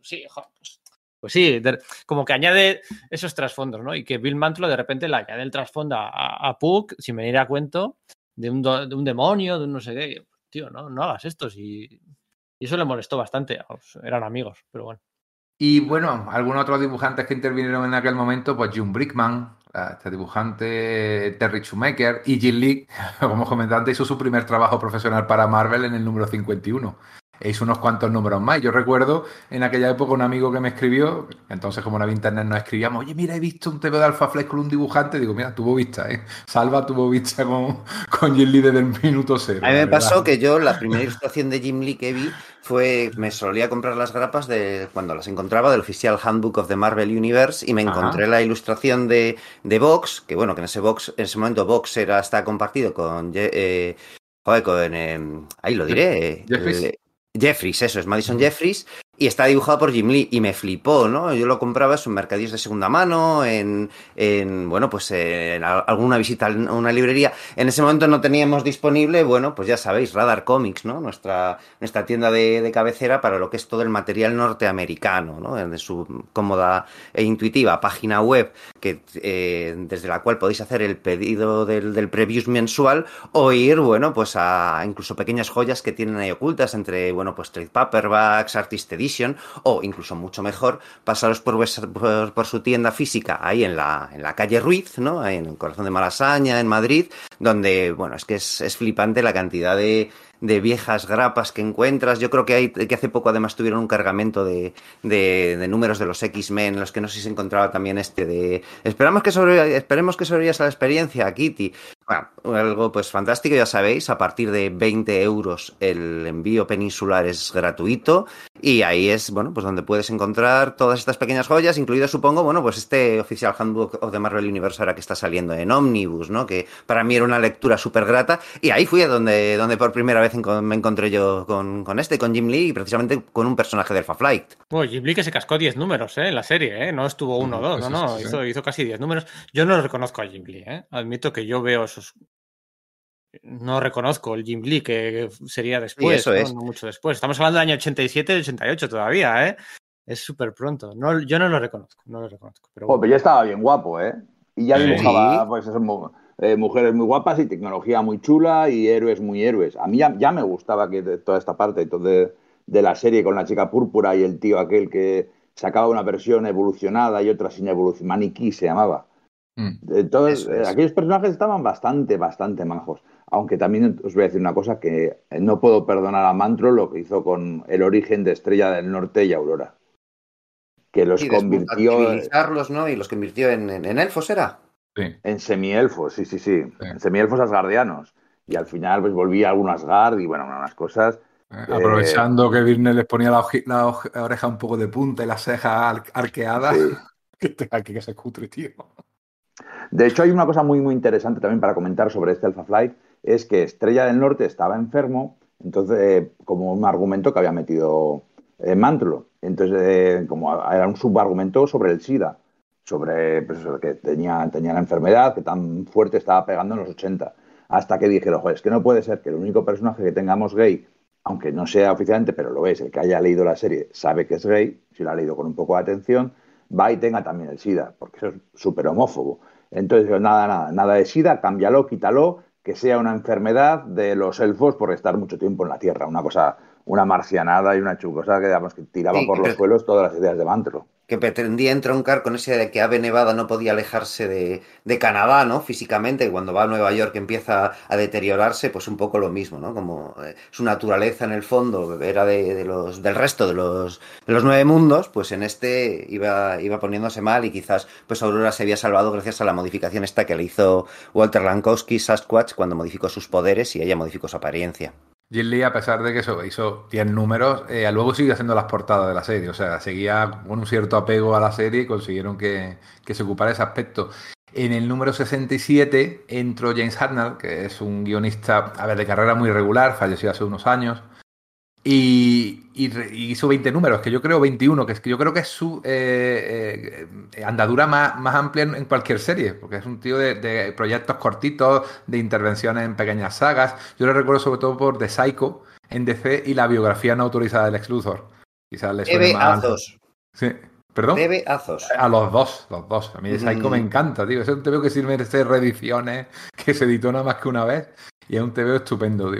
Sí, pues, pues sí, como que añade esos trasfondos, ¿no? Y que Bill Mantlo de repente le añade el trasfondo a, Puck sin venir a cuento de un, de un demonio, de un no sé qué. Tío, no, no hagas esto. Y, y eso le molestó bastante. Eran amigos, pero bueno. Y bueno, algunos otros dibujantes que intervinieron en aquel momento, pues June Brickman, eh, este dibujante Terry Schumacher y Jim Lee, como comentante, hizo su primer trabajo profesional para Marvel en el número 51. E hizo unos cuantos números más. Yo recuerdo en aquella época un amigo que me escribió, entonces como no había internet nos escribíamos, oye, mira, he visto un TV de Alpha Flight con un dibujante. Digo, mira, tuvo vista, ¿eh? Salva tuvo vista con, con Jim Lee desde el minuto cero. A mí me pasó que yo la primera ilustración de Jim Lee que vi fue, me solía comprar las grapas de cuando las encontraba del oficial Handbook of the Marvel Universe y me encontré Ajá. la ilustración de, de Vox, que bueno, que en ese Vox, en ese momento Vox era, está compartido con, eh, joder, con, eh, ahí lo diré, eh, Jeffries. eso es Madison Jeffries, y está dibujado por Jim Lee y me flipó, ¿no? Yo lo compraba en mercadillos de segunda mano, en, en bueno, pues en a- alguna visita a una librería. En ese momento no teníamos disponible, bueno, pues ya sabéis, Radar Comics, ¿no? Nuestra, nuestra tienda de, de cabecera para lo que es todo el material norteamericano, ¿no? En su cómoda e intuitiva página web, que eh, desde la cual podéis hacer el pedido del, del previews mensual o ir, bueno, pues a incluso pequeñas joyas que tienen ahí ocultas entre, bueno, pues trade paperbacks, artist o incluso mucho mejor pasaros por, por, por su tienda física ahí en la, en la calle Ruiz, ¿no? En el corazón de Malasaña, en Madrid, donde, bueno, es que es, es flipante la cantidad de, de viejas grapas que encuentras. Yo creo que hay, que hace poco además tuvieron un cargamento de, de, números de los X-Men, en los que no sé si se encontraba también este de esperamos que sobre, esperemos que sobrevivas a la experiencia, Kitty. Bueno, algo pues fantástico, ya sabéis, a partir de 20 euros el envío peninsular es gratuito y ahí es, bueno, pues donde puedes encontrar todas estas pequeñas joyas, incluido supongo, bueno, pues este oficial Handbook of the Marvel Universe ahora que está saliendo en Omnibus, ¿no? Que para mí era una lectura súper grata y ahí fui a donde, donde por primera vez me encontré yo con, con este, con Jim Lee y precisamente con un personaje de Alpha Flight. Bueno, Jim Lee que se cascó 10 números ¿eh? en la serie, ¿eh? no estuvo uno o dos, no, no, sí, sí. hizo, hizo casi 10 números. Yo no reconozco a Jim Lee, ¿eh? admito que yo veo No reconozco el Jim Lee que sería después, eso ¿no? es. No mucho después. Estamos hablando del año 87 y 88 todavía, ¿eh? Es súper pronto. No, yo no lo reconozco, no lo reconozco. Pero bueno. pero ya estaba bien guapo, ¿eh? Y ya Sí. dibujaba, pues eso, eh, mujeres muy guapas y tecnología muy chula y héroes muy héroes. A mí ya, ya me gustaba que de toda esta parte de, de la serie con la chica púrpura y el tío aquel que sacaba una versión evolucionada y otra sin evolución. Maniquí se llamaba. Mm. Entonces, Eso es. eh, aquellos personajes estaban bastante, bastante majos. Aunque también os voy a decir una cosa que eh, no puedo perdonar a Mantro lo que hizo con el origen de Estrella del Norte y Aurora. Que los Y convirtió ¿no? Y los convirtió en, en, en elfos, ¿era? Sí. en semielfos, sí, sí, sí, Sí. en semielfos asgardianos. Y al final pues volvía a algún Asgard y bueno, unas cosas. Eh, Aprovechando que Virne les ponía la, oreja un poco de punta y las cejas ar- arqueadas. sí. que, te- que, que se cutre, tío. De hecho, hay una cosa muy, muy interesante también para comentar sobre este Alpha Flight, es que Estrella del Norte estaba enfermo, entonces, eh, como un argumento que había metido eh, Mantlo. Entonces, eh, como era un subargumento sobre el SIDA, sobre pues, que tenía, tenía la enfermedad que tan fuerte estaba pegando en los 80. Hasta que dijeron, joder, es que no puede ser que el único personaje que tengamos gay, aunque no sea oficialmente, pero lo es, el que haya leído la serie sabe que es gay, si lo ha leído con un poco de atención, va y tenga también el SIDA, porque eso es súper homófobo. Entonces, nada, nada, nada de SIDA, cámbialo, quítalo, que sea una enfermedad de los elfos por estar mucho tiempo en la Tierra, una cosa, una marcianada y una chucosa que, digamos, que tiraba Sí, por los suelos todas las ideas de Mantro. que pretendía entroncar con ese de que Ave Nevada no podía alejarse de, de Canadá, ¿no? Físicamente, y cuando va a Nueva York empieza a deteriorarse, pues un poco lo mismo, ¿no? Como eh, su naturaleza en el fondo era de, de los, del resto de los, de los nueve mundos, pues en este iba, iba poniéndose mal y quizás pues Aurora se había salvado gracias a la modificación esta que le hizo Walter Lankowski, Sasquatch, cuando modificó sus poderes y ella modificó su apariencia. Jim Lee, a pesar de que eso hizo 10 números, eh, luego sigue haciendo las portadas de la serie. O sea, seguía con un cierto apego a la serie y consiguieron que, que se ocupara ese aspecto. En el número 67 entró James Hartnell, que es un guionista, a ver, de carrera muy regular, falleció hace unos años. Y, y re- y hizo 20 números, que yo creo 21, que es que yo creo que es su eh, eh, andadura más, más amplia en, en cualquier serie, porque es un tío de, de proyectos cortitos, de intervenciones en pequeñas sagas. Yo lo recuerdo sobre todo por The Psycho en DC y la biografía no autorizada del ex Luthor. Quizás le suene más. Azos. Sí. ¿Perdón? Debe Azos. A los dos, los dos. A mí Psycho Mm. me encanta, tío. Es un TVO que sirve de reediciones, que se editó nada más que una vez. Y es un TVO estupendo,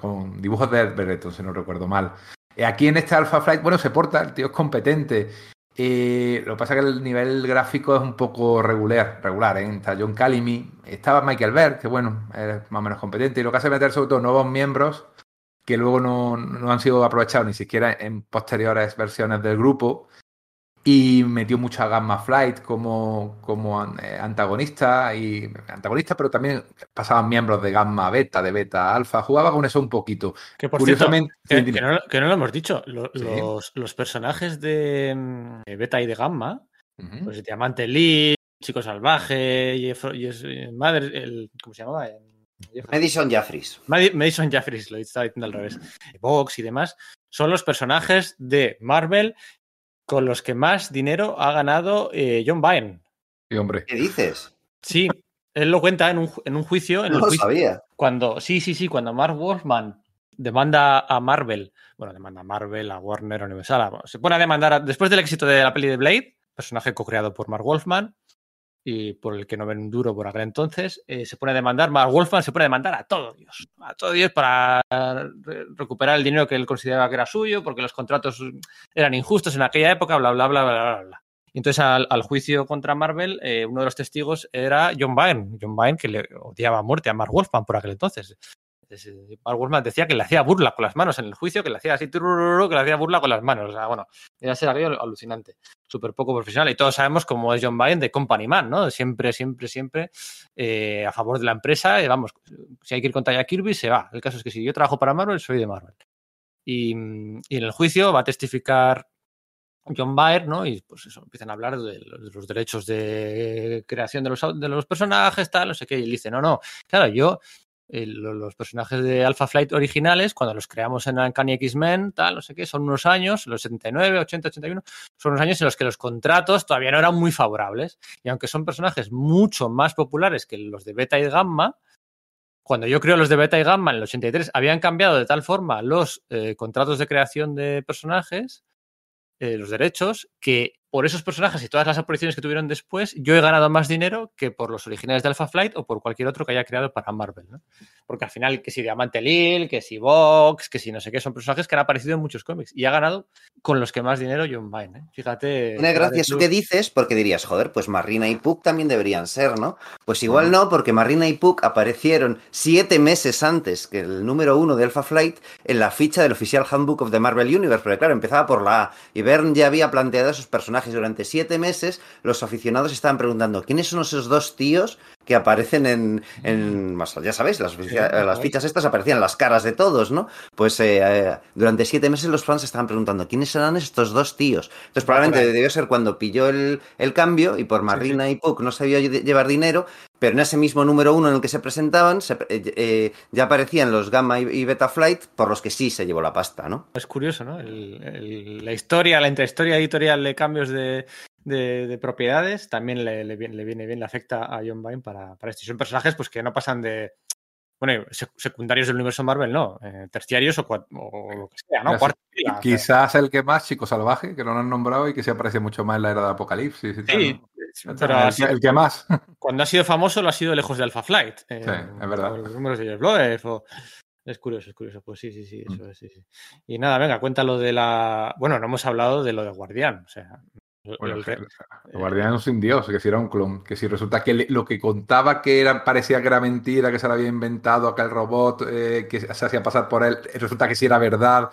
con dibujos de Ed si no recuerdo mal. Eh, Aquí en este Alpha Flight, bueno, se porta, el tío es competente. Eh, lo que pasa es que el nivel gráfico es un poco regular, regular ¿eh? Está John Calimi, estaba Michael Berg, que bueno, es más o menos competente. Y lo que hace meter sobre todo nuevos miembros que luego no, no han sido aprovechados ni siquiera en posteriores versiones del grupo. Y metió mucho a Gamma Flight como, como eh, antagonista, y antagonista, pero también pasaban miembros de Gamma Beta, de Beta Alfa. Jugaba con eso un poquito. Que por Curiosamente, cierto, que, que, no, que, no, lo hemos dicho, los, ¿Sí? los, los personajes de, de, Beta y de Gamma, uh -huh. pues Diamante Lee, Chico Salvaje, y, y, y Madre, el, ¿cómo se llamaba? Madison Jeffries. Madison Jeffries, lo estaba diciendo al revés. Vox y demás, son los personajes de Marvel con los que más dinero ha ganado eh, John Byrne. Sí, hombre. ¿Qué dices? Sí, él lo cuenta en un, en un juicio. En no el lo juicio, sabía. Cuando, sí, sí, sí, cuando Mark Wolfman demanda a Marvel, bueno, demanda a Marvel, a Warner, a Universal, a, se pone a demandar, a, después del éxito de la peli de Blade, personaje co-creado por Mark Wolfman, y por el que no ven duro por aquel entonces, eh, se pone a demandar, Mark Wolfman se pone a demandar a todo Dios, a todo Dios para re recuperar el dinero que él consideraba que era suyo, porque los contratos eran injustos en aquella época, bla, bla, bla, bla, bla, bla. Entonces al, juicio contra Marvel, eh, uno de los testigos era John Byrne, John Byrne que le odiaba muerte a Mark Wolfman por aquel entonces. Mark Wolfman decía que le hacía burla con las manos en el juicio, que le hacía así, que le hacía burla con las manos. O sea, bueno, era ser aquello alucinante, súper poco profesional. Y todos sabemos cómo es John Byrne de Company Man, ¿no? Siempre, siempre, siempre eh, a favor de la empresa. Y vamos, si hay que ir contra Jack Kirby, se va. El caso es que si yo trabajo para Marvel, soy de Marvel. Y, en el juicio va a testificar John Byrne, ¿no? Y pues eso, empiezan a hablar de los, de los derechos de creación de los, de los, personajes, tal, no sé qué. Y él dice, no, no, claro, yo los personajes de Alpha Flight originales, cuando los creamos en Uncanny X-Men, tal, no sé qué, son unos años, los 79, 80, 81, son unos años en los que los contratos todavía no eran muy favorables. Y aunque son personajes mucho más populares que los de Beta y Gamma, cuando yo creo los de Beta y Gamma en el 83 habían cambiado de tal forma los eh, contratos de creación de personajes, eh, los derechos, que por esos personajes y todas las apariciones que tuvieron después, yo he ganado más dinero que por los originales de Alpha Flight o por cualquier otro que haya creado para Marvel. ¿no? Porque al final, que si Diamante Lil, que si Vox, que si no sé qué, son personajes que han aparecido en muchos cómics y ha ganado con los que más dinero John Byrne. ¿eh? Fíjate. Tiene gracia eso que dices porque dirías, joder, pues Marina y Puck también deberían ser, ¿no? Pues igual no, porque Marina y Puck aparecieron siete meses antes que el número uno de Alpha Flight en la ficha del oficial Handbook of the Marvel Universe, porque claro, empezaba por la A y Byrne ya había planteado esos personajes durante siete meses los aficionados estaban preguntando quiénes son esos dos tíos que aparecen en, en ya sabéis, las, las, fichas estas aparecían las caras de todos, ¿no? Pues eh, eh, durante siete meses los fans estaban preguntando quiénes serán estos dos tíos. Entonces probablemente debió ser cuando pilló el, el cambio y por Marina sí, sí. y Puck no sabía llevar dinero, pero en ese mismo número uno en el que se presentaban se, eh, eh, ya aparecían los Gamma y, y, Beta Flight por los que sí se llevó la pasta, ¿no? Es curioso, ¿no? El, el, la historia, la intrahistoria editorial de cambios de, de, de propiedades también le, le, le, viene bien, le afecta a John Byrne para, para esto. Y son personajes pues, que no pasan de, bueno, secundarios del universo Marvel, no, eh, terciarios o, o, lo que sea, ¿no? Cuarto, quizás el que más, Chico Salvaje, que no lo han nombrado y que se aparece mucho más en la era de Apocalipsis. Sí, pero el, el, que más. Cuando ha sido famoso lo ha sido lejos de Alpha Flight. Eh, sí, es verdad. Los números de Jeff o... Es curioso, es curioso. Pues sí, sí, sí, eso mm. es, sí, sí. Y nada, venga, cuéntalo de la. Bueno, no hemos hablado de lo de Guardián. O sea, bueno, el, el, el Guardián sin Dios, que si era un clon, que si resulta que le, lo que contaba que era, parecía que era mentira, que se lo había inventado aquel robot, eh, que se hacía pasar por él, resulta que sí era verdad.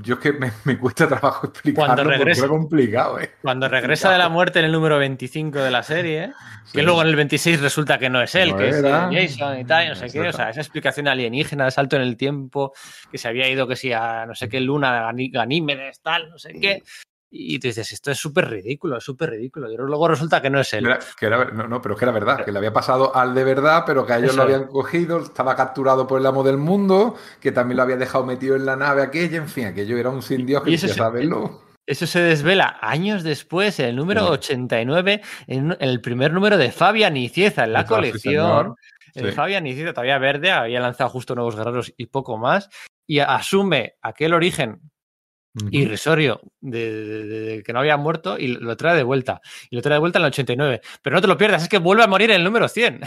Yo es que me, me cuesta trabajo explicarlo cuando regresa, porque es complicado. Eh. Cuando regresa de la muerte en el número 25 de la serie, sí. que luego en el 26 resulta que no es él, no que era. es Jason y tal, y no sé qué. O sea, esa explicación alienígena de salto en el tiempo, que se había ido, que sí, a no sé qué luna, Ganímedes, tal, no sé qué. Y te dices, esto es súper ridículo, es súper ridículo. Y luego resulta que no es él. Era, que era, no, no, pero es que era verdad, que le había pasado al de verdad, pero que a ellos Eso. lo habían cogido, estaba capturado por el amo del mundo, que también lo había dejado metido en la nave aquella, en fin, aquello era un sin Dios que quería saberlo. Eso se desvela años después, en el número sí. 89, en el primer número de Fabian Icieza en la Eso, colección. Sí, el Fabian Icieza, todavía verde, había lanzado justo Nuevos Guerreros y poco más, y asume aquel origen irrisorio de, de, de, que no había muerto y lo trae de vuelta. Y lo trae de vuelta en el 89. Pero no te lo pierdas, es que vuelve a morir en el número 100.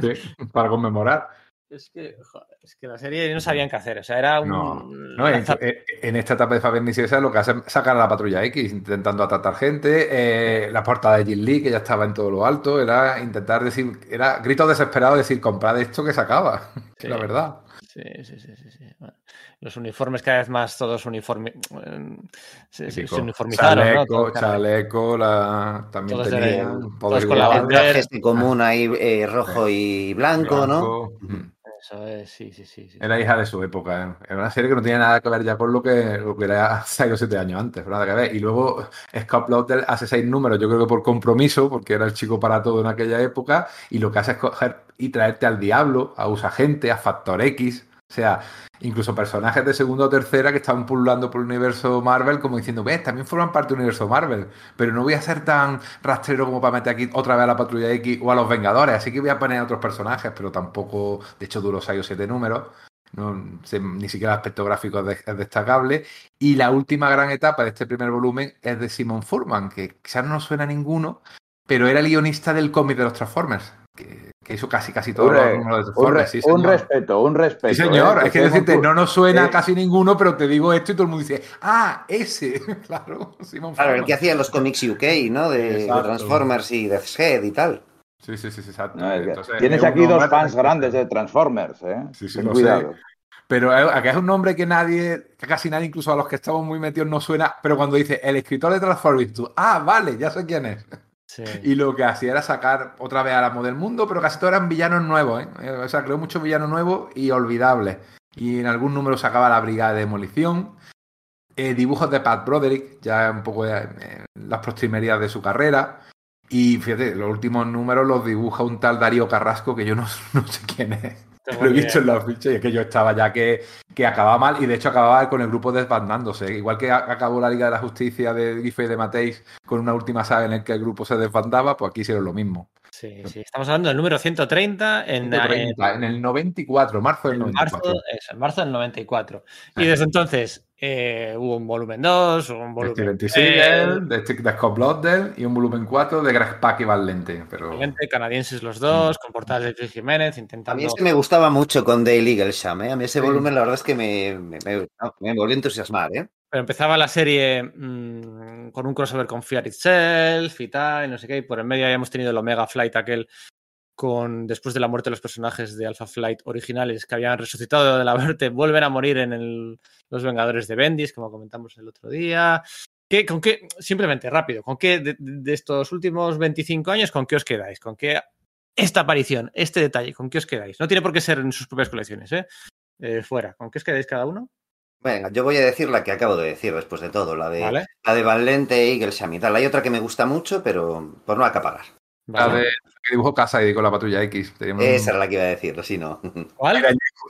Sí, para conmemorar. Es que, joder, es que la serie no sabían qué hacer. O sea, era un. No, no en, en, esta etapa de Fabián Niciesa lo que hace es sacar a la patrulla X, intentando atratar gente. Eh, la portada de Jim Lee, que ya estaba en todo lo alto, era intentar decir. Era gritos desesperados decir, comprad esto que se acaba. Sí. La verdad. Sí, sí, sí, sí. sí. Bueno, los uniformes cada vez más todos uniforme, se, se- uniformizaron, ¿no? chaleco, claro. chaleco, la... también Todos tenían todos con la este común ahí eh, rojo y blanco, ¿no? blanco. Mm. Eso es, sí, sí, sí. sí. Era hija de su época. ¿eh? Era una serie que no tenía nada que ver ya con lo que, lo que era 6 o 7 años antes, nada que ver. Y luego Scott Laughter hace seis números, yo creo que por compromiso, porque era el chico para todo en aquella época, y lo que hace es coger y traerte al diablo, a Usagente, a Factor X, o sea, incluso personajes de segunda o tercera que estaban pululando por el universo Marvel, como diciendo, ves, también forman parte del universo Marvel, pero no voy a ser tan rastrero como para meter aquí otra vez a la Patrulla X o a los Vengadores, así que voy a poner a otros personajes, pero tampoco, de hecho, duró 6 o 7 números. No, se- ni siquiera el aspecto gráfico es, de- es destacable. Y la última gran etapa de este primer volumen es de Simon Furman, que quizás no suena a ninguno, pero era el guionista del cómic de los Transformers, que, que hizo casi casi todos los números de Un, Transformers. re- sí, un señor. respeto, un respeto. Sí, señor, ¿eh? es que decirte, no nos suena eh, casi ninguno, pero te digo esto y todo el mundo dice, ah, ese, claro, Simon Claro, el que hacía los cómics UK, ¿no? De, de. Transformers y Deathhead y tal. Sí, sí, sí, sí, exacto. no, es que Entonces, tienes aquí dos fans grandes de Transformers, ¿eh? Sí, sí, Ten lo cuidado. Pero eh, acá es un nombre que nadie, que casi nadie, incluso a los que estamos muy metidos, no suena. Pero cuando dice el escritor de Transformers, tú, ah, vale, ya sé quién es. Y lo que hacía era sacar otra vez a la del mundo, pero casi todos eran villanos nuevos, ¿eh? Eh, O sea, creó muchos villanos nuevos y olvidables. Y en algún número sacaba la Brigada de Demolición. Eh, dibujos de Pat Broderick, ya un poco en las proximerías de su carrera. Y fíjate, los últimos números los dibuja un tal Darío Carrasco, que yo no, no sé quién es. Lo he visto en los fichas y es que yo estaba ya que, que acababa mal y de hecho acababa con el grupo desbandándose. Igual que acabó la Liga de la Justicia de Giffen y de Mateis con una última saga en la que el grupo se desbandaba, pues aquí hicieron lo mismo. Sí, sí. Estamos hablando del número 130 en, en, 130, en el 94, marzo del en marzo, 94. eso, en marzo del 94. Y desde entonces eh, hubo un volumen 2, hubo un volumen Steven T. 3, Seagal, de, Stick- de Scott Bloodell y un volumen 4 de Greg Pak y Van Lente. Pero canadienses los dos, con portadas de Luis Jiménez, A mí intentando... ese me gustaba mucho con Dale Eaglesham, ¿eh? A mí ese Sí. volumen la verdad es que me, me, me- me volvió a entusiasmar, ¿eh? Pero empezaba la serie mm, con un crossover con Fear Itself y tal, y no sé qué, y por en medio habíamos tenido el Omega Flight aquel con después de la muerte de los personajes de Alpha Flight originales que habían resucitado de la muerte, vuelven a morir en el- los Vengadores de Bendis, como comentamos el otro día. ¿Qué, ¿Con qué? Simplemente, rápido, ¿con qué de, de estos últimos 25 años, con qué os quedáis? ¿Con qué esta aparición, este detalle, con qué os quedáis? No tiene por qué ser en sus propias colecciones, ¿eh? Eh, fuera, ¿con qué os quedáis cada uno? Venga, yo voy a decir la que acabo de decir después de todo, la de, ¿Vale? la de Van Lente e Eaglesham y tal. Hay otra que me gusta mucho, pero por no acaparar. La de que dibujó Casady con la Patrulla X. Teníamos un- Esa era la que iba a decir, si no. ¿Cuál?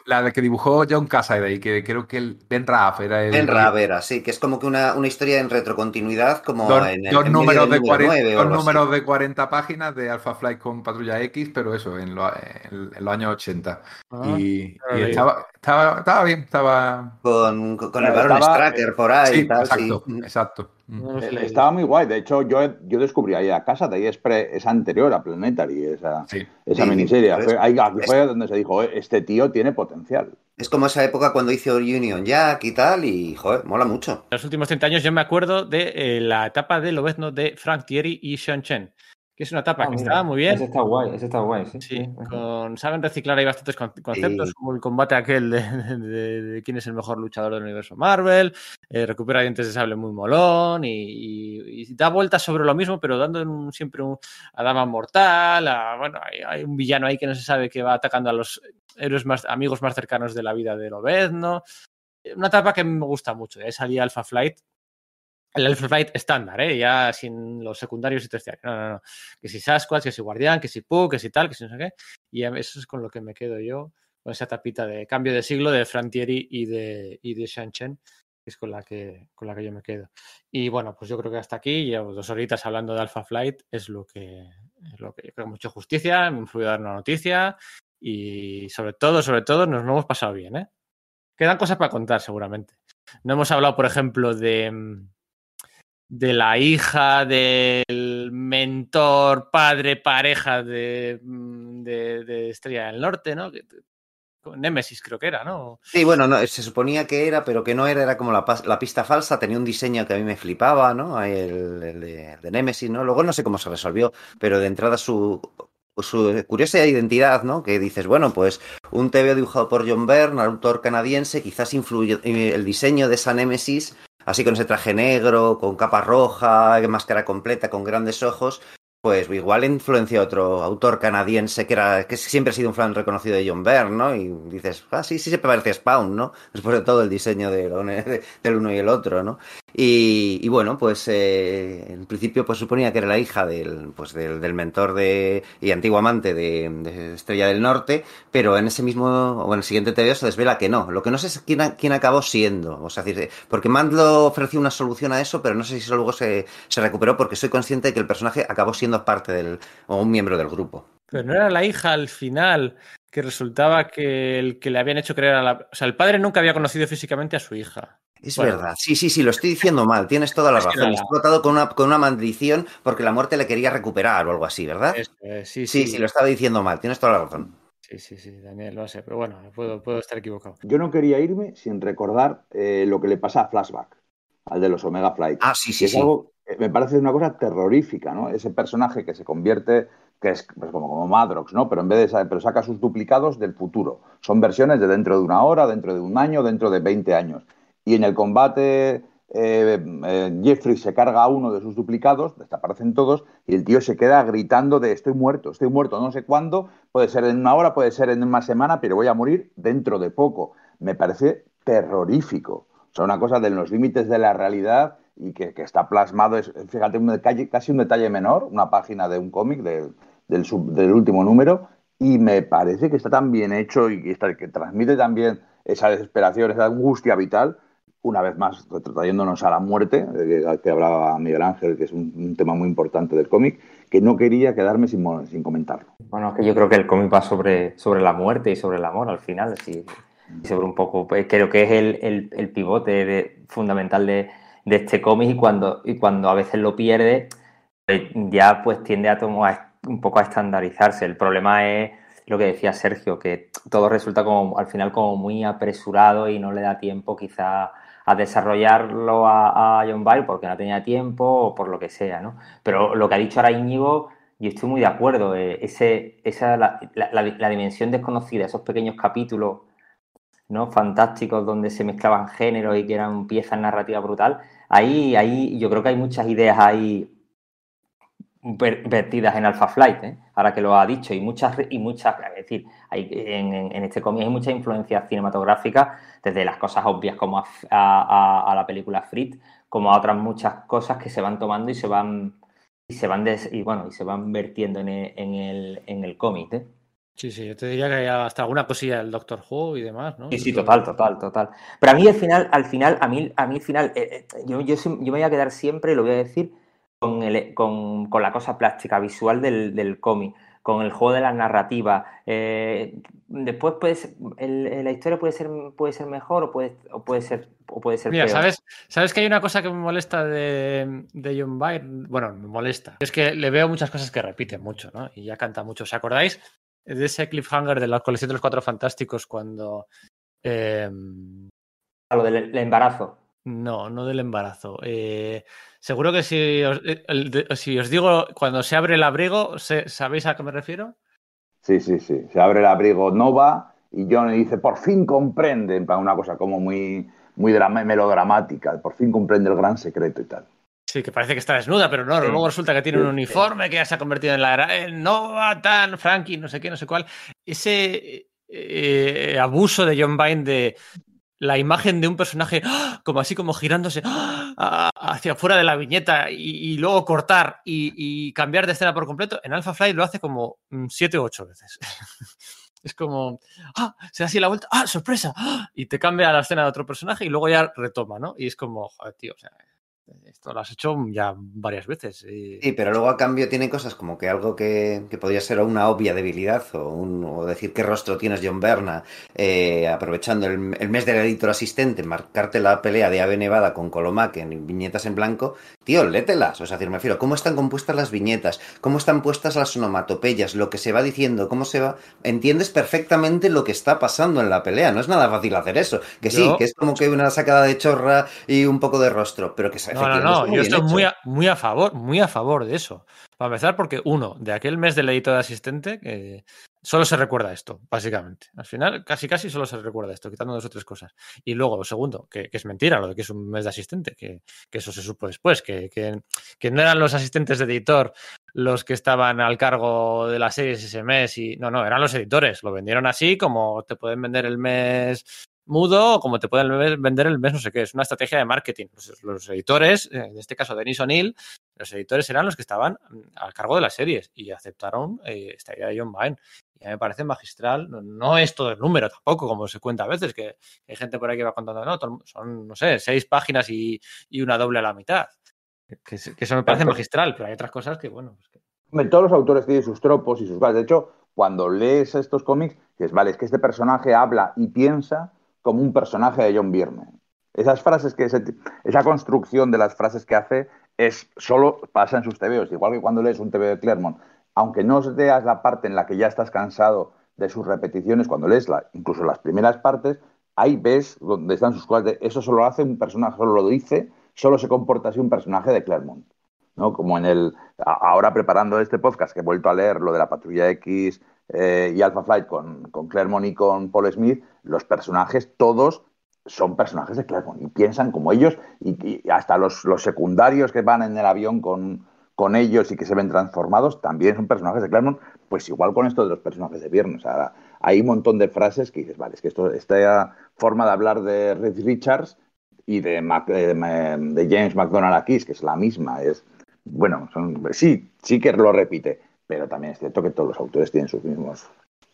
La de que dibujó John Casady, que creo que el Ben Raff era el. En Ravera, sí, que es como que una, una historia en retrocontinuidad, como Dos, en el dos en números, de número 40, nueve o dos algo así. números de 40 páginas de Alpha Flight con Patrulla X, pero eso, en, lo- en- en los años 80. Ah, y estaba, estaba, estaba bien, estaba. Con, con, el varón Stracker por ahí Sí, y tal, exacto, sí. exacto. No Eh. Estaba muy guay. De hecho, yo, yo descubrí ahí a casa de ahí es, pre- es anterior a Planetary, esa, Sí. esa Sí, miniserie. Fue, ahí, fue donde se dijo, "Eh, este tío tiene potencial. Es como esa época cuando hizo Union Jack y tal, y joder, mola mucho. En los últimos 30 años yo me acuerdo de eh, la etapa de Lobezno de Frank Thierry y Sean Chen, que es una etapa Ah, que mira, estaba muy bien. Ese está guay, ese está guay, sí. Sí, Ujú. con, saben reciclar ahí bastantes con- conceptos, Sí. como el combate aquel de, de- de quién es el mejor luchador del universo Marvel, eh, recupera dientes de sable muy molón y, y- y da vueltas sobre lo mismo, pero dando un- siempre un, a Dama Mortal, a, bueno, hay, hay un villano ahí que no se sabe que va atacando a los héroes más, amigos más cercanos de la vida de Lobezno. Una etapa que me gusta mucho, ahí salía Alpha Flight, el Alpha Flight estándar, ¿eh? ya sin los secundarios y terciarios. No, no, no. Que si Sasquatch, que si Guardián, que si Pooh, que si tal, que si no sé qué. Y eso es con lo que me quedo yo, con esa tapita de cambio de siglo de Frantieri y de, y de que es con la que, con la que yo me quedo. Y bueno, pues yo creo que hasta aquí, llevo dos horitas hablando de Alpha Flight, es lo que, es lo que yo creo mucho justicia, me influye dar una noticia y sobre todo, sobre todo, nos lo hemos pasado bien, ¿eh? Quedan cosas para contar seguramente. No hemos hablado, por ejemplo, de, mm, de la hija del mentor, padre, pareja de, mm, de, de Estrella del Norte, ¿no? Nemesis creo que era, ¿no? Sí, bueno, no, se suponía que era, pero que no era, era como la, pista falsa, tenía un diseño que a mí me flipaba, ¿no? El, el de, de Nemesis, ¿no? Luego no sé cómo se resolvió, pero de entrada su, su curiosa identidad, ¿no? Que dices, bueno, pues un TV dibujado por John Byrne, autor canadiense, quizás influye el diseño de esa Némesis, así con ese traje negro, con capa roja, máscara completa, con grandes ojos, pues igual influencia a otro autor canadiense que era que siempre ha sido un fan reconocido de John Byrne, ¿no? Y dices, ah, sí, sí se parece a Spawn, ¿no? Después de todo el diseño de, del uno y el otro, ¿no? Y, bueno, pues eh, en principio pues suponía que era la hija del, pues del, mentor de, y antiguo amante de, Estrella del Norte, pero en ese mismo, o en el siguiente TVO se desvela que no. Lo que no sé es quién, quién acabó siendo. O sea, porque Mandlo ofreció una solución a eso, pero no sé si eso luego se, se recuperó porque soy consciente de que el personaje acabó siendo parte del, o un miembro del grupo. Pero no era la hija al final, que resultaba que el que le habían hecho creer a la... O sea, el padre nunca había conocido físicamente a su hija. Es bueno. verdad, sí, sí, sí, lo estoy diciendo mal, tienes toda la es razón. Está tratado con una, con una maldición porque la muerte le quería recuperar o algo así, ¿verdad? Es, eh, sí, sí, sí, sí, lo estaba diciendo mal, tienes toda la razón. Sí, sí, sí, Daniel, lo sé, pero bueno, puedo, puedo estar equivocado. Yo no quería irme sin recordar eh, lo que le pasa a Flashback, al de los Omega Flight. Ah, sí, sí, es sí. Algo, eh, me parece una cosa terrorífica, ¿no? Ese personaje que se convierte que es pues, como, como Madrox, ¿no? Pero en vez de pero saca sus duplicados del futuro. Son versiones de dentro de una hora, dentro de un año, dentro de 20 años. Y en el combate eh, eh, Jeffrey se carga a uno de sus duplicados, desaparecen todos, y el tío se queda gritando de estoy muerto, estoy muerto, no sé cuándo, puede ser en una hora, puede ser en una semana, pero voy a morir dentro de poco. Me parece terrorífico. O sea, una cosa de los límites de la realidad y que, que está plasmado, fíjate, casi un detalle menor, una página de un cómic de, del, sub, del, último número, y me parece que está tan bien hecho y que, está, que transmite también esa desesperación, esa angustia vital, una vez más trayéndonos a la muerte, de que, hablaba Miguel Ángel, que es un, un tema muy importante del cómic, que no quería quedarme sin, sin, comentarlo. Bueno, es que yo creo que el cómic va sobre, sobre la muerte y sobre el amor al final, sí, y sobre un poco, pues, creo que es el, el, el pivote de, fundamental de, de este cómic y cuando, y cuando a veces lo pierde, ya pues tiende a tomar un poco a estandarizarse. El problema es lo que decía Sergio, que todo resulta como al final como muy apresurado y no le da tiempo quizá a desarrollarlo a, John Byrne porque no tenía tiempo o por lo que sea, ¿no? Pero lo que ha dicho ahora Íñigo, yo estoy muy de acuerdo. Eh, ese, esa, la, dimensión desconocida, esos pequeños capítulos ¿no? fantásticos donde se mezclaban géneros y que eran piezas narrativas brutal. Ahí, ahí yo creo que hay muchas ideas ahí vertidas en Alpha Flight, ¿eh? ahora que lo ha dicho, y muchas, y muchas es decir, hay, en, en, este cómic hay muchas influencias cinematográficas, desde las cosas obvias como a, a, a, la película Fritz, como a otras muchas cosas que se van tomando y se van y se van des, y bueno y se van vertiendo en el, en el, en el cómic. ¿eh? Sí, sí, yo te diría que hay hasta alguna cosilla del Doctor Who y demás, ¿no? Sí, sí, total, total, total. Pero a mí al final, al final, a mí, a mí al final, eh, yo, yo, yo me voy a quedar siempre, lo voy a decir, con, el, con, con, la cosa plástica, visual del, del cómic, con el juego de la narrativa. Eh, después puedes, el, la historia puede ser, puede ser mejor o puede, o puede ser, o puede ser Mira, peor. ¿sabes, ¿sabes que hay una cosa que me molesta de, de John Byrne? Bueno, me molesta. Es que le veo muchas cosas que repite mucho, ¿no? Y ya canta mucho. ¿Os acordáis de ese cliffhanger de la colección de los cuatro fantásticos cuando... Eh... A lo del embarazo. No, no del embarazo. Eh, seguro que si os, de, si os, digo cuando se abre el abrigo, ¿sabéis a qué me refiero? Sí, sí, sí. Se abre el abrigo Nova y John le dice, por fin comprende, para una cosa como muy, muy melodramática, por fin comprende el gran secreto y tal. Sí, que parece que está desnuda, pero no, sí. luego resulta que tiene un uniforme que ya se ha convertido en la en Nova, tan, Frankie, no sé qué, no sé cuál. Ese eh, abuso de John Vine de la imagen de un personaje ¡oh! como así como girándose ¡oh! hacia afuera de la viñeta y, luego cortar y, cambiar de escena por completo, en Alpha Flight lo hace como siete o ocho veces. es como, ah, se da así la vuelta, ah, sorpresa, ¡ah! y te cambia la escena de otro personaje y luego ya retoma, ¿no? Y es como, joder, tío, o sea, esto lo has hecho ya varias veces. Y... Sí, pero luego a cambio tiene cosas como que algo que, que podría ser una obvia debilidad o, un, o, decir qué rostro tienes John Berna, eh, aprovechando el, el, mes del editor asistente, marcarte la pelea de Ave Nevada con Colomac en viñetas en blanco, tío, lételas. O sea, decir, me refiero, cómo están compuestas las viñetas, cómo están puestas las onomatopeyas, lo que se va diciendo, cómo se va. Entiendes perfectamente lo que está pasando en la pelea. No es nada fácil hacer eso. Que sí, Yo... que es como que una sacada de chorra y un poco de rostro, pero que No, no, no, yo estoy muy a, muy a favor, muy a favor de eso. Para empezar, porque uno, de aquel mes del editor de asistente, que solo se recuerda esto, básicamente. Al final, casi casi solo se recuerda esto, quitando dos o tres cosas. Y luego, lo segundo, que, que es mentira lo de que es un mes de asistente, que, que eso se supo después, que no eran los asistentes de editor los que estaban al cargo de las series ese mes y no, no, eran los editores. Lo vendieron así, como te pueden vender el mes mudo o como te pueden ve- vender el mes no sé qué. Es una estrategia de marketing. Los, los editores, eh, en este caso Denis O'Neill, los editores eran los que estaban al cargo de las series y aceptaron eh, esta idea de John Byrne. Y a mí me parece magistral. No, no es todo el número tampoco, como se cuenta a veces, que hay gente por ahí que va contando, no, son, no sé, seis páginas y, y una doble a la mitad. Que, que eso me parece magistral, pero hay otras cosas que, bueno, pues que- Todos los autores tienen sus tropos y sus. De hecho, cuando lees estos cómics, dices, vale, es que este personaje habla y piensa como un personaje de John Byrne. Esas frases que ese- esa construcción de las frases que hace es solo pasa en sus TVOs. Igual que cuando lees un TV de Claremont, aunque no veas la parte en la que ya estás cansado de sus repeticiones, cuando lees la, incluso las primeras partes, ahí ves donde están sus cosas. de, eso solo lo hace un personaje, solo lo dice, solo se comporta así un personaje de Claremont. ¿no? Como en el. Ahora preparando este podcast, que he vuelto a leer lo de la Patrulla X eh, y Alpha Flight con, con Claremont y con Paul Smith, los personajes todos son personajes de Claremont y piensan como ellos y, hasta los, los secundarios que van en el avión con, con ellos y que se ven transformados también son personajes de Claremont, pues igual con esto de los personajes de Viernes. Hay un montón de frases que dices, vale, es que esto, esta forma de hablar de Reed Richards y de, Mac- de, de James McDonald aquí, que es la misma, es bueno, son, sí, sí que lo repite, pero también es cierto que todos los autores tienen sus mismos,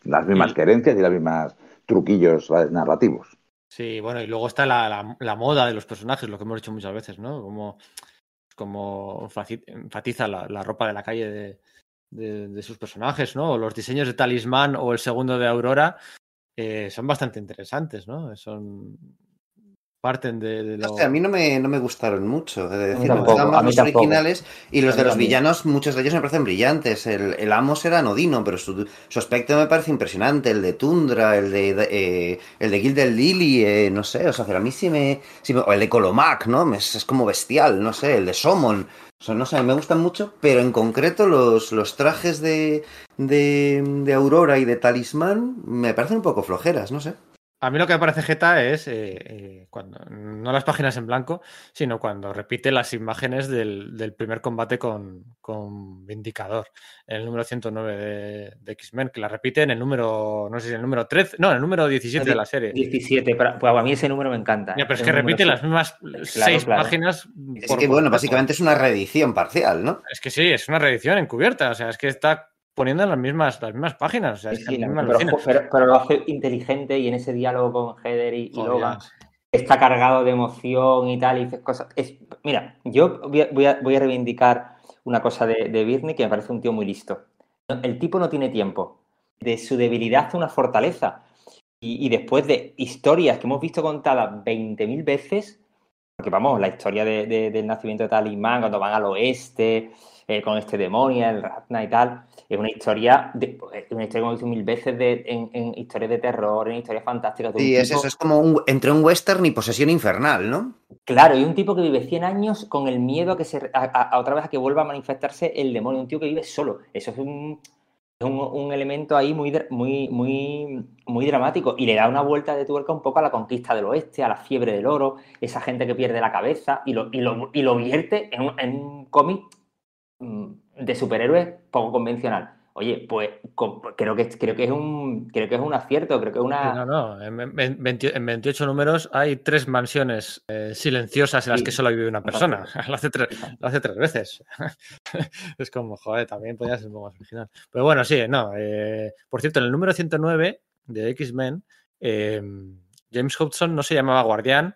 las mismas querencias y los mismos truquillos narrativos. Sí, bueno, y luego está la, la- la moda de los personajes, lo que hemos dicho muchas veces, ¿no? Como, como enfatiza la, la ropa de la calle de, de- de sus personajes, ¿no? O los diseños de Talismán o el segundo de Aurora eh, son bastante interesantes, ¿no? Son parten de, de a mí no me, no me gustaron mucho. De decir, me tampoco, gustaban a más mí los tampoco. originales y los de los villanos, muchos de ellos me parecen brillantes. El, el Amos era anodino, pero su, su aspecto me parece impresionante. El de Tundra, el de, de, eh, el de Gilded Lily, eh, no sé, o sea, pero a mí sí me, sí me- O el de Colomac, ¿no? Es, es como bestial, no sé, el de Somon. O sea, no sé, me gustan mucho, pero en concreto los, los trajes de, de, de Aurora y de Talismán me parecen un poco flojeras, no sé. A mí lo que me parece jeta es eh, eh, cuando no las páginas en blanco, sino cuando repite las imágenes del, del primer combate con, con Vindicador, en el número 109 de, de X-Men, que la repite en el número, no sé si en el número 13, no, en el número 17 de la serie. 17, pero pues a mí ese número me encanta. Ya, pero es que repite las mismas seis claro. páginas. Es por que, bueno, básicamente es una reedición parcial, ¿no? Es que sí, es una reedición encubierta, o sea, es que está poniendo las mismas, las mismas páginas. O sea, es que sí, pero, pero- pero lo hace inteligente y en ese diálogo con Heather y, y Logan está cargado de emoción y tal, y dices cosas. Es, mira, yo voy a, voy a- voy a reivindicar una cosa de, de Birney que me parece un tío muy listo. El tipo no tiene tiempo. De su debilidad hace una fortaleza. Y, y después de historias que hemos visto contadas 20.000 veces, porque vamos, la historia de- de- del nacimiento de Talismán, cuando van al oeste, eh, con este demonio, el Ratna y tal, es una historia, de, una historia como he dicho mil veces de, en, en historias de terror, en historias fantásticas. Sí, es tipo- eso, es como un- entre un western y posesión infernal, ¿no? Claro, y un tipo que vive 100 años con el miedo a que se a, otra vez a que vuelva a manifestarse el demonio, un tío que vive solo. Eso es un, un, un elemento ahí muy, muy, muy, muy dramático y le da una vuelta de tuerca un poco a la conquista del oeste, a la fiebre del oro, esa gente que pierde la cabeza y lo, y lo, y lo vierte en un, en un cómic de superhéroes poco convencional. Oye, pues creo que, creo que es un creo que es un acierto, creo que es una... No, no, en, en 20 en 28 números hay tres mansiones eh, silenciosas en las Sí. que solo vive una persona. Lo hace, tres, lo hace tres veces. es como, joder, también podría ser un poco más original. Pero bueno, sí, no. eh, por cierto, en el número 109 de X-Men, eh, James Hudson no se llamaba Guardián,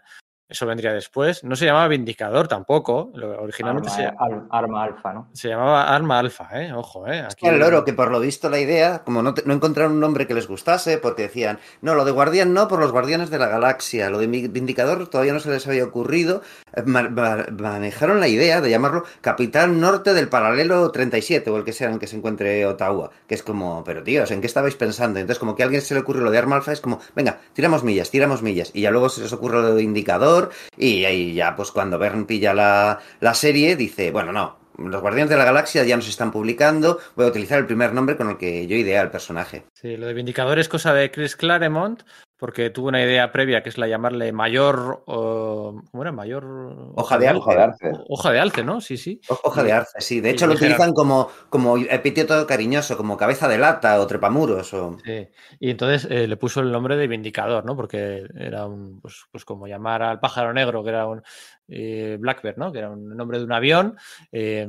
eso vendría después. No se llamaba Vindicador tampoco. Originalmente arma, se, al- arma alfa, ¿no? se llamaba Arma Alfa, ¿eh? Ojo, ¿eh? Aquí- El loro, que por lo visto la idea, como no, te- no encontraron un nombre que les gustase, porque decían, no, lo de guardián no, por los guardianes de la galaxia, lo de Vindicador todavía no se les había ocurrido, eh, ma- ma- manejaron la idea de llamarlo Capitán Norte del Paralelo 37, o el que sea en el que se encuentre Ottawa, que es como, pero tíos, ¿en qué estabais pensando? Entonces como que a alguien se le ocurre lo de Arma Alfa, es como, venga, tiramos millas, tiramos millas, y ya luego se les ocurre lo de Indicador, Y ahí ya, pues cuando Bern pilla la, la serie, dice, bueno, no, los Guardianes de la Galaxia ya nos están publicando, voy a utilizar el primer nombre con el que yo ideé al personaje. Sí, lo de Vindicador es cosa de Chris Claremont, porque tuvo una idea previa que es la llamarle mayor, ¿cómo era? Mayor... Hoja de Hoja de alce. arce. Hoja de alce, ¿no? Sí, sí. Ho- Hoja de arce, sí. De Sí, hecho, lo utilizan como, como epíteto cariñoso, como cabeza de lata o trepamuros. O... Sí, y entonces eh, le puso el nombre de Vindicador, ¿no? Porque era un, pues, pues como llamar al pájaro negro, que era un eh, Blackbird, ¿no? Que era un nombre de un avión. eh,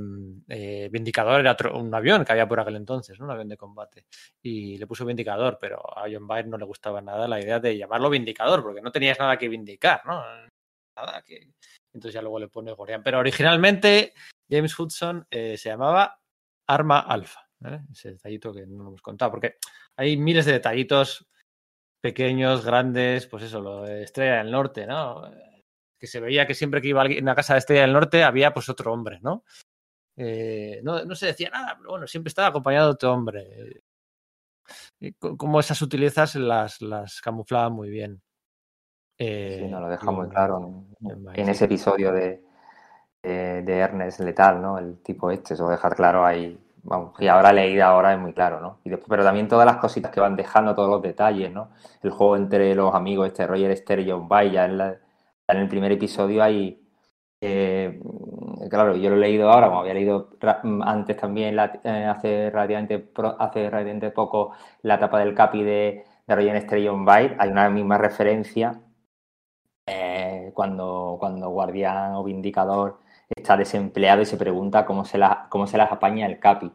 eh, Vindicador era otro- un avión que había por aquel entonces, ¿no? Un avión de combate. Y le puso Vindicador, pero a John Byrne no le gustaba nada la idea de llamarlo Vindicador, porque no tenías nada que vindicar, ¿no? Nada que... Entonces ya luego le pone Gorian. Pero originalmente James Hudson eh, se llamaba Arma Alpha. Ese detallito que no hemos contado, porque hay miles de detallitos pequeños, grandes, pues eso, lo de Estrella del Norte, ¿no? Que se veía que siempre que iba alguien a una casa de Estrella del Norte había pues otro hombre, ¿no? Eh, no, no se decía nada, pero bueno, siempre estaba acompañado de otro hombre. Como esas sutilezas las, las camuflaba muy bien. Eh, Sí, nos lo deja muy claro en, ese episodio de, de, de Ernest Letal, ¿no? El tipo este, eso dejar claro ahí. Vamos, y ahora leída ahora es muy claro, ¿no? Y después, pero también todas las cositas que van dejando, todos los detalles, ¿no? El juego entre los amigos, este Roger Esther y John Bay, ya en, la- en el primer episodio hay. eh, claro, yo lo he leído ahora, como había leído ra- antes también, eh, hace, relativamente, poco, la etapa del Capi de, de Roger John Bay, hay una misma referencia eh, cuando, cuando Guardián o Vindicador está desempleado y se pregunta cómo se, la, cómo se las apaña el Capi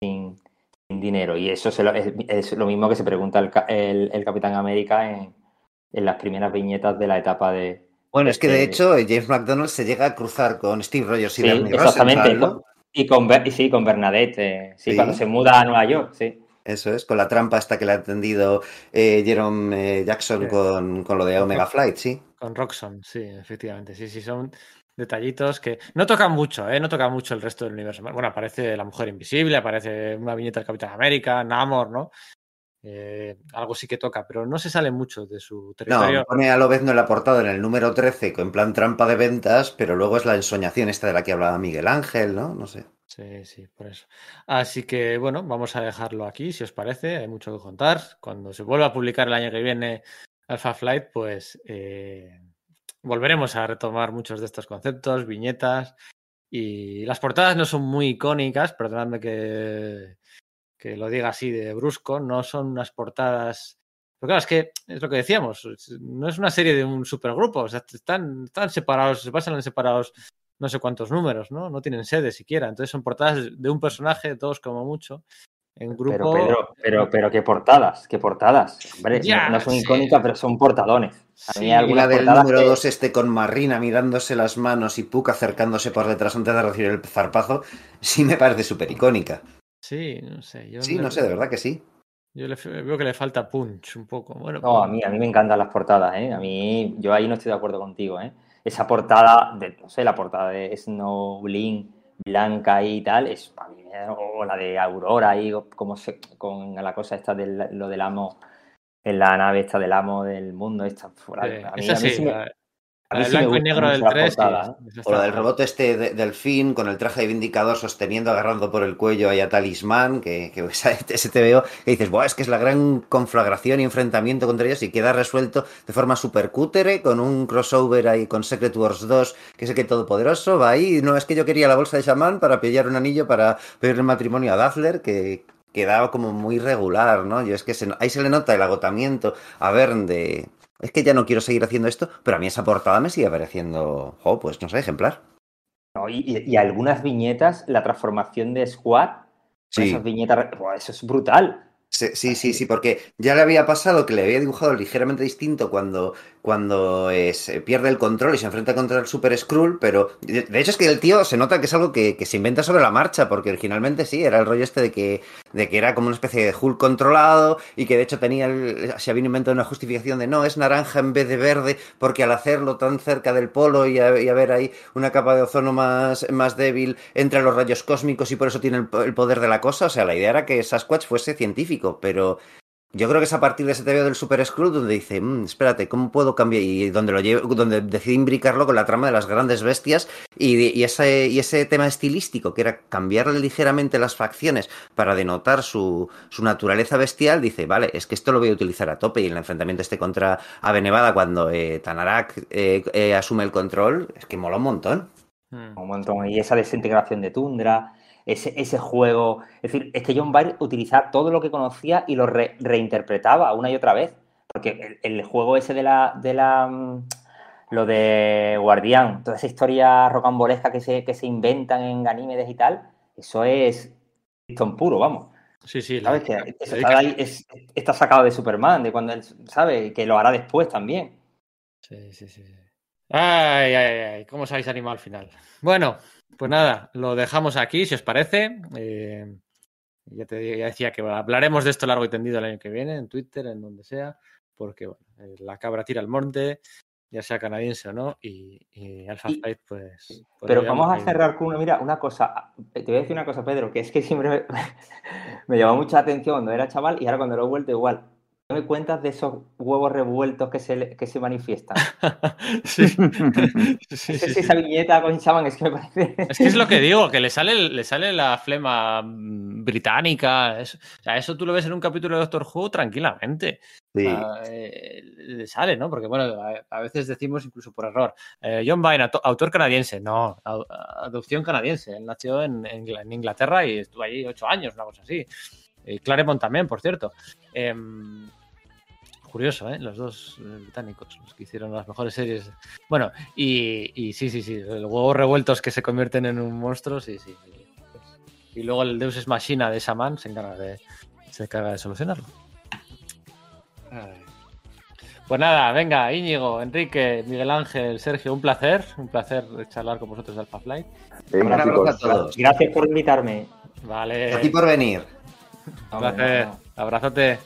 sin, dinero. Y eso se lo- es, lo mismo que se pregunta el, el- el Capitán América en, en las primeras viñetas de la etapa de... Bueno, es que de Eh, hecho James McDonald se llega a cruzar con Steve Rogers y Sí, Bernie exactamente. Rosenthal, ¿no? Y con, y sí, con Bernadette, eh, sí, Sí. cuando se muda a Nueva York, sí. Eso es, con la trampa hasta que le ha tendido eh, Jerome eh, Jackson Sí. con, con lo de Omega Flight, sí. Con Roxxon, sí, efectivamente. Sí, sí, son detallitos que no tocan mucho, ¿eh? No toca mucho el resto del universo. Bueno, aparece la Mujer Invisible, aparece una viñeta del Capitán América, Namor, ¿no? Eh, algo sí que toca, pero no se sale mucho de su No, territorio. pone a Lobezno en la portada en el número 13 en plan trampa de ventas, pero luego es la ensoñación esta de la que hablaba Miguel Ángel, ¿no? No sé. Sí, sí, por eso. Así que bueno, vamos a dejarlo aquí, si os parece. Hay mucho que contar. Cuando se vuelva a publicar el año que viene Alpha Flight, pues eh, volveremos a retomar muchos de estos conceptos, viñetas. Y las portadas no son muy icónicas, perdonadme que, que lo diga así de brusco, no son unas portadas. Pero claro, es que es lo que decíamos, no es una serie de un supergrupo, o sea, están, están separados, se pasan en separados no sé cuántos números, ¿no? No tienen sede siquiera. Entonces son portadas de un personaje, dos como mucho, en grupo. Pero, Pedro, pero, pero qué portadas, qué portadas. Hombre, Ya, no, no son sí. icónicas, pero son portadones. A mí Sí, hay Y la algunas del número que- 2 este con Marina mirándose las manos y Puck acercándose por detrás antes de recibir el zarpazo, sí me parece súper icónica. Sí, no sé. Yo Sí, le- no sé, de verdad que sí. Yo le, veo que le falta punch un poco. Bueno, No, a mí, a mí me encantan las portadas, ¿eh? A mí, yo ahí no estoy de acuerdo contigo, ¿eh? Esa portada, de, no sé, la portada de Snowblin blanca y tal, es para mí, o la de Aurora ahí, como se, con la cosa esta de lo del amo, en la nave esta del amo del mundo, esta, fuera, sí, a mí, esa a mí sí, sí me- la- me blanco y negro del la 3. portada, sí, ¿eh? esa O la del guay. robot este de- del fin con el traje de Vindicador sosteniendo, agarrando por el cuello ahí a Talismán, que, que ese te veo que dices, Buah, es que es la gran conflagración y enfrentamiento contra ellos y queda resuelto de forma super cútere con un crossover ahí con Secret Wars 2, que es el que todopoderoso va ahí. No, es que yo quería la bolsa de chamán para pillar un anillo para pedirle matrimonio a Dazzler, que quedaba como muy regular, ¿no? Yo es que se- ahí se le nota el agotamiento a Verne de... Es que ya no quiero seguir haciendo esto, pero a mí esa portada me sigue pareciendo, jo, pues no sé, ejemplar. ¿no? Y, algunas viñetas, la transformación de Squad, Sí. esas viñetas, buah, eso es brutal. Sí, sí, sí, sí, porque ya le había pasado que le había dibujado ligeramente distinto cuando, cuando eh, se pierde el control y se enfrenta contra el Super Skrull, pero de, hecho es que el tío se nota que es algo que, que se inventa sobre la marcha, porque originalmente sí, era el rollo este de que, de que era como una especie de Hulk controlado y que de hecho tenía, el- se había inventado una justificación de no, es naranja en vez de verde, porque al hacerlo tan cerca del polo y, a- y haber ahí una capa de ozono más, más débil entre los rayos cósmicos y por eso tiene el, el poder de la cosa, o sea, la idea era que Sasquatch fuese científico, pero yo creo que es a partir de ese TVO del Super Screw donde dice, "Mm, espérate, ¿cómo puedo cambiar? Y donde lo llevo, donde decide imbricarlo con la trama de las grandes bestias y, y ese, y ese tema estilístico, que era cambiarle ligeramente las facciones para denotar su, su naturaleza bestial, dice, vale, es que esto lo voy a utilizar a tope. Y en el enfrentamiento este contra Ave Nevada, cuando eh, Tanarak eh, eh, asume el control, es que mola un montón. Mm. Un montón. Y esa desintegración de tundra, ese, ese juego. Es decir, es que John Byrne utilizaba todo lo que conocía y lo re- reinterpretaba una y otra vez. Porque el, el juego ese de la. De la mm, lo de Guardián, toda esa historia rocambolesca que se, que se inventan en Ganímedes y tal, eso es Krypton puro, vamos. Sí, sí. la- ¿Sabes? Que eso está, ahí- es- está sacado de Superman, de cuando él sabe que lo hará después también. Sí, sí, sí. sí. Ay, ay, ay, cómo os habéis animado al final. Bueno, pues nada, lo dejamos aquí, si os parece. Eh, ya, te, ya decía que bueno, hablaremos de esto largo y tendido el año que viene, en Twitter, en donde sea, porque bueno, eh, la cabra tira al monte, ya sea canadiense o no, y, y Alpha Y- Flight, pues. Pero vamos a cerrar con una, mira, una cosa. Te voy a decir una cosa, Pedro, que es que siempre me, me llamó mucha atención cuando era chaval y ahora cuando lo he vuelto igual. ¿No me cuentas de esos huevos revueltos que se, le- que se manifiestan? sí. sí, Esa- sí, sí. Esa viñeta con Shaman es que me parece... Es que es lo que digo, que le sale, le sale la flema mm, británica. es- o sea, eso tú lo ves en un capítulo de Doctor Who tranquilamente. Sí. Eh, le sale, ¿no? Porque, bueno, a, a veces decimos incluso por error. eh, John auto- autor canadiense. No, adopción canadiense. Él nació en, en Ingl- en Inglaterra y estuvo allí ocho años, una cosa así. Y Claremont también, por cierto. Em, curioso, ¿eh? Los dos eh, británicos, los que hicieron las mejores series. Bueno, y, y sí, sí, sí. Los huevos revueltos que se convierten en un monstruo, sí, sí. sí. Y luego el Deus es Machina de Shaman se encarga de, se encarga de solucionarlo. Pues nada, venga, Íñigo, Enrique, Miguel Ángel, Sergio, un placer, un placer charlar con vosotros de Alpha Flight. Venga, Un abrazo chicos. a todos. Gracias por invitarme. Vale, A ti por venir. un placer, abrazote.